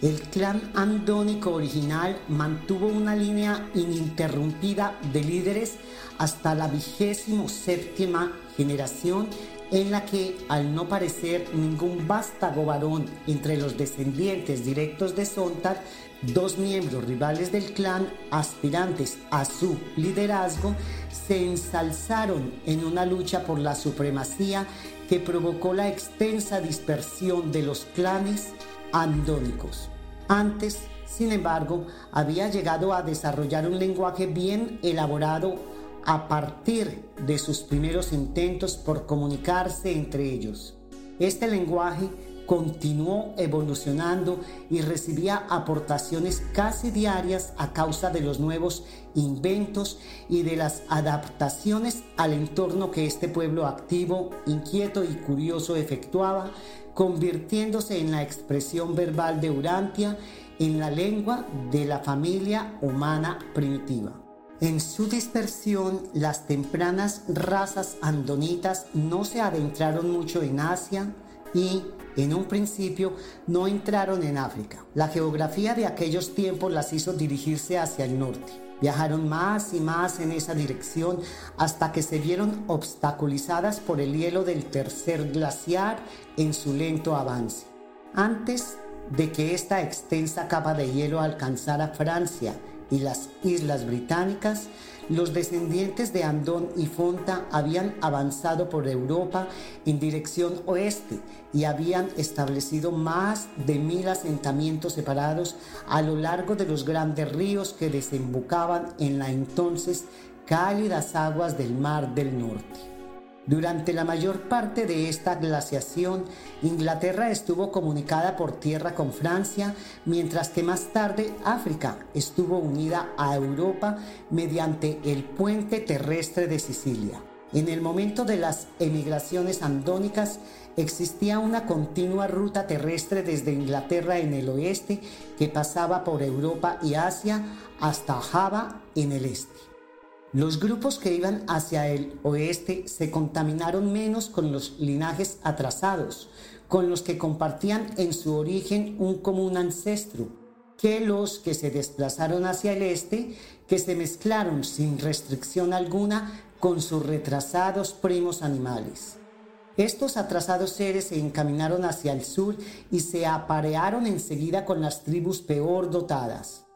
El clan andónico original mantuvo una línea ininterrumpida de líderes hasta la vigésimo séptima generación en la que, al no parecer ningún vástago varón entre los descendientes directos de Sontag, dos miembros rivales del clan, aspirantes a su liderazgo, se ensalzaron en una lucha por la supremacía que provocó la extensa dispersión de los clanes andónicos. Antes, sin embargo, había llegado a desarrollar un lenguaje bien elaborado a partir de sus primeros intentos por comunicarse entre ellos. Este lenguaje continuó evolucionando y recibía aportaciones casi diarias a causa de los nuevos inventos y de las adaptaciones al entorno que este pueblo activo, inquieto y curioso efectuaba, convirtiéndose en la expresión verbal de Urantia en la lengua de la familia humana primitiva. En su dispersión, las tempranas razas andonitas no se adentraron mucho en Asia, y en un principio no entraron en África. La geografía de aquellos tiempos las hizo dirigirse hacia el norte. Viajaron más y más en esa dirección hasta que se vieron obstaculizadas por el hielo del tercer glaciar en su lento avance. Antes de que esta extensa capa de hielo alcanzara Francia y las islas británicas, los descendientes de Andón y Fonta habían avanzado por Europa en dirección oeste y habían establecido más de mil asentamientos separados a lo largo de los grandes ríos que desembocaban en la entonces cálidas aguas del Mar del Norte. Durante la mayor parte de esta glaciación, Inglaterra estuvo comunicada por tierra con Francia, mientras que más tarde África estuvo unida a Europa mediante el puente terrestre de Sicilia. En el momento de las emigraciones andónicas existía una continua ruta terrestre desde Inglaterra en el oeste que pasaba por Europa y Asia hasta Java en el este. Los grupos que iban hacia el oeste se contaminaron menos con los linajes atrasados, con los que compartían en su origen un común ancestro, que los que se desplazaron hacia el este, que se mezclaron sin restricción alguna con sus retrasados primos animales. Estos atrasados seres se encaminaron hacia el sur y se aparearon enseguida con las tribus peor dotadas.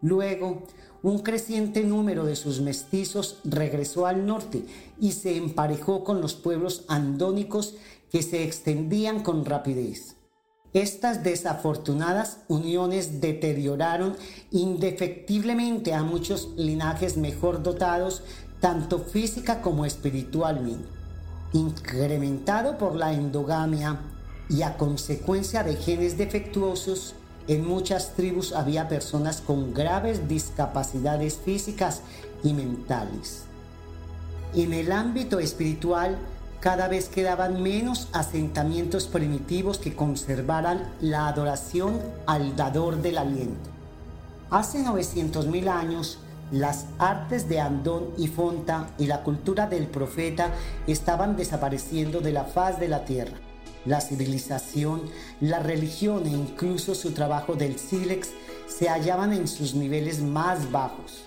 Luego, un creciente número de sus mestizos regresó al norte y se emparejó con los pueblos andónicos que se extendían con rapidez. Estas desafortunadas uniones deterioraron indefectiblemente a muchos linajes mejor dotados tanto física como espiritualmente. Incrementado por la endogamia y a consecuencia de genes defectuosos, en muchas tribus había personas con graves discapacidades físicas y mentales. En el ámbito espiritual, cada vez quedaban menos asentamientos primitivos que conservaran la adoración al dador del aliento. Hace 900.000 años, las artes de Andón y Fonta y la cultura del profeta estaban desapareciendo de la faz de la tierra. La civilización, la religión e incluso su trabajo del sílex se hallaban en sus niveles más bajos.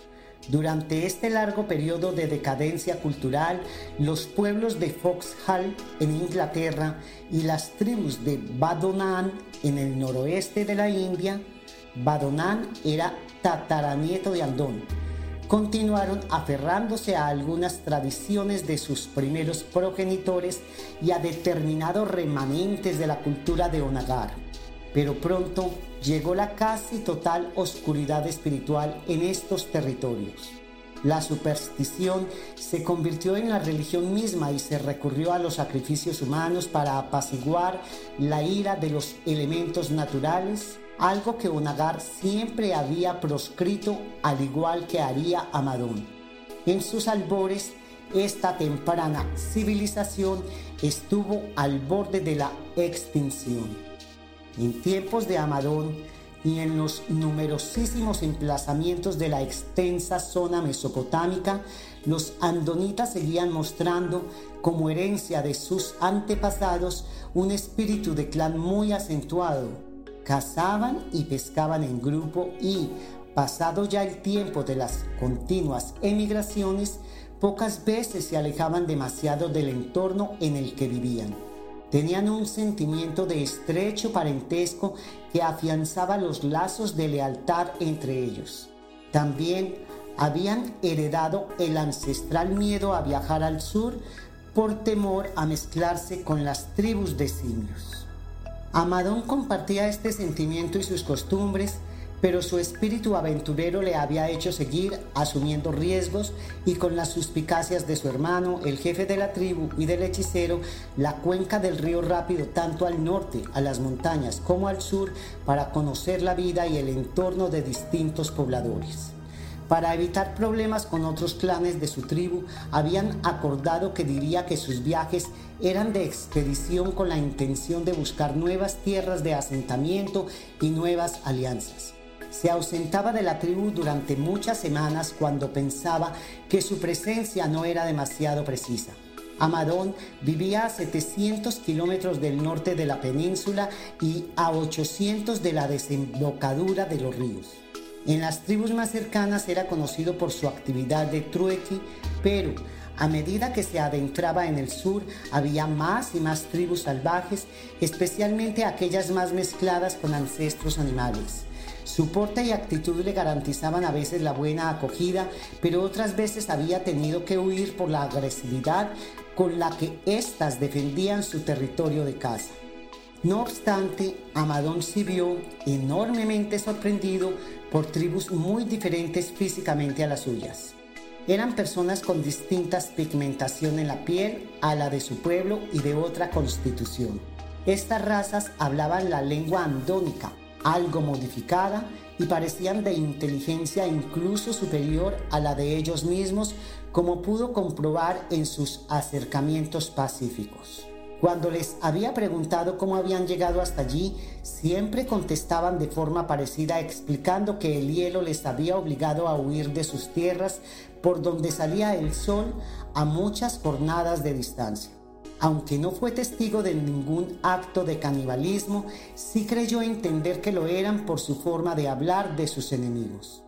Durante este largo periodo de decadencia cultural, los pueblos de Foxhall en Inglaterra y las tribus de Badonan en el noroeste de la India, Badonan era tataranieto de Andón, continuaron aferrándose a algunas tradiciones de sus primeros progenitores y a determinados remanentes de la cultura de Onagar. Pero pronto llegó la casi total oscuridad espiritual en estos territorios. La superstición se convirtió en la religión misma y se recurrió a los sacrificios humanos para apaciguar la ira de los elementos naturales algo que Onagar siempre había proscrito al igual que haría Amadón. En sus albores, esta temprana civilización estuvo al borde de la extinción. En tiempos de Amadón y en los numerosísimos emplazamientos de la extensa zona mesopotámica, los andonitas seguían mostrando como herencia de sus antepasados un espíritu de clan muy acentuado cazaban y pescaban en grupo y, pasado ya el tiempo de las continuas emigraciones, pocas veces se alejaban demasiado del entorno en el que vivían. Tenían un sentimiento de estrecho parentesco que afianzaba los lazos de lealtad entre ellos. También habían heredado el ancestral miedo a viajar al sur por temor a mezclarse con las tribus de simios. Amadón compartía este sentimiento y sus costumbres, pero su espíritu aventurero le había hecho seguir asumiendo riesgos y con las suspicacias de su hermano, el jefe de la tribu y del hechicero, la cuenca del río Rápido tanto al norte, a las montañas, como al sur, para conocer la vida y el entorno de distintos pobladores. Para evitar problemas con otros clanes de su tribu, habían acordado que diría que sus viajes eran de expedición con la intención de buscar nuevas tierras de asentamiento y nuevas alianzas. Se ausentaba de la tribu durante muchas semanas cuando pensaba que su presencia no era demasiado precisa. Amadón vivía a 700 kilómetros del norte de la península y a 800 de la desembocadura de los ríos. En las tribus más cercanas era conocido por su actividad de trueque, pero a medida que se adentraba en el sur había más y más tribus salvajes, especialmente aquellas más mezcladas con ancestros animales. Su porte y actitud le garantizaban a veces la buena acogida, pero otras veces había tenido que huir por la agresividad con la que éstas defendían su territorio de caza. No obstante, Amadón se vio enormemente sorprendido por tribus muy diferentes físicamente a las suyas. Eran personas con distintas pigmentación en la piel a la de su pueblo y de otra constitución. Estas razas hablaban la lengua andónica, algo modificada, y parecían de inteligencia incluso superior a la de ellos mismos, como pudo comprobar en sus acercamientos pacíficos. Cuando les había preguntado cómo habían llegado hasta allí, siempre contestaban de forma parecida explicando que el hielo les había obligado a huir de sus tierras por donde salía el sol a muchas jornadas de distancia. Aunque no fue testigo de ningún acto de canibalismo, sí creyó entender que lo eran por su forma de hablar de sus enemigos.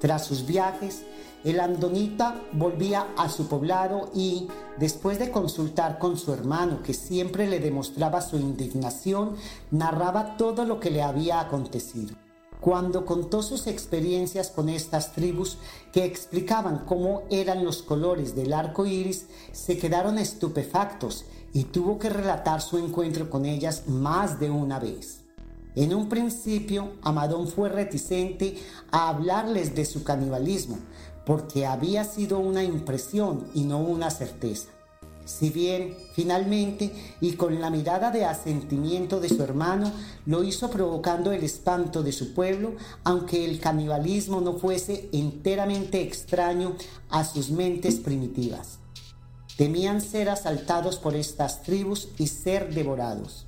Tras sus viajes, el andonita volvía a su poblado y, después de consultar con su hermano, que siempre le demostraba su indignación, narraba todo lo que le había acontecido. Cuando contó sus experiencias con estas tribus que explicaban cómo eran los colores del arco iris, se quedaron estupefactos y tuvo que relatar su encuentro con ellas más de una vez. En un principio, Amadón fue reticente a hablarles de su canibalismo, porque había sido una impresión y no una certeza. Si bien, finalmente, y con la mirada de asentimiento de su hermano, lo hizo provocando el espanto de su pueblo, aunque el canibalismo no fuese enteramente extraño a sus mentes primitivas. Temían ser asaltados por estas tribus y ser devorados.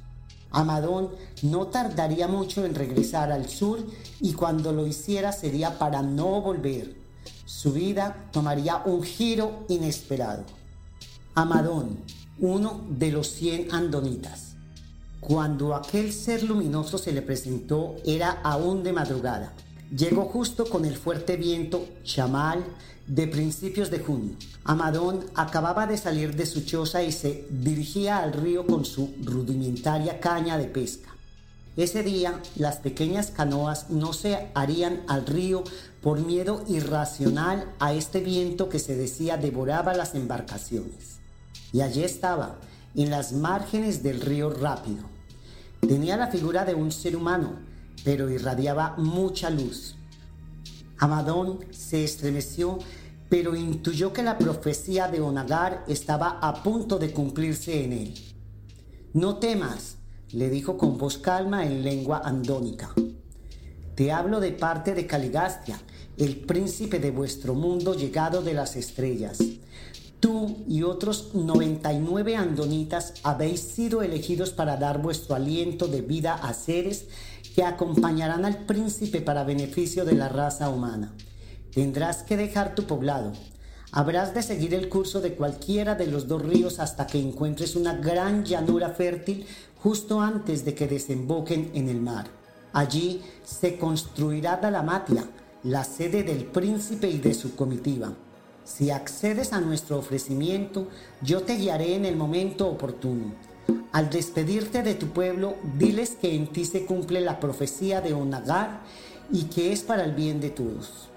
Amadón no tardaría mucho en regresar al sur y cuando lo hiciera sería para no volver. Su vida tomaría un giro inesperado. Amadón, uno de los cien andonitas. Cuando aquel ser luminoso se le presentó era aún de madrugada. Llegó justo con el fuerte viento chamal de principios de junio. Amadón acababa de salir de su choza y se dirigía al río con su rudimentaria caña de pesca. Ese día las pequeñas canoas no se harían al río por miedo irracional a este viento que se decía devoraba las embarcaciones. Y allí estaba, en las márgenes del río rápido. Tenía la figura de un ser humano, pero irradiaba mucha luz. Amadón se estremeció, pero intuyó que la profecía de Onagar estaba a punto de cumplirse en él. No temas, le dijo con voz calma en lengua andónica. Te hablo de parte de Caligastia, el príncipe de vuestro mundo llegado de las estrellas. Tú y otros 99 andonitas habéis sido elegidos para dar vuestro aliento de vida a seres que acompañarán al príncipe para beneficio de la raza humana. Tendrás que dejar tu poblado. Habrás de seguir el curso de cualquiera de los dos ríos hasta que encuentres una gran llanura fértil justo antes de que desemboquen en el mar. Allí se construirá Dalamatia, la sede del príncipe y de su comitiva. Si accedes a nuestro ofrecimiento, yo te guiaré en el momento oportuno. Al despedirte de tu pueblo, diles que en ti se cumple la profecía de Onagar y que es para el bien de todos.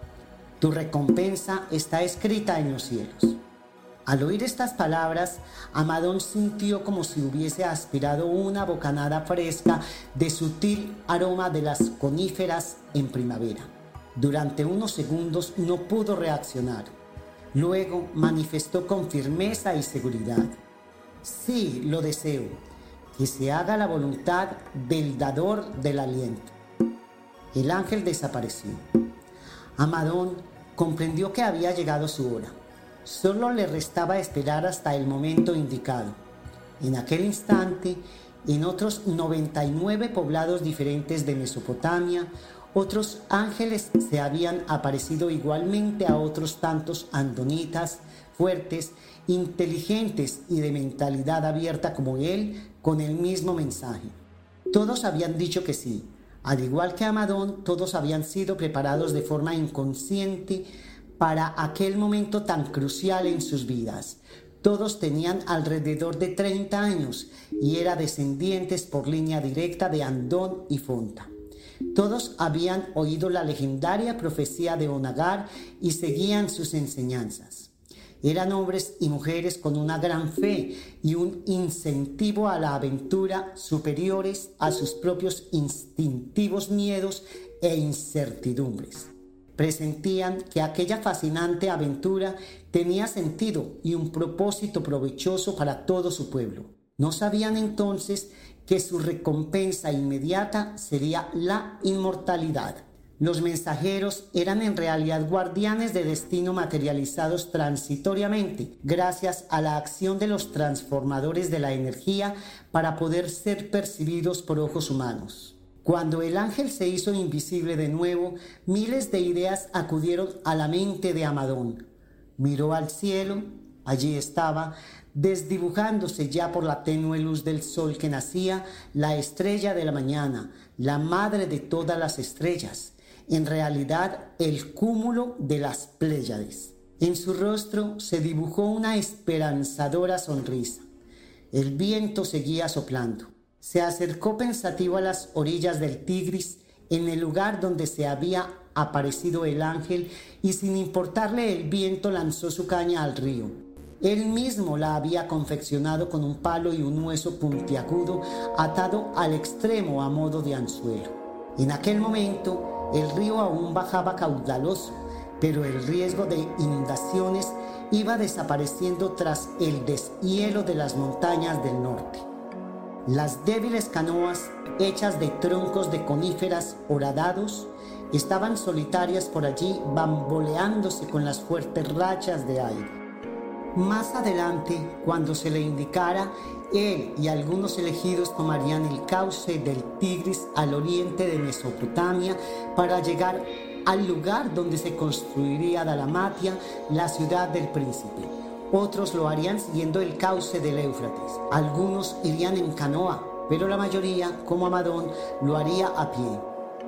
Tu recompensa está escrita en los cielos. Al oír estas palabras, Amadón sintió como si hubiese aspirado una bocanada fresca de sutil aroma de las coníferas en primavera. Durante unos segundos no pudo reaccionar. Luego manifestó con firmeza y seguridad. Sí, lo deseo, que se haga la voluntad del dador del aliento. El ángel desapareció. Amadón comprendió que había llegado su hora. Solo le restaba esperar hasta el momento indicado. En aquel instante, en otros 99 poblados diferentes de Mesopotamia, otros ángeles se habían aparecido igualmente a otros tantos andonitas fuertes, inteligentes y de mentalidad abierta como él, con el mismo mensaje. Todos habían dicho que sí. Al igual que Amadón, todos habían sido preparados de forma inconsciente para aquel momento tan crucial en sus vidas. Todos tenían alrededor de 30 años y eran descendientes por línea directa de Andón y Fonta. Todos habían oído la legendaria profecía de Onagar y seguían sus enseñanzas. Eran hombres y mujeres con una gran fe y un incentivo a la aventura superiores a sus propios instintivos miedos e incertidumbres. Presentían que aquella fascinante aventura tenía sentido y un propósito provechoso para todo su pueblo. No sabían entonces que su recompensa inmediata sería la inmortalidad. Los mensajeros eran en realidad guardianes de destino materializados transitoriamente, gracias a la acción de los transformadores de la energía para poder ser percibidos por ojos humanos. Cuando el ángel se hizo invisible de nuevo, miles de ideas acudieron a la mente de Amadón. Miró al cielo, allí estaba, desdibujándose ya por la tenue luz del sol que nacía, la estrella de la mañana, la madre de todas las estrellas en realidad el cúmulo de las Pléyades. En su rostro se dibujó una esperanzadora sonrisa. El viento seguía soplando. Se acercó pensativo a las orillas del Tigris, en el lugar donde se había aparecido el ángel, y sin importarle el viento lanzó su caña al río. Él mismo la había confeccionado con un palo y un hueso puntiagudo atado al extremo a modo de anzuelo. En aquel momento el río aún bajaba caudaloso, pero el riesgo de inundaciones iba desapareciendo tras el deshielo de las montañas del norte. Las débiles canoas, hechas de troncos de coníferas horadados, estaban solitarias por allí bamboleándose con las fuertes rachas de aire. Más adelante, cuando se le indicara, él y algunos elegidos tomarían el cauce del Tigris al oriente de Mesopotamia para llegar al lugar donde se construiría Dalamatia, la ciudad del príncipe. Otros lo harían siguiendo el cauce del Éufrates. Algunos irían en canoa, pero la mayoría, como Amadón, lo haría a pie.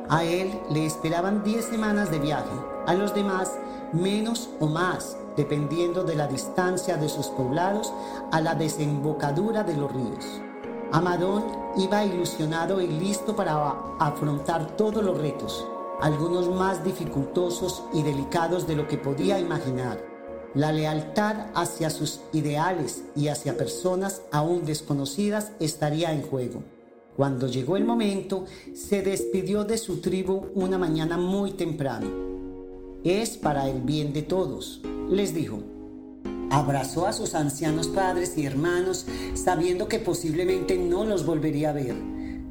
A él le esperaban 10 semanas de viaje, a los demás menos o más, dependiendo de la distancia de sus poblados a la desembocadura de los ríos. Amadón iba ilusionado y listo para afrontar todos los retos, algunos más dificultosos y delicados de lo que podía imaginar. La lealtad hacia sus ideales y hacia personas aún desconocidas estaría en juego. Cuando llegó el momento, se despidió de su tribu una mañana muy temprano. Es para el bien de todos, les dijo. Abrazó a sus ancianos padres y hermanos, sabiendo que posiblemente no los volvería a ver.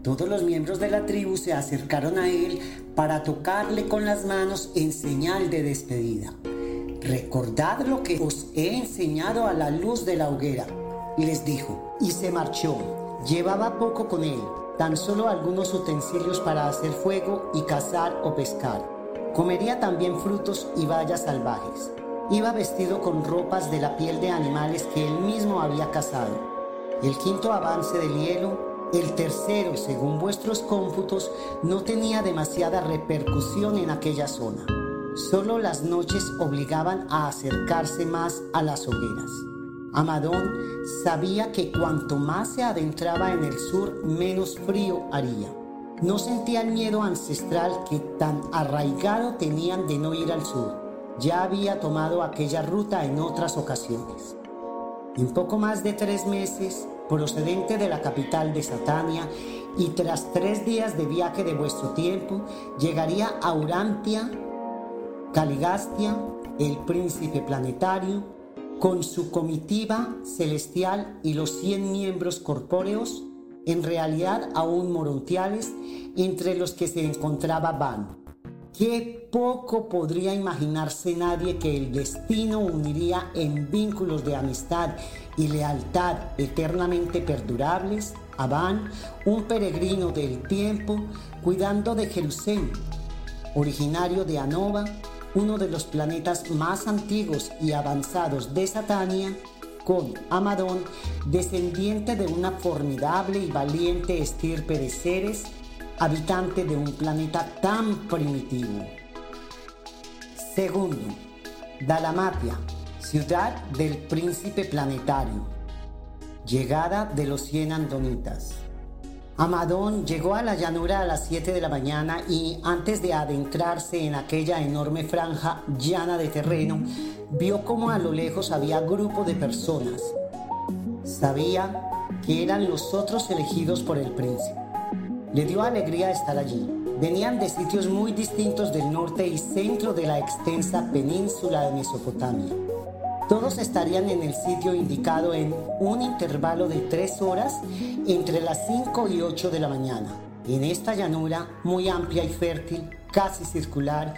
Todos los miembros de la tribu se acercaron a él para tocarle con las manos en señal de despedida. Recordad lo que os he enseñado a la luz de la hoguera, les dijo, y se marchó. Llevaba poco con él, tan solo algunos utensilios para hacer fuego y cazar o pescar. Comería también frutos y bayas salvajes. Iba vestido con ropas de la piel de animales que él mismo había cazado. El quinto avance del hielo, el tercero, según vuestros cómputos, no tenía demasiada repercusión en aquella zona. Solo las noches obligaban a acercarse más a las hogueras. Amadón sabía que cuanto más se adentraba en el sur, menos frío haría. No sentía el miedo ancestral que tan arraigado tenían de no ir al sur ya había tomado aquella ruta en otras ocasiones. En poco más de tres meses, procedente de la capital de Satania, y tras tres días de viaje de vuestro tiempo, llegaría a Urantia, Caligastia, el príncipe planetario, con su comitiva celestial y los cien miembros corpóreos, en realidad aún morontiales, entre los que se encontraba Van. Qué poco podría imaginarse nadie que el destino uniría en vínculos de amistad y lealtad eternamente perdurables a Van, un peregrino del tiempo, cuidando de Jerusalén, originario de Anova, uno de los planetas más antiguos y avanzados de Satania, con Amadón, descendiente de una formidable y valiente estirpe de seres habitante de un planeta tan primitivo. Segundo, Dalamatia, ciudad del príncipe planetario. Llegada de los cien andonitas. Amadón llegó a la llanura a las 7 de la mañana y antes de adentrarse en aquella enorme franja llana de terreno, vio como a lo lejos había grupo de personas. Sabía que eran los otros elegidos por el príncipe. Le dio alegría estar allí. Venían de sitios muy distintos del norte y centro de la extensa península de Mesopotamia. Todos estarían en el sitio indicado en un intervalo de tres horas entre las 5 y 8 de la mañana. En esta llanura muy amplia y fértil, casi circular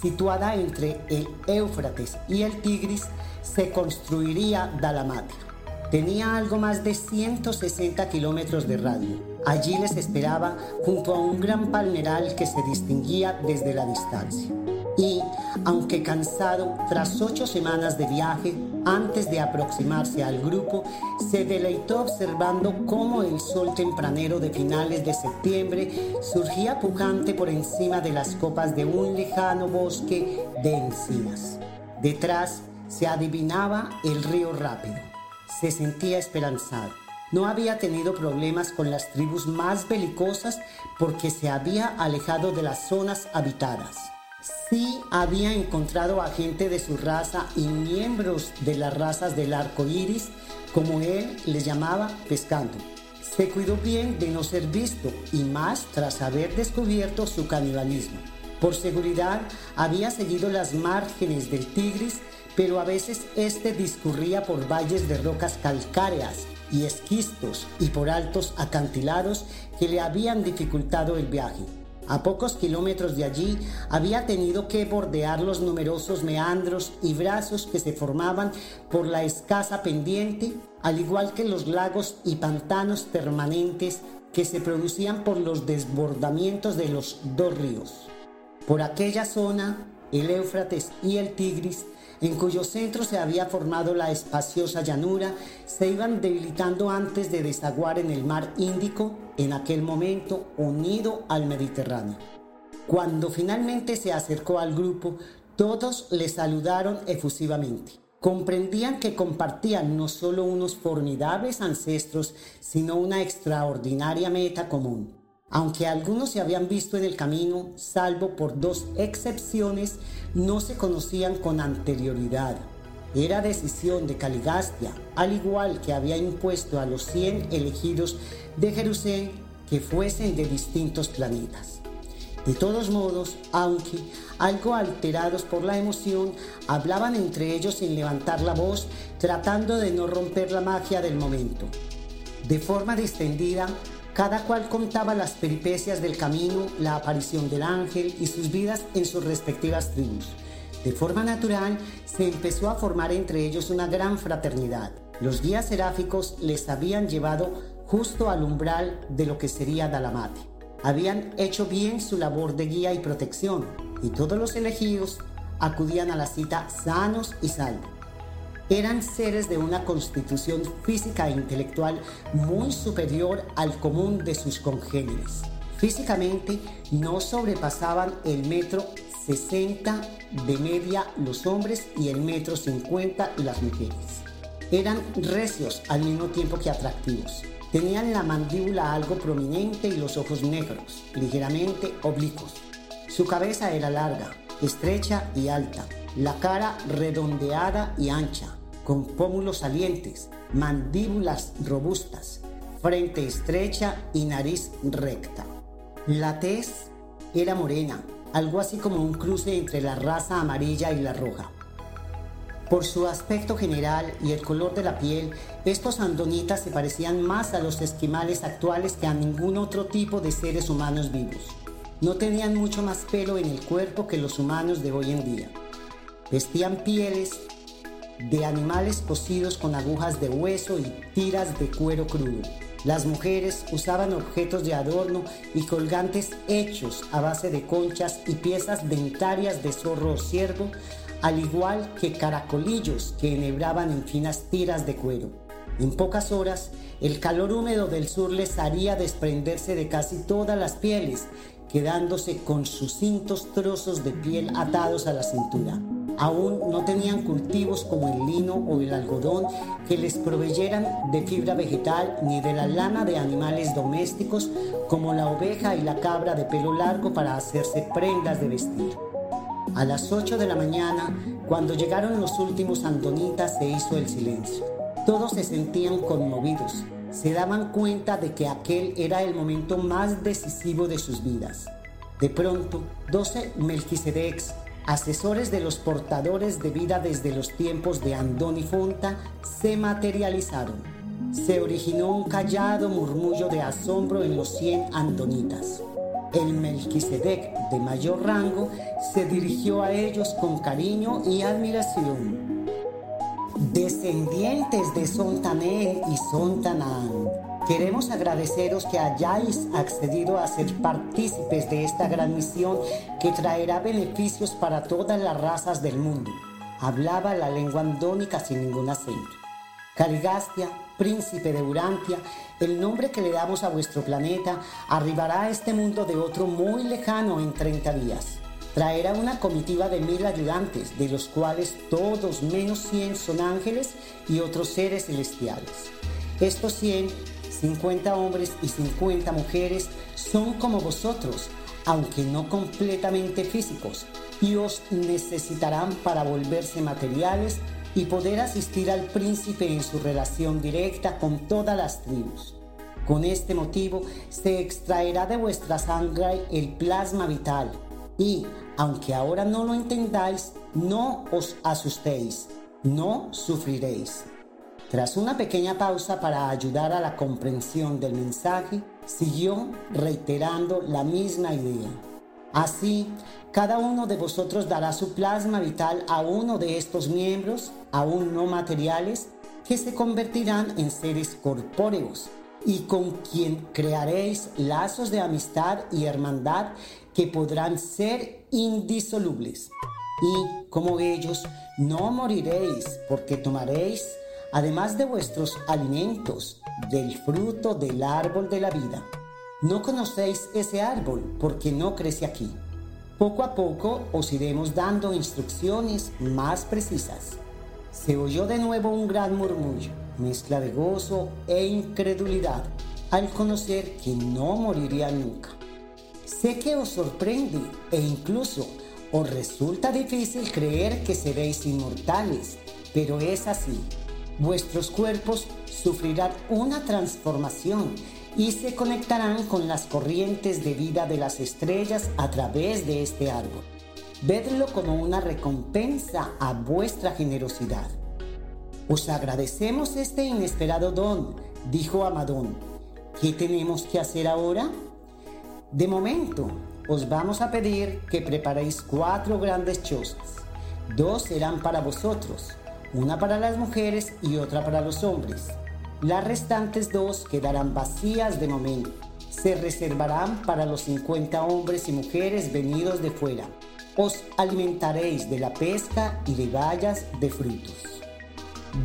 situada entre el Éufrates y el Tigris, se construiría Dalamate. Tenía algo más de 160 kilómetros de radio. Allí les esperaba junto a un gran palmeral que se distinguía desde la distancia. Y, aunque cansado, tras ocho semanas de viaje, antes de aproximarse al grupo, se deleitó observando cómo el sol tempranero de finales de septiembre surgía pujante por encima de las copas de un lejano bosque de encinas. Detrás se adivinaba el río rápido se sentía esperanzado. No había tenido problemas con las tribus más belicosas porque se había alejado de las zonas habitadas. Sí había encontrado a gente de su raza y miembros de las razas del arco iris, como él les llamaba, pescando. Se cuidó bien de no ser visto y más tras haber descubierto su canibalismo. Por seguridad, había seguido las márgenes del Tigris pero a veces este discurría por valles de rocas calcáreas y esquistos y por altos acantilados que le habían dificultado el viaje. A pocos kilómetros de allí había tenido que bordear los numerosos meandros y brazos que se formaban por la escasa pendiente, al igual que los lagos y pantanos permanentes que se producían por los desbordamientos de los dos ríos. Por aquella zona, el Éufrates y el Tigris en cuyo centro se había formado la espaciosa llanura, se iban debilitando antes de desaguar en el mar Índico, en aquel momento unido al Mediterráneo. Cuando finalmente se acercó al grupo, todos le saludaron efusivamente. Comprendían que compartían no solo unos formidables ancestros, sino una extraordinaria meta común aunque algunos se habían visto en el camino, salvo por dos excepciones, no se conocían con anterioridad. Era decisión de Caligastia, al igual que había impuesto a los 100 elegidos de Jerusalén que fuesen de distintos planetas. De todos modos, aunque algo alterados por la emoción, hablaban entre ellos sin levantar la voz, tratando de no romper la magia del momento. De forma distendida, cada cual contaba las peripecias del camino, la aparición del ángel y sus vidas en sus respectivas tribus. De forma natural, se empezó a formar entre ellos una gran fraternidad. Los guías seráficos les habían llevado justo al umbral de lo que sería Dalamate. Habían hecho bien su labor de guía y protección, y todos los elegidos acudían a la cita sanos y salvos eran seres de una constitución física e intelectual muy superior al común de sus congéneres. Físicamente no sobrepasaban el metro 60 de media los hombres y el metro 50 las mujeres. Eran recios al mismo tiempo que atractivos. Tenían la mandíbula algo prominente y los ojos negros, ligeramente oblicuos. Su cabeza era larga, estrecha y alta, la cara redondeada y ancha, con pómulos salientes, mandíbulas robustas, frente estrecha y nariz recta. La tez era morena, algo así como un cruce entre la raza amarilla y la roja. Por su aspecto general y el color de la piel, estos andonitas se parecían más a los esquimales actuales que a ningún otro tipo de seres humanos vivos. No tenían mucho más pelo en el cuerpo que los humanos de hoy en día. Vestían pieles de animales cosidos con agujas de hueso y tiras de cuero crudo. Las mujeres usaban objetos de adorno y colgantes hechos a base de conchas y piezas dentarias de zorro o ciervo, al igual que caracolillos que enhebraban en finas tiras de cuero. En pocas horas, el calor húmedo del sur les haría desprenderse de casi todas las pieles, quedándose con sus cintos trozos de piel atados a la cintura. Aún no tenían cultivos como el lino o el algodón que les proveyeran de fibra vegetal ni de la lana de animales domésticos como la oveja y la cabra de pelo largo para hacerse prendas de vestir. A las 8 de la mañana, cuando llegaron los últimos andonitas, se hizo el silencio. Todos se sentían conmovidos. Se daban cuenta de que aquel era el momento más decisivo de sus vidas. De pronto, doce Melquisedecs asesores de los portadores de vida desde los tiempos de Andón y Fonta, se materializaron. Se originó un callado murmullo de asombro en los cien andonitas. el Melquisedec de mayor rango se dirigió a ellos con cariño y admiración. Descendientes de Sontanel y Sontanán, queremos agradeceros que hayáis accedido a ser partícipes de esta gran misión que traerá beneficios para todas las razas del mundo. Hablaba la lengua andónica sin ningún acento. Caligastia, príncipe de Urantia, el nombre que le damos a vuestro planeta, arribará a este mundo de otro muy lejano en 30 días. Traerá una comitiva de mil ayudantes, de los cuales todos menos 100 son ángeles y otros seres celestiales. Estos 100, 50 hombres y 50 mujeres, son como vosotros, aunque no completamente físicos, y os necesitarán para volverse materiales y poder asistir al príncipe en su relación directa con todas las tribus. Con este motivo se extraerá de vuestra sangre el plasma vital y, aunque ahora no lo entendáis, no os asustéis, no sufriréis. Tras una pequeña pausa para ayudar a la comprensión del mensaje, siguió reiterando la misma idea. Así, cada uno de vosotros dará su plasma vital a uno de estos miembros, aún no materiales, que se convertirán en seres corpóreos y con quien crearéis lazos de amistad y hermandad que podrán ser indisolubles. Y como ellos, no moriréis porque tomaréis, además de vuestros alimentos, del fruto del árbol de la vida. No conocéis ese árbol porque no crece aquí. Poco a poco os iremos dando instrucciones más precisas. Se oyó de nuevo un gran murmullo, mezcla de gozo e incredulidad, al conocer que no moriría nunca. Sé que os sorprende e incluso os resulta difícil creer que seréis inmortales, pero es así. Vuestros cuerpos sufrirán una transformación y se conectarán con las corrientes de vida de las estrellas a través de este árbol. Vedlo como una recompensa a vuestra generosidad. Os agradecemos este inesperado don, dijo Amadón. ¿Qué tenemos que hacer ahora? De momento, os vamos a pedir que preparéis cuatro grandes chozas. Dos serán para vosotros, una para las mujeres y otra para los hombres. Las restantes dos quedarán vacías de momento. Se reservarán para los 50 hombres y mujeres venidos de fuera. Os alimentaréis de la pesca y de bayas de frutos.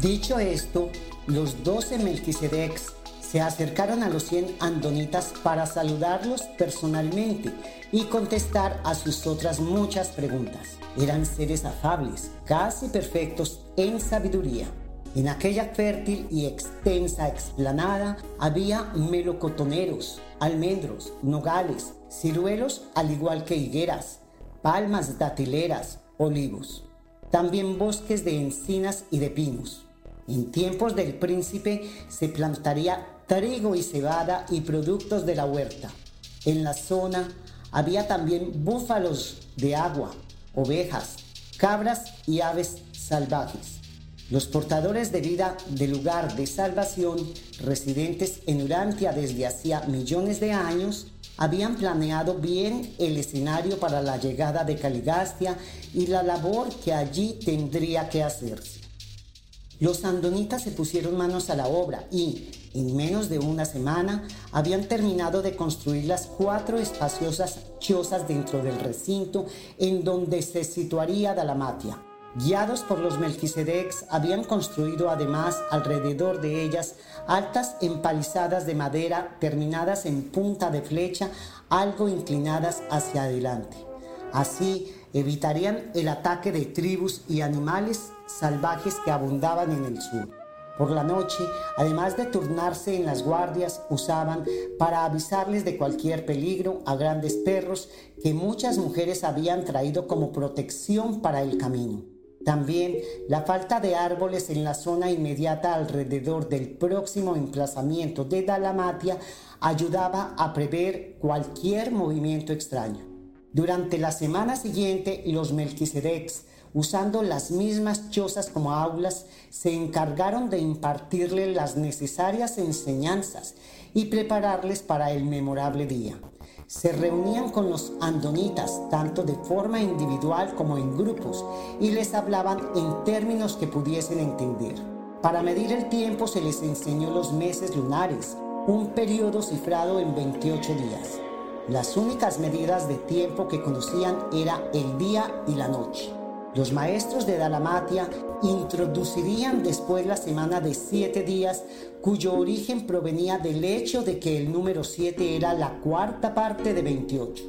Dicho esto, los doce Melquisedecs se acercaron a los 100 andonitas para saludarlos personalmente y contestar a sus otras muchas preguntas. Eran seres afables, casi perfectos en sabiduría. En aquella fértil y extensa explanada había melocotoneros, almendros, nogales, ciruelos al igual que higueras, palmas datileras, olivos. También bosques de encinas y de pinos. En tiempos del príncipe se plantaría trigo y cebada y productos de la huerta. En la zona había también búfalos de agua, ovejas, cabras y aves salvajes. Los portadores de vida del lugar de salvación, residentes en Urantia desde hacía millones de años, habían planeado bien el escenario para la llegada de Caligastia y la labor que allí tendría que hacerse. Los andonitas se pusieron manos a la obra y, en menos de una semana, habían terminado de construir las cuatro espaciosas chozas dentro del recinto en donde se situaría Dalamatia. Guiados por los Melquisedecs, habían construido además alrededor de ellas altas empalizadas de madera terminadas en punta de flecha, algo inclinadas hacia adelante. Así evitarían el ataque de tribus y animales salvajes que abundaban en el sur. Por la noche, además de turnarse en las guardias, usaban para avisarles de cualquier peligro a grandes perros que muchas mujeres habían traído como protección para el camino. También la falta de árboles en la zona inmediata alrededor del próximo emplazamiento de Dalamatia ayudaba a prever cualquier movimiento extraño. Durante la semana siguiente, los Melquisedecs, usando las mismas chozas como aulas, se encargaron de impartirle las necesarias enseñanzas y prepararles para el memorable día. Se reunían con los andonitas, tanto de forma individual como en grupos, y les hablaban en términos que pudiesen entender. Para medir el tiempo se les enseñó los meses lunares, un periodo cifrado en 28 días. Las únicas medidas de tiempo que conocían era el día y la noche. Los maestros de Dalamatia introducirían después la semana de siete días, cuyo origen provenía del hecho de que el número 7 era la cuarta parte de 28.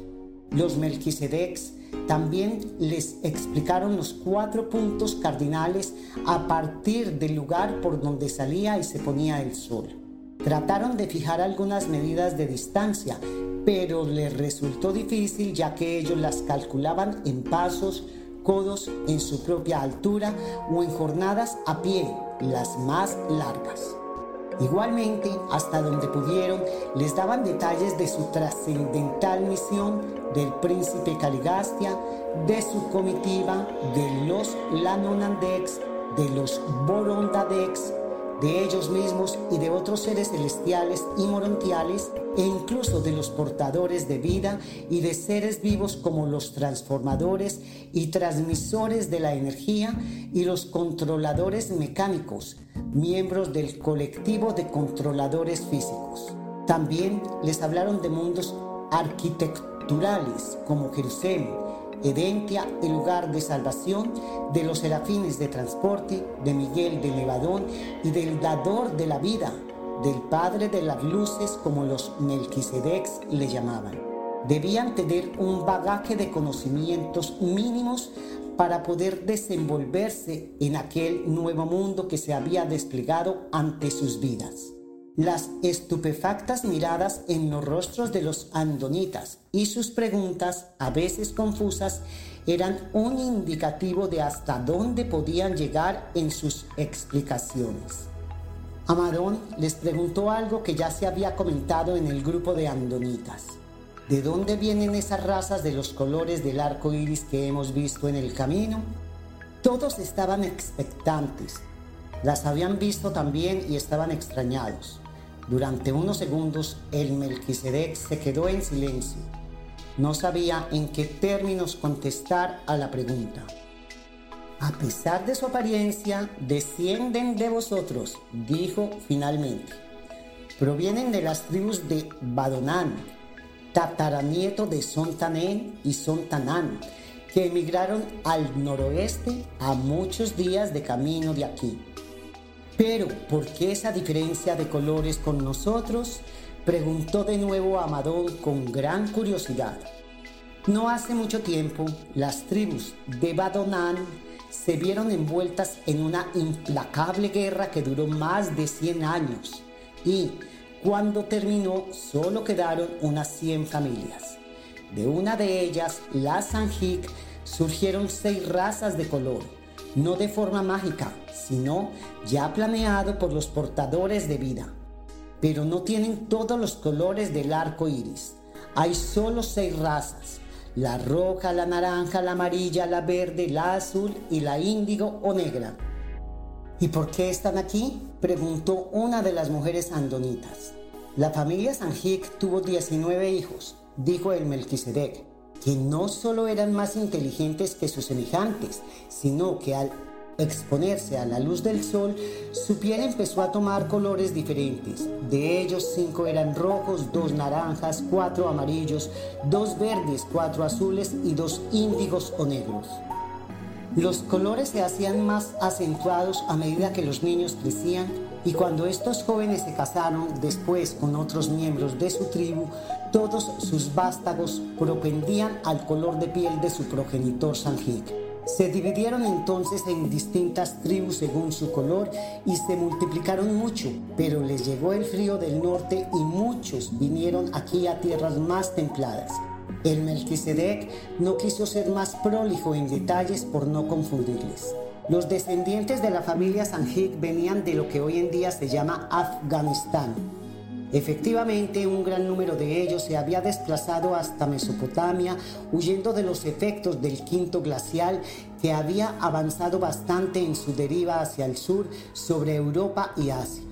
Los Melquisedecs también les explicaron los cuatro puntos cardinales a partir del lugar por donde salía y se ponía el sol. Trataron de fijar algunas medidas de distancia, pero les resultó difícil ya que ellos las calculaban en pasos, codos en su propia altura o en jornadas a pie, las más largas. Igualmente, hasta donde pudieron, les daban detalles de su trascendental misión del príncipe Caligastia, de su comitiva, de los Lanonandex, de los Borondadex, de ellos mismos y de otros seres celestiales y morontiales, e incluso de los portadores de vida y de seres vivos como los transformadores y transmisores de la energía y los controladores mecánicos, miembros del colectivo de controladores físicos. También les hablaron de mundos arquitecturales como Jerusalén, Edentia, el lugar de salvación, de los serafines de transporte, de Miguel de Levadón y del dador de la vida, del padre de las luces como los Melquisedecs le llamaban. Debían tener un bagaje de conocimientos mínimos para poder desenvolverse en aquel nuevo mundo que se había desplegado ante sus vidas. Las estupefactas miradas en los rostros de los andonitas y sus preguntas, a veces confusas, eran un indicativo de hasta dónde podían llegar en sus explicaciones. Amadón les preguntó algo que ya se había comentado en el grupo de andonitas. ¿De dónde vienen esas razas de los colores del arco iris que hemos visto en el camino? Todos estaban expectantes. Las habían visto también y estaban extrañados. Durante unos segundos el Melquisedec se quedó en silencio. No sabía en qué términos contestar a la pregunta. A pesar de su apariencia, descienden de vosotros, dijo finalmente. Provienen de las tribus de Badonán, tataranieto de Sontanén y Sontanán, que emigraron al noroeste a muchos días de camino de aquí. Pero, ¿por qué esa diferencia de colores con nosotros? Preguntó de nuevo Amadón con gran curiosidad. No hace mucho tiempo, las tribus de Badonán se vieron envueltas en una implacable guerra que duró más de 100 años y cuando terminó solo quedaron unas 100 familias. De una de ellas, la Sanjik, surgieron seis razas de color, no de forma mágica, sino ya planeado por los portadores de vida. Pero no tienen todos los colores del arco iris. Hay solo seis razas: la roja, la naranja, la amarilla, la verde, la azul y la índigo o negra. ¿Y por qué están aquí? preguntó una de las mujeres andonitas. La familia Sanjik tuvo 19 hijos, dijo el Melquisedec, que no solo eran más inteligentes que sus semejantes, sino que al exponerse a la luz del sol, su piel empezó a tomar colores diferentes. De ellos, cinco eran rojos, dos naranjas, cuatro amarillos, dos verdes, cuatro azules y dos índigos o negros. Los colores se hacían más acentuados a medida que los niños crecían y cuando estos jóvenes se casaron después con otros miembros de su tribu, todos sus vástagos propendían al color de piel de su progenitor Sanjik. Se dividieron entonces en distintas tribus según su color y se multiplicaron mucho, pero les llegó el frío del norte y muchos vinieron aquí a tierras más templadas. El Melquisedec no quiso ser más prolijo en detalles por no confundirles. Los descendientes de la familia Sanjik venían de lo que hoy en día se llama Afganistán, Efectivamente, un gran número de ellos se había desplazado hasta Mesopotamia, huyendo de los efectos del quinto glacial que había avanzado bastante en su deriva hacia el sur sobre Europa y Asia.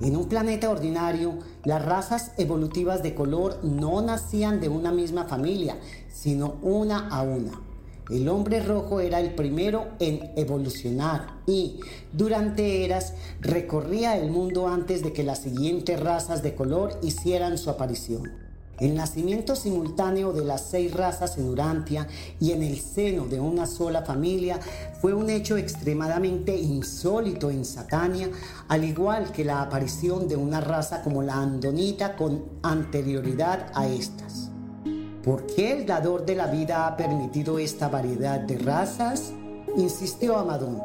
En un planeta ordinario, las razas evolutivas de color no nacían de una misma familia, sino una a una. El hombre rojo era el primero en evolucionar y, durante eras, recorría el mundo antes de que las siguientes razas de color hicieran su aparición. El nacimiento simultáneo de las seis razas en Urantia y en el seno de una sola familia fue un hecho extremadamente insólito en Satania, al igual que la aparición de una raza como la andonita con anterioridad a estas. ¿Por qué el dador de la vida ha permitido esta variedad de razas? insistió Amadón.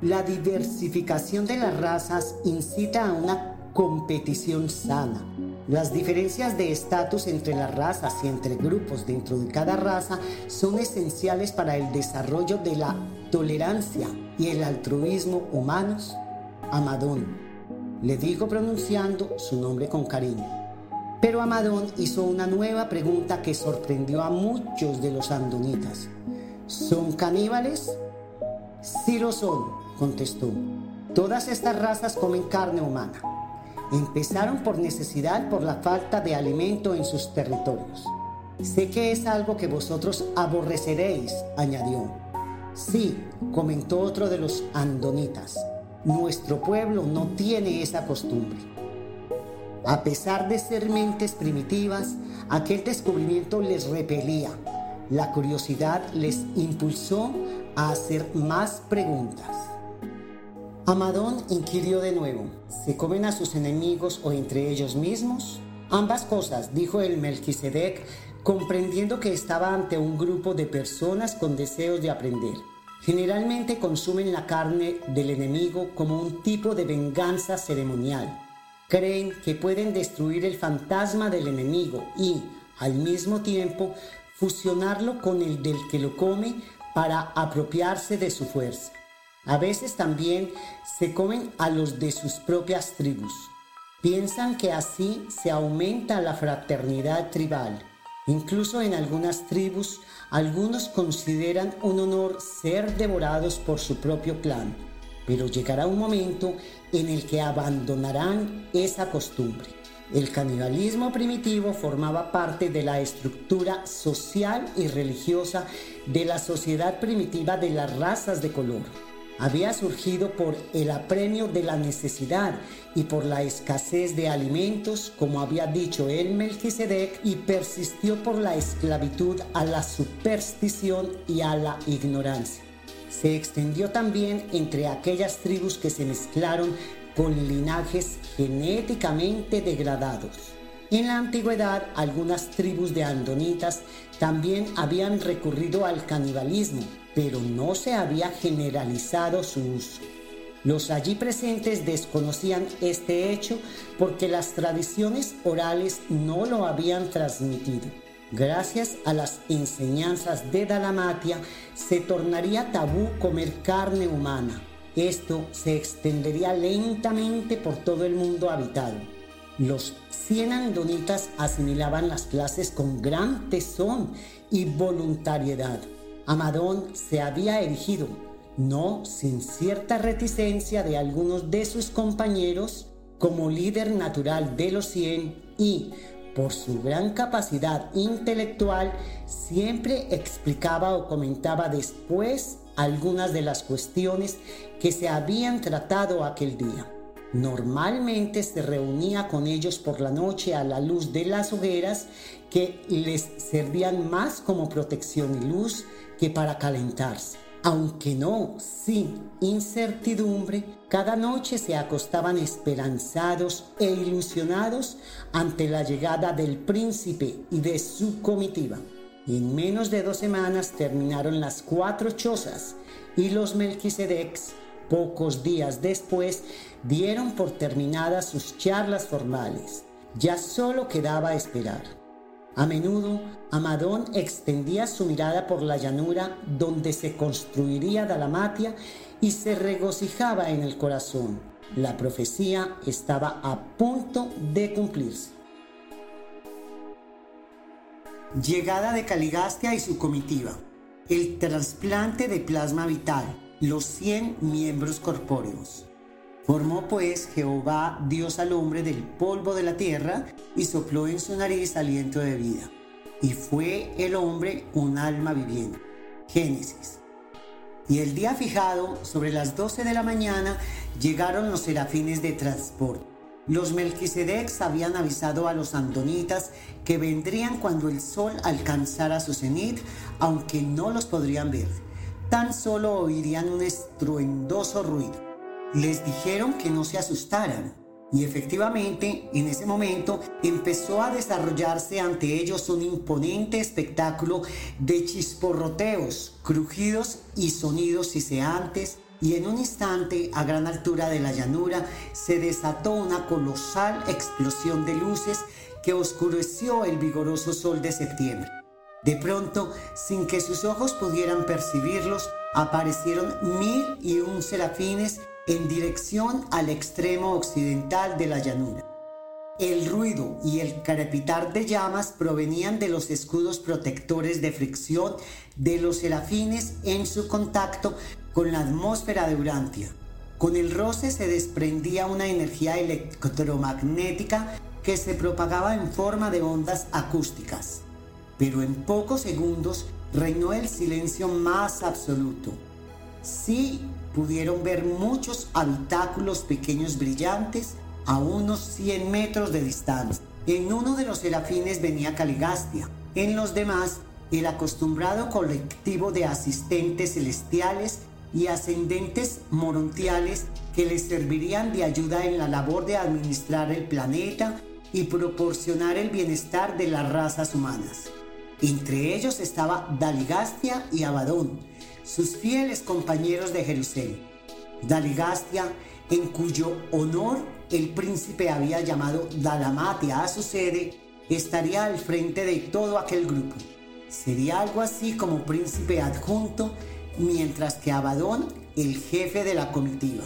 La diversificación de las razas incita a una competición sana las diferencias de estatus entre las razas y entre grupos dentro de cada raza son esenciales para el desarrollo de la tolerancia y el altruismo humanos. Amadón, le dijo pronunciando su nombre con cariño. Pero Amadón hizo una nueva pregunta que sorprendió a muchos de los andonitas. ¿Son caníbales? Sí lo son, contestó. Todas estas razas comen carne humana. Empezaron por necesidad por la falta de alimento en sus territorios. Sé que es algo que vosotros aborreceréis, añadió. Sí, comentó otro de los andonitas. Nuestro pueblo no tiene esa costumbre. A pesar de ser mentes primitivas, aquel descubrimiento les repelía. La curiosidad les impulsó a hacer más preguntas. Amadón inquirió de nuevo, ¿se comen a sus enemigos o entre ellos mismos? Ambas cosas, dijo el Melquisedec, comprendiendo que estaba ante un grupo de personas con deseos de aprender. Generalmente consumen la carne del enemigo como un tipo de venganza ceremonial. Creen que pueden destruir el fantasma del enemigo y, al mismo tiempo, fusionarlo con el del que lo come para apropiarse de su fuerza. A veces también se comen a los de sus propias tribus. Piensan que así se aumenta la fraternidad tribal. Incluso en algunas tribus, algunos consideran un honor ser devorados por su propio clan, pero llegará un momento en el que abandonarán esa costumbre. El canibalismo primitivo formaba parte de la estructura social y religiosa de la sociedad primitiva de las razas de color había surgido por el apremio de la necesidad y por la escasez de alimentos, como había dicho el Melquisedec, y persistió por la esclavitud a la superstición y a la ignorancia. Se extendió también entre aquellas tribus que se mezclaron con linajes genéticamente degradados. En la antigüedad, algunas tribus de andonitas también habían recurrido al canibalismo, pero no se había generalizado su uso. Los allí presentes desconocían este hecho porque las tradiciones orales no lo habían transmitido. Gracias a las enseñanzas de Dalamatia, se tornaría tabú comer carne humana. Esto se extendería lentamente por todo el mundo habitado. Los cien andonitas asimilaban las clases con gran tesón y voluntariedad. Amadón se había erigido, no sin cierta reticencia de algunos de sus compañeros, como líder natural de los cien y, por su gran capacidad intelectual, siempre explicaba o comentaba después algunas de las cuestiones que se habían tratado aquel día. Normalmente se reunía con ellos por la noche a la luz de las hogueras que les servían más como protección y luz que para calentarse. Aunque no sin incertidumbre, cada noche se acostaban esperanzados e ilusionados ante la llegada del príncipe y de su comitiva. En menos de dos semanas terminaron las cuatro chozas y los Melquisedecs Pocos días después dieron por terminadas sus charlas formales. Ya solo quedaba esperar. A menudo, Amadón extendía su mirada por la llanura donde se construiría Dalamatia y se regocijaba en el corazón. La profecía estaba a punto de cumplirse. Llegada de Caligastia y su comitiva. El trasplante de plasma vital los 100 miembros corpóreos. Formó pues Jehová Dios al hombre del polvo de la tierra y sopló en su nariz aliento de vida. Y fue el hombre un alma viviente. Génesis. Y el día fijado, sobre las 12 de la mañana, llegaron los serafines de transporte. Los Melquisedecs habían avisado a los andonitas que vendrían cuando el sol alcanzara su cenit, aunque no los podrían ver. Tan solo oirían un estruendoso ruido les dijeron que no se asustaran. Y efectivamente, en ese momento empezó a desarrollarse ante ellos un imponente espectáculo de chisporroteos, crujidos y sonidos siseantes, y en un instante, a gran altura de la llanura, se desató una colosal explosión de luces que oscureció el vigoroso sol de septiembre. De pronto, sin que sus ojos pudieran percibirlos, aparecieron mil y un serafines en dirección al extremo occidental de la llanura. El ruido y el crepitar de llamas provenían de los escudos protectores de fricción de los serafines en su contacto con la atmósfera de Urantia. Con el roce se desprendía una energía electromagnética que se propagaba en forma de ondas acústicas. Pero en pocos segundos reinó el silencio más absoluto. Sí pudieron ver muchos habitáculos pequeños brillantes a unos 100 metros de distancia. En uno de los serafines venía Caligastia, en los demás el acostumbrado colectivo de asistentes celestiales y ascendentes morontiales que les servirían de ayuda en la labor de administrar el planeta y proporcionar el bienestar de las razas humanas. Entre ellos estaba Daligastia y Abadón, sus fieles compañeros de Jerusalén. Daligastia, en cuyo honor el príncipe había llamado Dalamatia a su sede, estaría al frente de todo aquel grupo. Sería algo así como príncipe adjunto, mientras que Abadón, el jefe de la comitiva.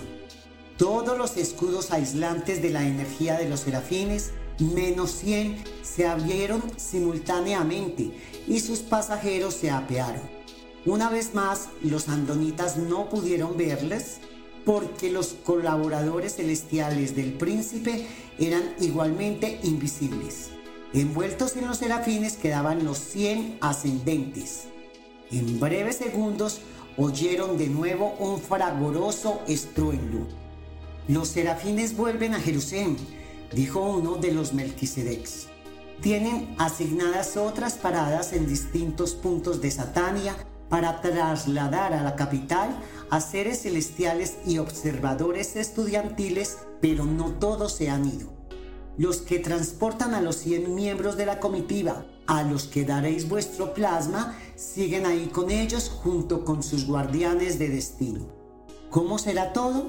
Todos los escudos aislantes de la energía de los serafines, menos 100, se abrieron simultáneamente y sus pasajeros se apearon. Una vez más, los andonitas no pudieron verles porque los colaboradores celestiales del príncipe eran igualmente invisibles. Envueltos en los serafines quedaban los 100 ascendentes. En breves segundos oyeron de nuevo un fragoroso estruendo. Los serafines vuelven a Jerusalén, dijo uno de los Melquisedecs. Tienen asignadas otras paradas en distintos puntos de Satania para trasladar a la capital a seres celestiales y observadores estudiantiles, pero no todos se han ido. Los que transportan a los 100 miembros de la comitiva, a los que daréis vuestro plasma, siguen ahí con ellos junto con sus guardianes de destino. ¿Cómo será todo?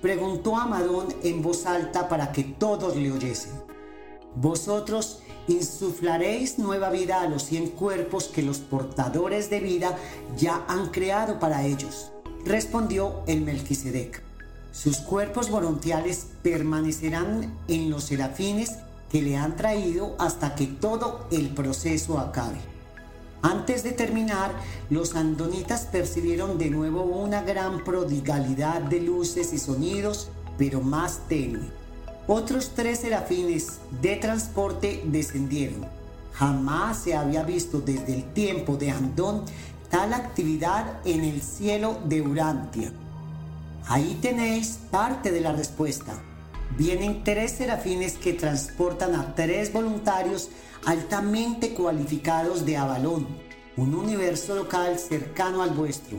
Preguntó Amadón en voz alta para que todos le oyesen. Vosotros insuflaréis nueva vida a los cien cuerpos que los portadores de vida ya han creado para ellos, respondió el Melquisedec. Sus cuerpos voluntiales permanecerán en los serafines que le han traído hasta que todo el proceso acabe. Antes de terminar, los andonitas percibieron de nuevo una gran prodigalidad de luces y sonidos, pero más tenue otros tres serafines de transporte descendieron. Jamás se había visto desde el tiempo de Andón tal actividad en el cielo de Urantia. Ahí tenéis parte de la respuesta. Vienen tres serafines que transportan a tres voluntarios altamente cualificados de Avalón, un universo local cercano al vuestro.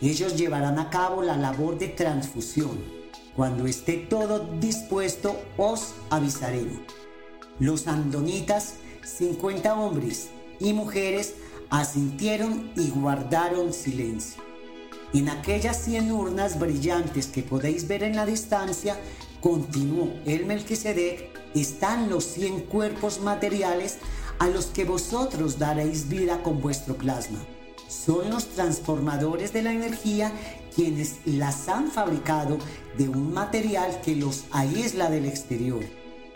Ellos llevarán a cabo la labor de transfusión cuando esté todo dispuesto, os avisaré. Los andonitas, 50 hombres y mujeres, asintieron y guardaron silencio. En aquellas 100 urnas brillantes que podéis ver en la distancia, continuó el Melquisedec, están los 100 cuerpos materiales a los que vosotros daréis vida con vuestro plasma. Son los transformadores de la energía quienes las han fabricado de un material que los aísla del exterior.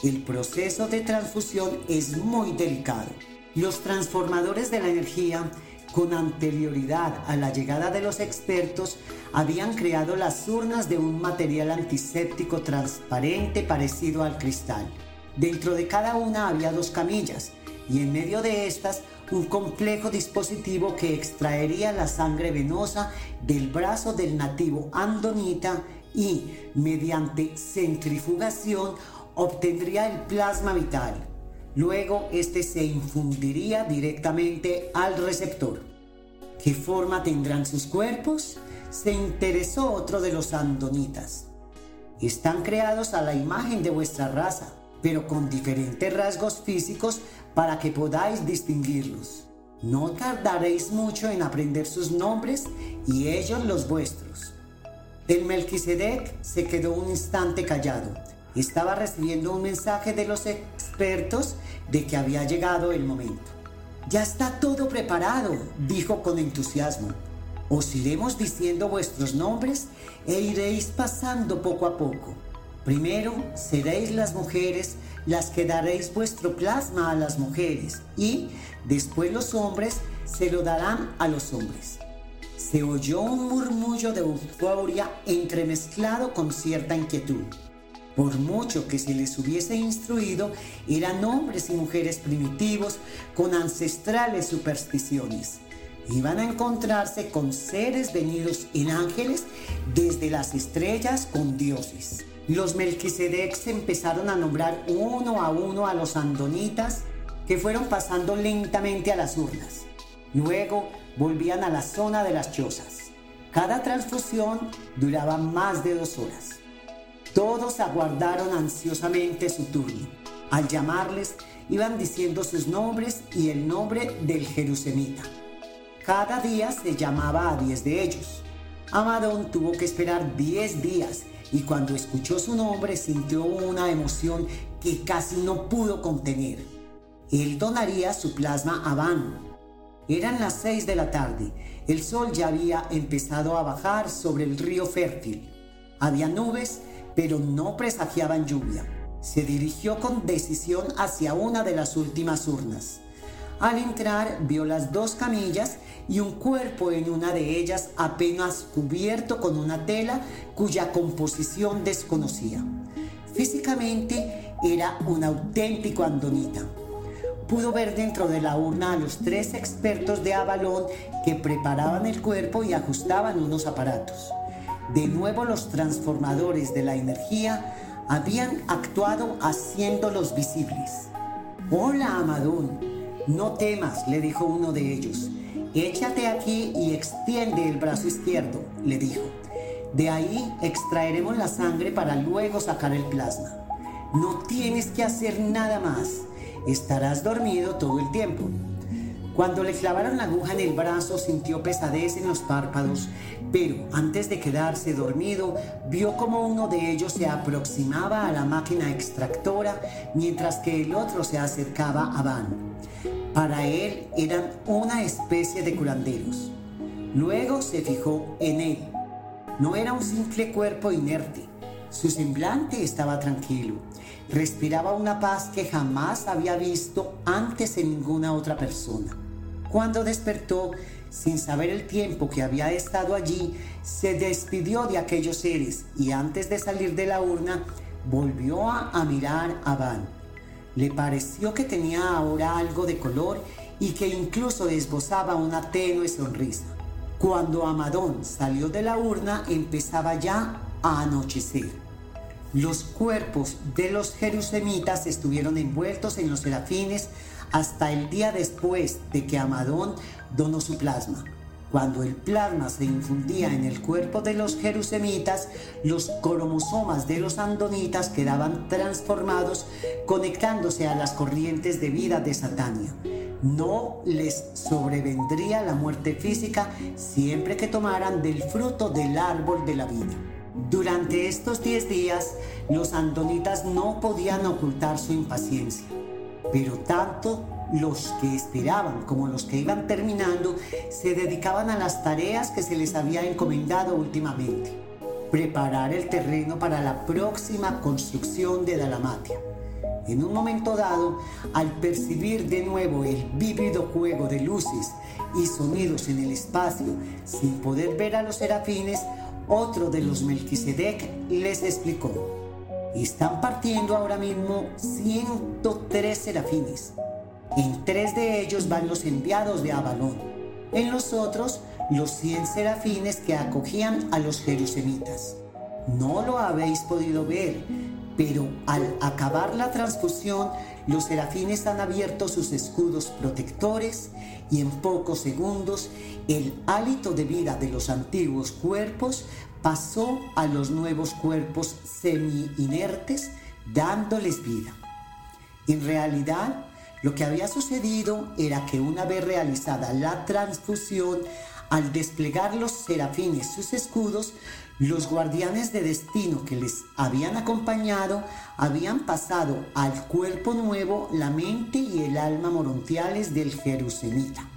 El proceso de transfusión es muy delicado. Los transformadores de la energía con anterioridad a la llegada de los expertos, habían creado las urnas de un material antiséptico transparente parecido al cristal. Dentro de cada una había dos camillas y en medio de estas un complejo dispositivo que extraería la sangre venosa del brazo del nativo andonita y, mediante centrifugación, obtendría el plasma vital. Luego, este se infundiría directamente al receptor. ¿Qué forma tendrán sus cuerpos? Se interesó otro de los andonitas. Están creados a la imagen de vuestra raza, pero con diferentes rasgos físicos para que podáis distinguirlos. No tardaréis mucho en aprender sus nombres y ellos los vuestros. El Melquisedec se quedó un instante callado. Estaba recibiendo un mensaje de los expertos de que había llegado el momento. Ya está todo preparado, dijo con entusiasmo. Os iremos diciendo vuestros nombres e iréis pasando poco a poco. Primero seréis las mujeres las que daréis vuestro plasma a las mujeres y después los hombres se lo darán a los hombres. Se oyó un murmullo de euforia entremezclado con cierta inquietud. Por mucho que se les hubiese instruido, eran hombres y mujeres primitivos con ancestrales supersticiones iban a encontrarse con seres venidos en ángeles desde las estrellas con dioses. Los Melquisedecs empezaron a nombrar uno a uno a los andonitas que fueron pasando lentamente a las urnas. Luego volvían a la zona de las chozas. Cada transfusión duraba más de dos horas. Todos aguardaron ansiosamente su turno. Al llamarles, iban diciendo sus nombres y el nombre del Jerusemita. Cada día se llamaba a diez de ellos. Amadón tuvo que esperar diez días y cuando escuchó su nombre sintió una emoción que casi no pudo contener. Él donaría su plasma a Van. Eran las seis de la tarde. El sol ya había empezado a bajar sobre el río fértil. Había nubes, pero no presagiaban lluvia. Se dirigió con decisión hacia una de las últimas urnas. Al entrar vio las dos camillas y un cuerpo en una de ellas apenas cubierto con una tela cuya composición desconocía. Físicamente era un auténtico andonita. Pudo ver dentro de la urna a los tres expertos de Avalón que preparaban el cuerpo y ajustaban unos aparatos. De nuevo los transformadores de la energía habían actuado haciéndolos visibles. Hola, Amadón, no temas, le dijo uno de ellos. Échate aquí y extiende el brazo izquierdo, le dijo. De ahí extraeremos la sangre para luego sacar el plasma. No tienes que hacer nada más. Estarás dormido todo el tiempo. Cuando le clavaron la aguja en el brazo sintió pesadez en los párpados, pero antes de quedarse dormido vio como uno de ellos se aproximaba a la máquina extractora mientras que el otro se acercaba a Van. Para él eran una especie de curanderos. Luego se fijó en él. No era un simple cuerpo inerte. Su semblante estaba tranquilo. Respiraba una paz que jamás había visto antes en ninguna otra persona. Cuando despertó, sin saber el tiempo que había estado allí, se despidió de aquellos seres y antes de salir de la urna, volvió a, mirar a Van. Le pareció que tenía ahora algo de color y que incluso esbozaba una tenue sonrisa. Cuando Amadón salió de la urna empezaba ya a anochecer. Los cuerpos de los jerusemitas estuvieron envueltos en los serafines hasta el día después de que Amadón donó su plasma. Cuando el plasma se infundía en el cuerpo de los jerusemitas, los cromosomas de los andonitas quedaban transformados conectándose a las corrientes de vida de Satania. No les sobrevendría la muerte física siempre que tomaran del fruto del árbol de la vida. Durante estos 10 días, los andonitas no podían ocultar su impaciencia, pero tanto los que esperaban como los que iban terminando se dedicaban a las tareas que se les había encomendado últimamente. Preparar el terreno para la próxima construcción de Dalamatia. En un momento dado, al percibir de nuevo el vívido juego de luces y sonidos en el espacio, sin poder ver a los serafines, otro de los Melquisedec les explicó. Están partiendo ahora mismo 103 serafines. En tres de ellos van los enviados de Avalón. En los otros, los 100 serafines que acogían a los jerusemitas. No lo habéis podido ver, pero al acabar la transfusión, los serafines han abierto sus escudos protectores y en pocos segundos el hálito de vida de los antiguos cuerpos pasó a los nuevos cuerpos semi-inertes, dándoles vida. En realidad, lo que había sucedido era que una vez realizada la transfusión, al desplegar los serafines sus escudos, los guardianes de destino que les habían acompañado habían pasado al cuerpo nuevo la mente y el alma morontiales del Jerusemita.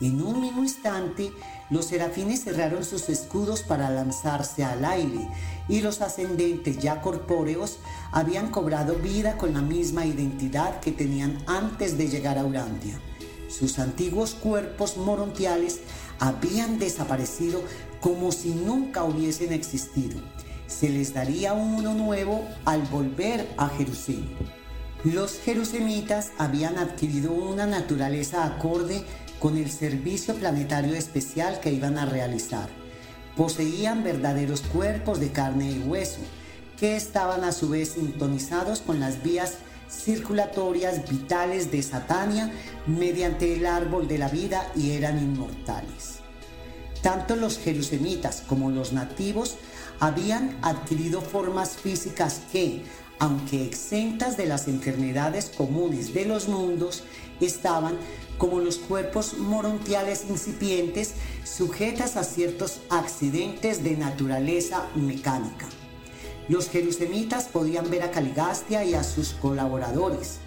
En un mismo instante, los serafines cerraron sus escudos para lanzarse al aire y los ascendentes ya corpóreos habían cobrado vida con la misma identidad que tenían antes de llegar a Urantia. Sus antiguos cuerpos morontiales habían desaparecido como si nunca hubiesen existido. Se les daría uno nuevo al volver a Jerusalén. Los jerusemitas habían adquirido una naturaleza acorde con el servicio planetario especial que iban a realizar. Poseían verdaderos cuerpos de carne y hueso, que estaban a su vez sintonizados con las vías circulatorias vitales de Satania mediante el árbol de la vida y eran inmortales. Tanto los jerusemitas como los nativos habían adquirido formas físicas que, aunque exentas de las enfermedades comunes de los mundos, estaban como los cuerpos morontiales incipientes sujetas a ciertos accidentes de naturaleza mecánica. Los jerusemitas podían ver a Caligastia y a sus colaboradores,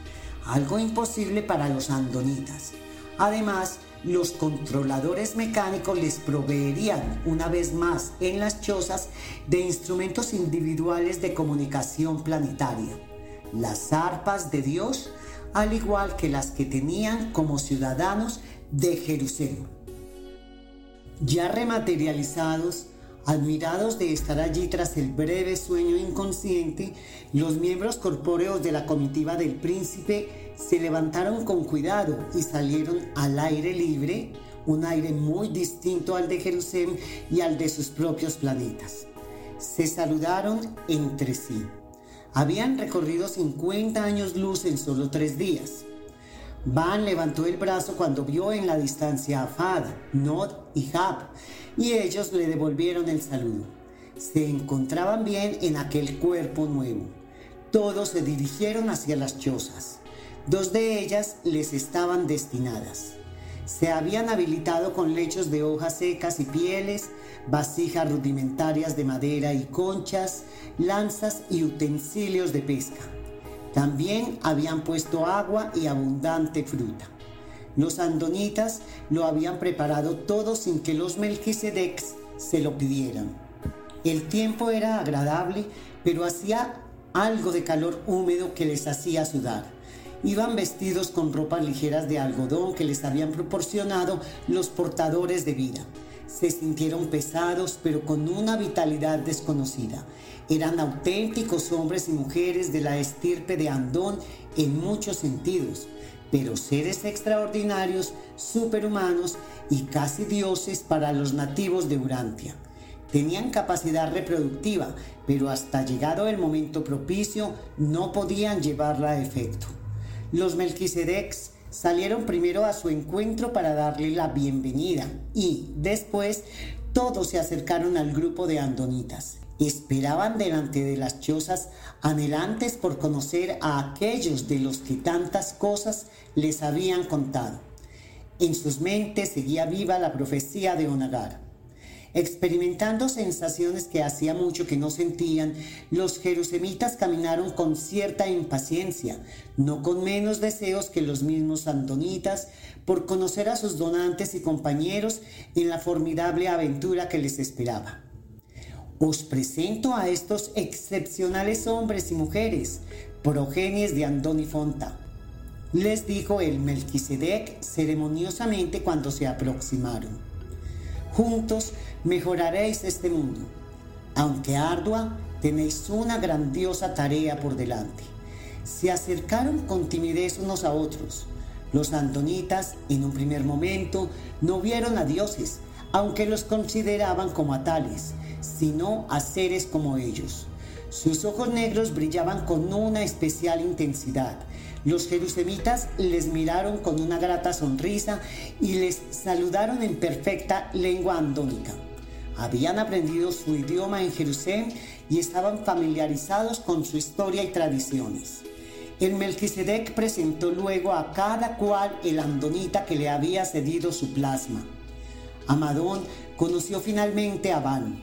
algo imposible para los andonitas. Además, los controladores mecánicos les proveerían una vez más en las chozas de instrumentos individuales de comunicación planetaria, las arpas de Dios, al igual que las que tenían como ciudadanos de Jerusalén. Ya rematerializados, Admirados de estar allí tras el breve sueño inconsciente, los miembros corpóreos de la comitiva del príncipe se levantaron con cuidado y salieron al aire libre, un aire muy distinto al de Jerusalén y al de sus propios planetas. Se saludaron entre sí. Habían recorrido 50 años luz en solo tres días. Van levantó el brazo cuando vio en la distancia a Fad, Nod y Hab, y ellos le devolvieron el saludo. Se encontraban bien en aquel cuerpo nuevo. Todos se dirigieron hacia las chozas. Dos de ellas les estaban destinadas. Se habían habilitado con lechos de hojas secas y pieles, vasijas rudimentarias de madera y conchas, lanzas y utensilios de pesca. También habían puesto agua y abundante fruta. Los andonitas lo habían preparado todo sin que los melquisedecs se lo pidieran. El tiempo era agradable, pero hacía algo de calor húmedo que les hacía sudar. Iban vestidos con ropas ligeras de algodón que les habían proporcionado los portadores de vida. Se sintieron pesados, pero con una vitalidad desconocida. Eran auténticos hombres y mujeres de la estirpe de Andón en muchos sentidos pero seres extraordinarios, superhumanos y casi dioses para los nativos de Urantia. Tenían capacidad reproductiva, pero hasta llegado el momento propicio no podían llevarla a efecto. Los Melquisedecs salieron primero a su encuentro para darle la bienvenida y después todos se acercaron al grupo de andonitas esperaban delante de las chozas anhelantes por conocer a aquellos de los que tantas cosas les habían contado. En sus mentes seguía viva la profecía de Onagar. Experimentando sensaciones que hacía mucho que no sentían, los jerusemitas caminaron con cierta impaciencia, no con menos deseos que los mismos andonitas, por conocer a sus donantes y compañeros en la formidable aventura que les esperaba. Os presento a estos excepcionales hombres y mujeres, progenies de Andonifonta. Les dijo el Melquisedec ceremoniosamente cuando se aproximaron. Juntos mejoraréis este mundo. Aunque ardua, tenéis una grandiosa tarea por delante. Se acercaron con timidez unos a otros. Los antonitas, en un primer momento, no vieron a dioses, aunque los consideraban como a tales, sino a seres como ellos. Sus ojos negros brillaban con una especial intensidad. Los jerusemitas les miraron con una grata sonrisa y les saludaron en perfecta lengua andónica. Habían aprendido su idioma en Jerusalén y estaban familiarizados con su historia y tradiciones. El Melquisedec presentó luego a cada cual el andonita que le había cedido su plasma. Amadón conoció finalmente a Van,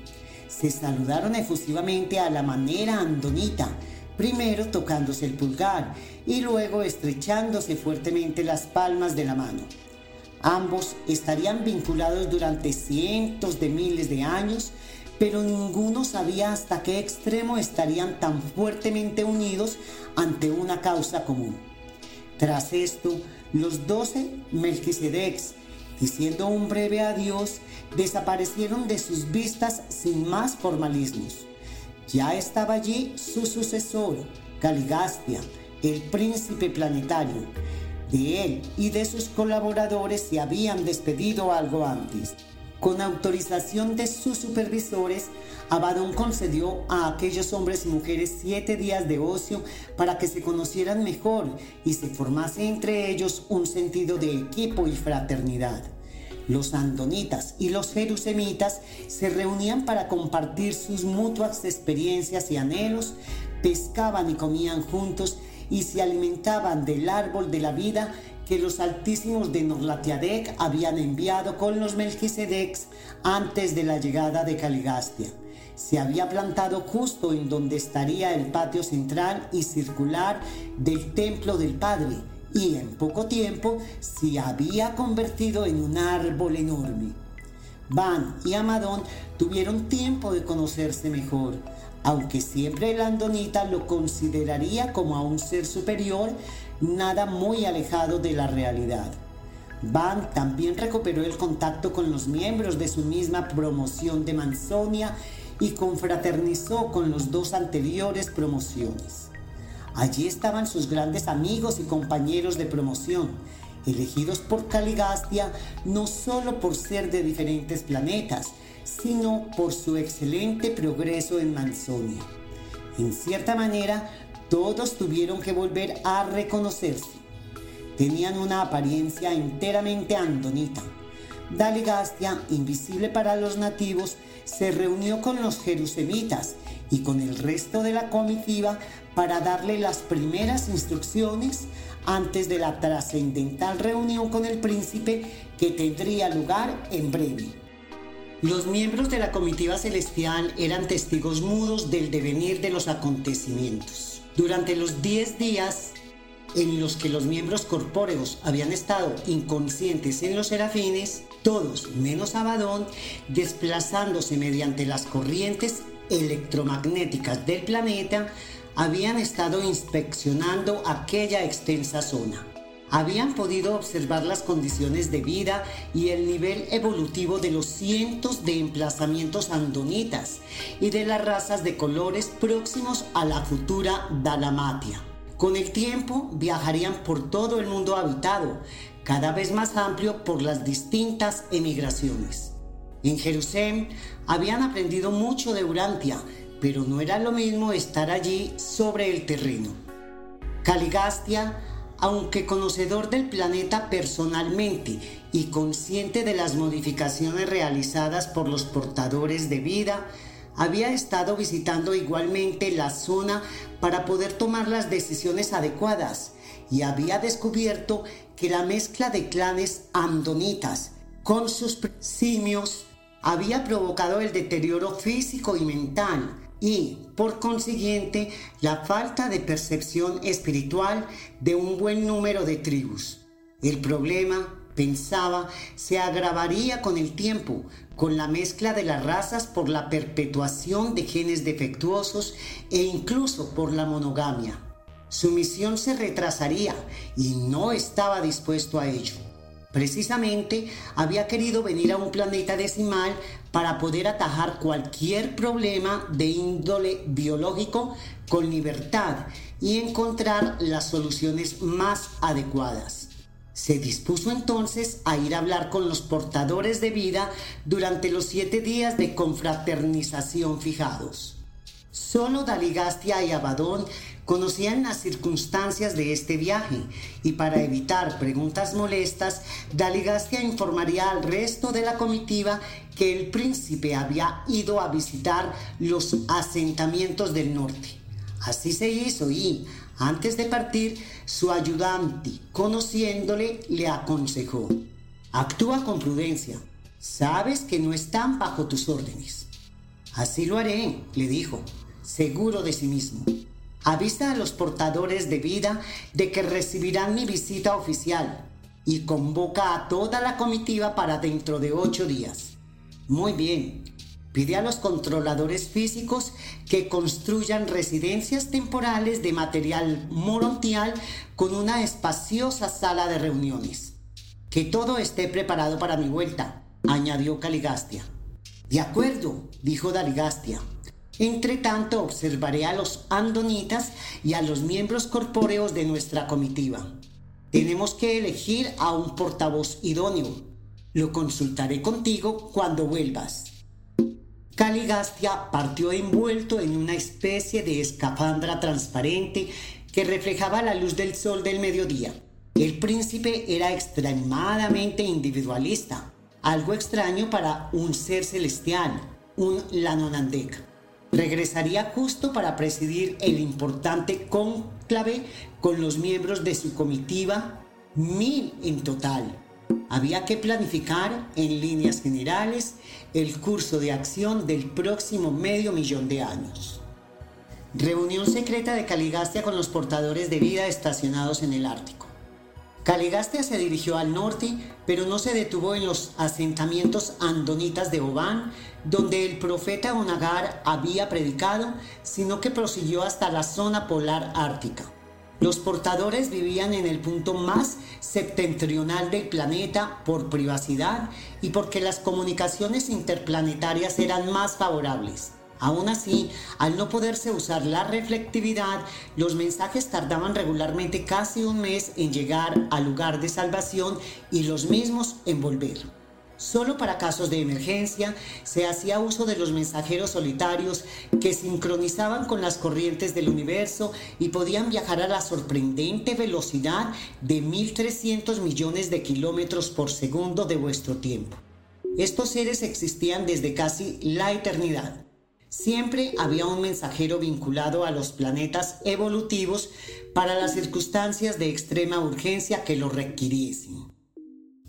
se saludaron efusivamente a la manera andonita, primero tocándose el pulgar y luego estrechándose fuertemente las palmas de la mano. Ambos estarían vinculados durante cientos de miles de años, pero ninguno sabía hasta qué extremo estarían tan fuertemente unidos ante una causa común. Tras esto, los doce Melquisedecs diciendo un breve adiós, desaparecieron de sus vistas sin más formalismos. Ya estaba allí su sucesor, Caligastia, el príncipe planetario. De él y de sus colaboradores se habían despedido algo antes. Con autorización de sus supervisores, Abadón concedió a aquellos hombres y mujeres siete días de ocio para que se conocieran mejor y se formase entre ellos un sentido de equipo y fraternidad. Los andonitas y los jerusemitas se reunían para compartir sus mutuas experiencias y anhelos, pescaban y comían juntos y se alimentaban del árbol de la vida que los altísimos de Norlatiadec habían enviado con los Melquisedecs antes de la llegada de Caligastia. Se había plantado justo en donde estaría el patio central y circular del templo del Padre y en poco tiempo se había convertido en un árbol enorme. Van y Amadón tuvieron tiempo de conocerse mejor, aunque siempre el andonita lo consideraría como a un ser superior, nada muy alejado de la realidad. Van también recuperó el contacto con los miembros de su misma promoción de Manzonia y confraternizó con los dos anteriores promociones. Allí estaban sus grandes amigos y compañeros de promoción, elegidos por Caligastia no solo por ser de diferentes planetas, sino por su excelente progreso en Manzonia. En cierta manera, todos tuvieron que volver a reconocerse. Tenían una apariencia enteramente andonita. Daligastia, invisible para los nativos, se reunió con los jerusemitas y con el resto de la comitiva para darle las primeras instrucciones antes de la trascendental reunión con el príncipe que tendría lugar en breve. Los miembros de la comitiva celestial eran testigos mudos del devenir de los acontecimientos. Durante los 10 días en los que los miembros corpóreos habían estado inconscientes en los serafines, todos menos Abadón, desplazándose mediante las corrientes electromagnéticas del planeta, habían estado inspeccionando aquella extensa zona. Habían podido observar las condiciones de vida y el nivel evolutivo de los cientos de emplazamientos andonitas y de las razas de colores próximos a la futura Dalamatia. Con el tiempo viajarían por todo el mundo habitado, cada vez más amplio por las distintas emigraciones. En Jerusalén habían aprendido mucho de Urantia, pero no era lo mismo estar allí sobre el terreno. Caligastia, aunque conocedor del planeta personalmente y consciente de las modificaciones realizadas por los portadores de vida, había estado visitando igualmente la zona para poder tomar las decisiones adecuadas y había descubierto que la mezcla de clanes andonitas con sus simios había provocado el deterioro físico y mental y, por consiguiente, la falta de percepción espiritual de un buen número de tribus. El problema, pensaba, se agravaría con el tiempo, con la mezcla de las razas por la perpetuación de genes defectuosos e incluso por la monogamia. Su misión se retrasaría y no estaba dispuesto a ello. Precisamente había querido venir a un planeta decimal para poder atajar cualquier problema de índole biológico con libertad y encontrar las soluciones más adecuadas. Se dispuso entonces a ir a hablar con los portadores de vida durante los siete días de confraternización fijados. Solo Daligastia y Abadón conocían las circunstancias de este viaje y para evitar preguntas molestas, Daligastia informaría al resto de la comitiva que el príncipe había ido a visitar los asentamientos del norte. Así se hizo y, antes de partir, su ayudante, conociéndole, le aconsejó, actúa con prudencia, sabes que no están bajo tus órdenes. Así lo haré, le dijo, seguro de sí mismo. Avisa a los portadores de vida de que recibirán mi visita oficial y convoca a toda la comitiva para dentro de ocho días. Muy bien. Pide a los controladores físicos que construyan residencias temporales de material morontial con una espaciosa sala de reuniones. Que todo esté preparado para mi vuelta, añadió Caligastia. De acuerdo, dijo Daligastia. Entre tanto, observaré a los andonitas y a los miembros corpóreos de nuestra comitiva. Tenemos que elegir a un portavoz idóneo. Lo consultaré contigo cuando vuelvas. Caligastia partió envuelto en una especie de escafandra transparente que reflejaba la luz del sol del mediodía. El príncipe era extremadamente individualista, algo extraño para un ser celestial, un Lanonandek. Regresaría justo para presidir el importante conclave con los miembros de su comitiva, mil en total. Había que planificar en líneas generales el curso de acción del próximo medio millón de años. Reunión secreta de Caligastia con los portadores de vida estacionados en el Ártico. Caligastia se dirigió al norte, pero no se detuvo en los asentamientos andonitas de Obán, donde el profeta Onagar había predicado, sino que prosiguió hasta la zona polar ártica. Los portadores vivían en el punto más septentrional del planeta por privacidad y porque las comunicaciones interplanetarias eran más favorables. Aún así, al no poderse usar la reflectividad, los mensajes tardaban regularmente casi un mes en llegar al lugar de salvación y los mismos en volver. Solo para casos de emergencia se hacía uso de los mensajeros solitarios que sincronizaban con las corrientes del universo y podían viajar a la sorprendente velocidad de 1.300 millones de kilómetros por segundo de vuestro tiempo. Estos seres existían desde casi la eternidad Siempre había un mensajero vinculado a los planetas evolutivos para las circunstancias de extrema urgencia que lo requiriesen.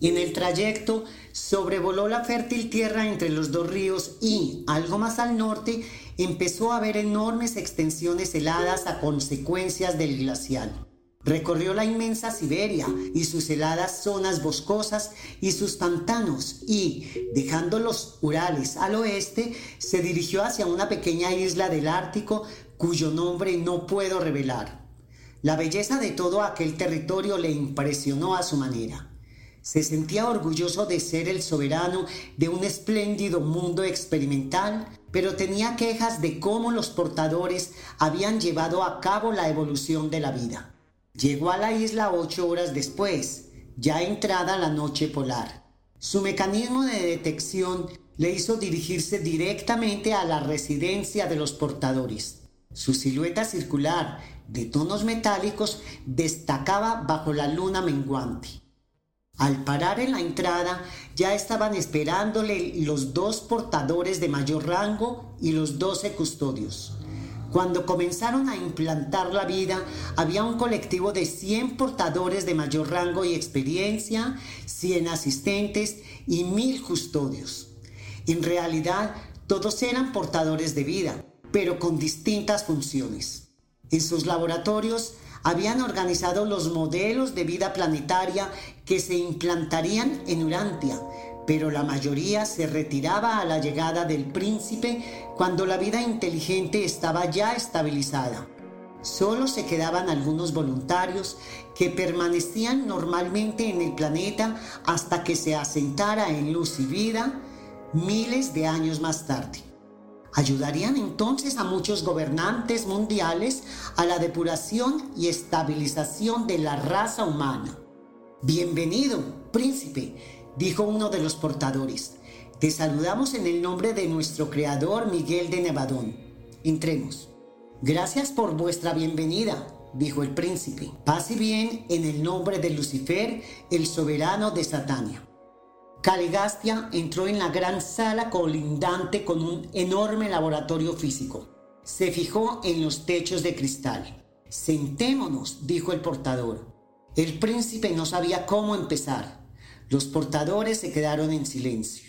En el trayecto sobrevoló la fértil tierra entre los dos ríos y, algo más al norte, empezó a ver enormes extensiones heladas a consecuencias del glacial. Recorrió la inmensa Siberia y sus heladas zonas boscosas y sus pantanos y, dejando los Urales al oeste, se dirigió hacia una pequeña isla del Ártico cuyo nombre no puedo revelar. La belleza de todo aquel territorio le impresionó a su manera. Se sentía orgulloso de ser el soberano de un espléndido mundo experimental, pero tenía quejas de cómo los portadores habían llevado a cabo la evolución de la vida. Llegó a la isla ocho horas después, ya entrada la noche polar. Su mecanismo de detección le hizo dirigirse directamente a la residencia de los portadores. Su silueta circular, de tonos metálicos, destacaba bajo la luna menguante. Al parar en la entrada, ya estaban esperándole los dos portadores de mayor rango y los doce custodios. Cuando comenzaron a implantar la vida, había un colectivo de 100 portadores de mayor rango y experiencia, 100 asistentes y 1000 custodios. En realidad, todos eran portadores de vida, pero con distintas funciones. En sus laboratorios habían organizado los modelos de vida planetaria que se implantarían en Urantia, pero la mayoría se retiraba a la llegada del príncipe cuando la vida inteligente estaba ya estabilizada. Solo se quedaban algunos voluntarios que permanecían normalmente en el planeta hasta que se asentara en luz y vida miles de años más tarde. Ayudarían entonces a muchos gobernantes mundiales a la depuración y estabilización de la raza humana. Bienvenido, príncipe, dijo uno de los portadores. Te saludamos en el nombre de nuestro creador Miguel de Nevadón. Entremos. Gracias por vuestra bienvenida, dijo el príncipe. Pase bien en el nombre de Lucifer, el soberano de Satania. Calegastia entró en la gran sala colindante con un enorme laboratorio físico. Se fijó en los techos de cristal. Sentémonos, dijo el portador. El príncipe no sabía cómo empezar. Los portadores se quedaron en silencio.